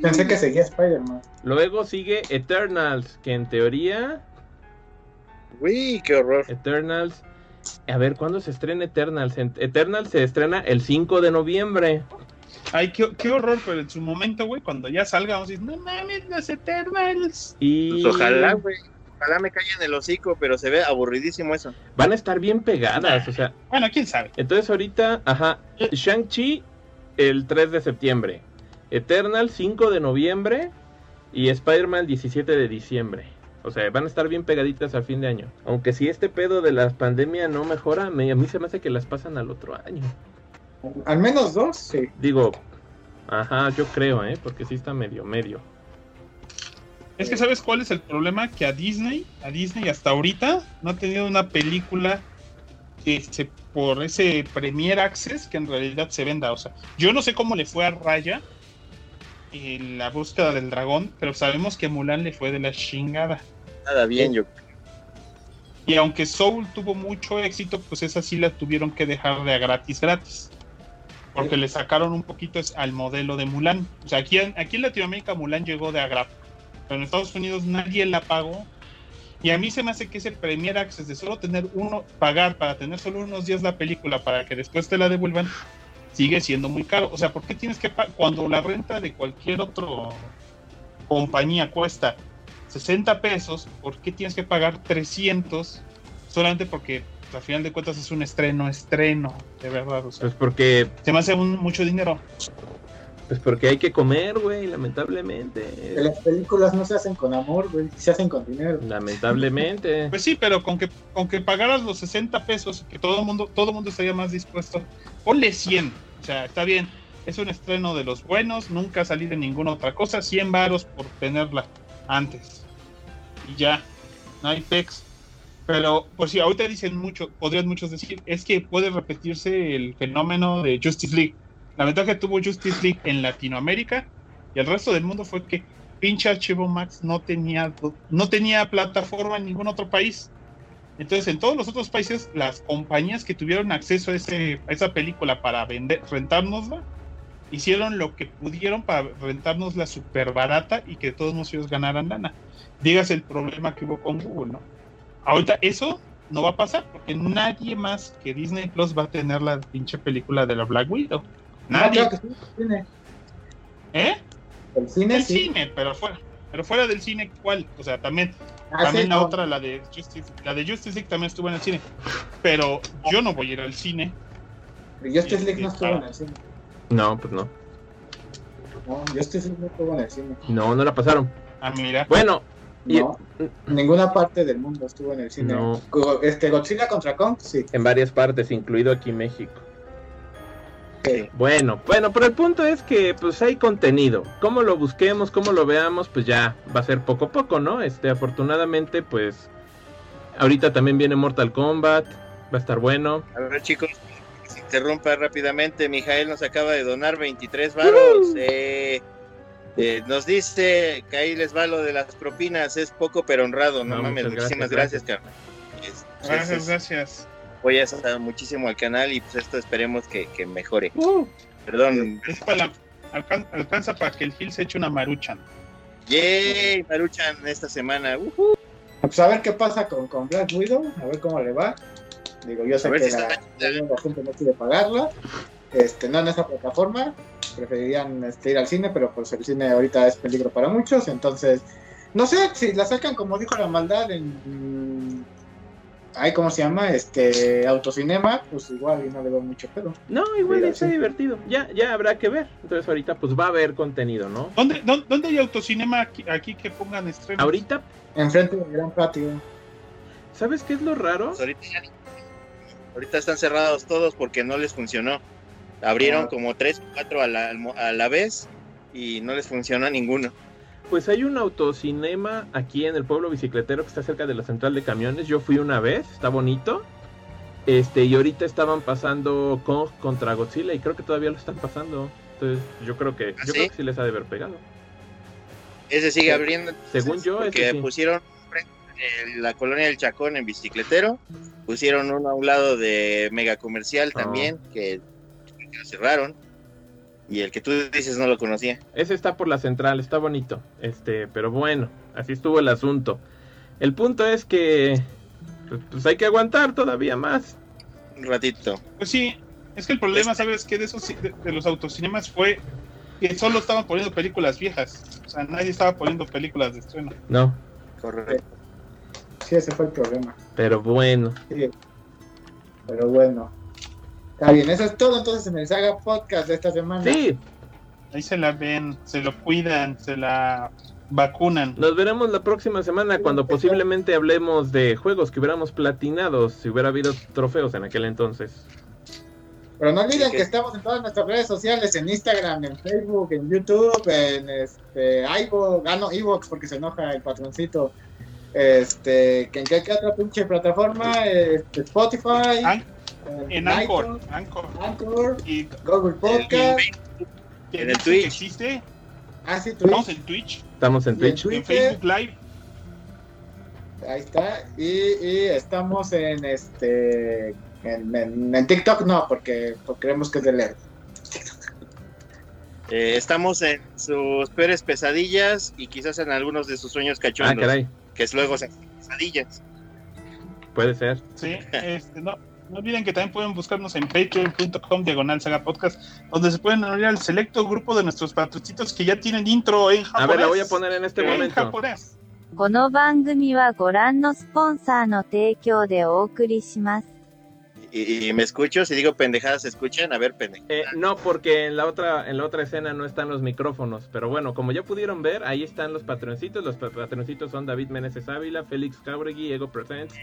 Pensé que seguía Spider-Man. Luego sigue Eternals, que en teoría Uy, qué horror. Eternals a ver, ¿cuándo se estrena Eternals? Eternals se estrena el 5 de noviembre. Ay, qué, qué horror, pero en su momento, güey, cuando ya salga, vamos a decir, no mames, los Eternals. Y Pues ojalá, güey. Ojalá me caiga en el hocico, pero se ve aburridísimo eso. van a estar bien pegadas, o sea, Bueno, quién sabe. Entonces ahorita, ajá, Shang-Chi el 3 de septiembre, Eternal 5 de noviembre y Spider-Man 17 de diciembre. O sea, van a estar bien pegaditas al fin de año. Aunque si este pedo de la pandemia no mejora, me- a mí se me hace que las pasan al otro año. Al menos dos, sí. Digo, ajá, yo creo, ¿eh? Porque sí está medio, medio. Es que ¿sabes cuál es el problema? Que a Disney, a Disney hasta ahorita no ha tenido una película que se, por ese Premier Access que en realidad se venda. O sea, yo no sé cómo le fue a Raya en la búsqueda del dragón, pero sabemos que Mulan le fue de la chingada. Nada bien, yo. Y aunque Soul tuvo mucho éxito, pues esa sí la tuvieron que dejar de a gratis, gratis. Porque le sacaron un poquito al modelo de Mulan. O sea, aquí, en- aquí en Latinoamérica Mulan llegó de a gratis. Pero en Estados Unidos nadie la pagó. Y a mí se me hace que ese Premier Access de solo tener uno, pagar para tener solo unos días la película para que después te la devuelvan, sigue siendo muy caro. O sea, ¿por qué tienes que pagar? Cuando la renta de cualquier otro compañía cuesta 60 pesos, ¿por qué tienes que pagar 300? Solamente porque pues, a final de cuentas es un estreno, estreno, de verdad. O sea, Pues porque, se me hace un- mucho dinero. Pues porque hay que comer, güey, Que lamentablemente. las películas no se hacen con amor, güey, se hacen con dinero. Lamentablemente. [LAUGHS] Pues sí, pero con que, con que pagaras los 60 pesos, que todo el mundo, todo el mundo estaría más dispuesto, ponle 100. O sea, está bien. Es un estreno de los buenos, nunca ha salido en ninguna otra cosa, 100 varos por tenerla antes. Y ya, no hay pex. Pero, pues sí, ahorita dicen mucho, podrían muchos decir, es que puede repetirse el fenómeno de Justice League. La ventaja que tuvo Justice League en Latinoamérica y el resto del mundo fue que pinche Archivo Max no tenía, no tenía plataforma en ningún otro país. Entonces, en todos los otros países, las compañías que tuvieron acceso a, ese, esa película para vender, rentárnosla, hicieron lo que pudieron para rentárnosla súper barata y que todos nosotros ganaran lana. Digas el problema que hubo con Google, ¿no? Ahorita eso no va a pasar porque nadie más que Disney Plus va a tener la pinche película de la Black Widow. No, Nadie. claro que sí, el cine. ¿Eh? El cine El sí. cine, pero fuera. Pero fuera del cine, ¿cuál? O sea, también Ah, también sí, la no. otra, la de Justice, la de Justice League también estuvo en el cine. Pero yo no voy a ir al cine. Pero Justice League no estuvo en el cine. No, pues no. No, Justice League no estuvo en el cine. No, no la pasaron. Ah, mira. Bueno, Y- No, en ninguna parte del mundo estuvo en el cine. No. Este, Godzilla contra Kong, sí. en varias partes, incluido aquí México. Bueno, bueno, pero el punto es que pues hay contenido. Cómo lo busquemos, cómo lo veamos, pues ya va a ser poco a poco, ¿no? Este, afortunadamente, pues ahorita también viene Mortal Kombat, va a estar bueno. A ver, chicos, se interrumpa rápidamente. Mijael nos acaba de donar 23 varos. Eh, eh, nos dice que ahí les va lo de las propinas. Es poco, pero honrado. No, No, mames, muchísimas gracias, gracias, carnal. Es- es- Gracias, es- gracias. Apoyas a- muchísimo al canal y pues esto esperemos que, que mejore. Uh, Perdón. Es para la- alcan- alcanza para que el Gil se eche una maruchan. Yay, Maruchan esta semana. Uh, Pues a ver qué pasa con, con Black Widow, a ver cómo le va. Digo, yo sé A ver que si la gente no quiere pagarla. Este, no en esa plataforma. Preferirían este, ir al cine, pero pues el cine ahorita es peligro para muchos. Entonces, no sé, si la sacan como dijo la maldad en. Ay, ¿cómo se llama? Este, autocinema, pues igual y no le veo mucho pedo. no, igual Mira, está sí. divertido. Ya, ya habrá que ver. Entonces ahorita pues va a haber contenido, ¿no? ¿Dónde, dónde, dónde hay autocinema aquí, aquí que pongan estrenos? Ahorita, Enfrente del gran patio. ¿sabes qué es lo raro? pues ahorita, ahorita están cerrados todos porque no les funcionó. Abrieron Ah. como tres o cuatro a la, a la vez y no les funcionó ninguno. Pues hay un autocinema aquí en el pueblo bicicletero que está cerca de la central de camiones. Yo fui una vez, está bonito. Este, y ahorita estaban pasando Kong contra Godzilla y creo que todavía lo están pasando. Entonces, yo creo que, ¿Ah, yo sí? creo que sí les ha de haber pegado. Ese sigue abriendo. Según yo, porque ese sí. pusieron la colonia del Chacón en bicicletero, pusieron uno a un lado de Mega Comercial Ah. también, que, que lo cerraron. Y el que tú dices no lo conocía. Ese está por la central, está bonito. Este, pero bueno, así estuvo el asunto. El punto es que pues, pues hay que aguantar todavía más. Un ratito. Pues sí, es que el problema, ¿sabes qué? De esos de, de los autocinemas fue que solo estaban poniendo películas viejas. O sea, nadie estaba poniendo películas de estreno. No, Correcto. Sí, ese fue el problema. pero bueno. Sí. Pero bueno. Está bien, eso es todo entonces en el Saga Podcast de esta semana. Sí, Ahí se la ven, se lo cuidan, se la vacunan. nos veremos la próxima semana cuando posiblemente hablemos de juegos que hubiéramos platinado si hubiera habido trofeos en aquel entonces. Pero no olviden que que- estamos en todas nuestras redes sociales, en Instagram, en Facebook, en YouTube, en este iVoox, ah no, iVoox porque se enoja el patroncito. Este, que en qué, otra pinche plataforma, este, Spotify, An- en Anchor, Anchor. Anchor, Y Google Podcast, que En el Twitch. existe. ah sí, Estamos Twitch, en Twitch, Estamos en Twitch. en. Facebook Live. ahí está, y, y estamos en este, en, en- en TikTok no, porque, porque creemos que es de leer. Eh, estamos en sus peores pesadillas y quizás en algunos de sus sueños Ah, cachondos. caray, que es luego se hacen pesadillas. puede ser. Sí, [LAUGHS] este, no, no olviden que también pueden buscarnos en patreon.com diagonal saga podcast, donde se pueden unir al selecto grupo de nuestros patrocitos que ya tienen intro en japonés. A ver, la voy a poner en este En momento. japonés. この番組はご覧のスポンサーの提供でお送りします。 Y, y me escucho, si digo pendejadas, ¿se escuchan? A ver, pendejadas. Eh, no, porque en la otra en la otra escena no están los micrófonos. Pero bueno, como ya pudieron ver, ahí están los patroncitos. Los pa- patroncitos son David Meneses Ávila, Félix Cauregui, Ego Presents,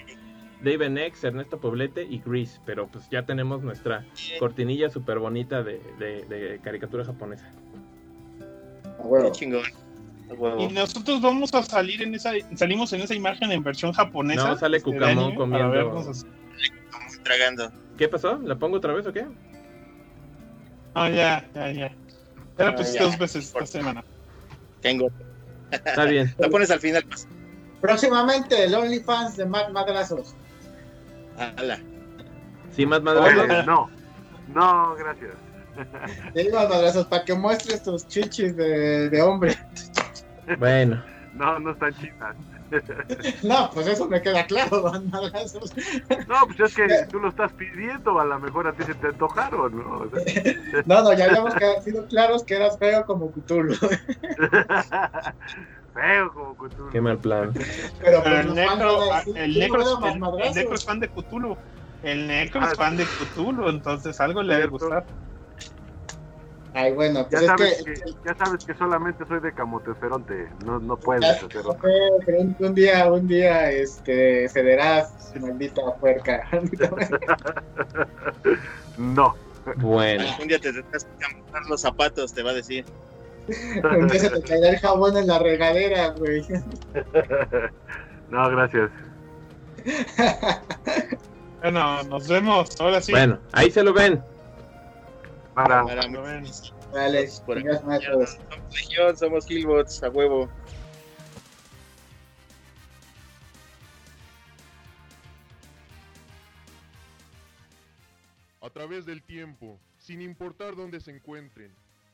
David Nex, Ernesto Poblete y Chris. Pero pues ya tenemos nuestra cortinilla súper bonita de, de- de caricatura japonesa. Qué chingón. Y nosotros vamos a salir en esa, salimos en esa imagen en versión japonesa. No, sale este, Cucamón comiendo- vernos tragando. ¿Qué pasó? ¿La pongo otra vez o qué? Ah, ya, ya, ya. Ya la Ah, pusiste dos veces esta semana. Tengo. Está bien. La pones al final. pues. Próximamente el OnlyFans de Matt Madrazos. Ala. Sí, más madrazos. no, no, gracias. [LAUGHS] Te digo Madrazos para que muestres tus chichis de, de hombre. Bueno, No, no están chidas. [LAUGHS] No, pues eso me queda claro, [LAUGHS] Matt Madrazos. No, pues es que tú lo estás pidiendo, a lo mejor a ti se te antojaron, ¿no? O sea, No, no, ya habíamos quedado- sido claros que eras feo como Cthulhu. Feo como Cthulhu. qué mal plan. [LAUGHS] Pero Pero pues el necro, ah, el "¿Quién necro, el- el Madrazos?". necro es fan de Cthulhu. El necro Ah, es fan de Cthulhu, entonces algo le debe gustar. Ay, bueno, Ya pues es sabes que... que, ya sabes que solamente soy de Camoteferonte, no, no puedes hacerlo. pero un, día, un día, este, cederás, maldita puerca. [LAUGHS] [LAUGHS] No. Bueno, Un día te tendrás que cambiar los zapatos, te va a decir. Se te caerá el jabón en la regadera, güey. [LAUGHS] No, gracias. Bueno, nos vemos. Ahora sí. bueno, ahí se lo ven. Para, Para Lo ven. Vale, por machos. Somos Legión, somos Killbots, a huevo. A través del tiempo, sin importar dónde se encuentren,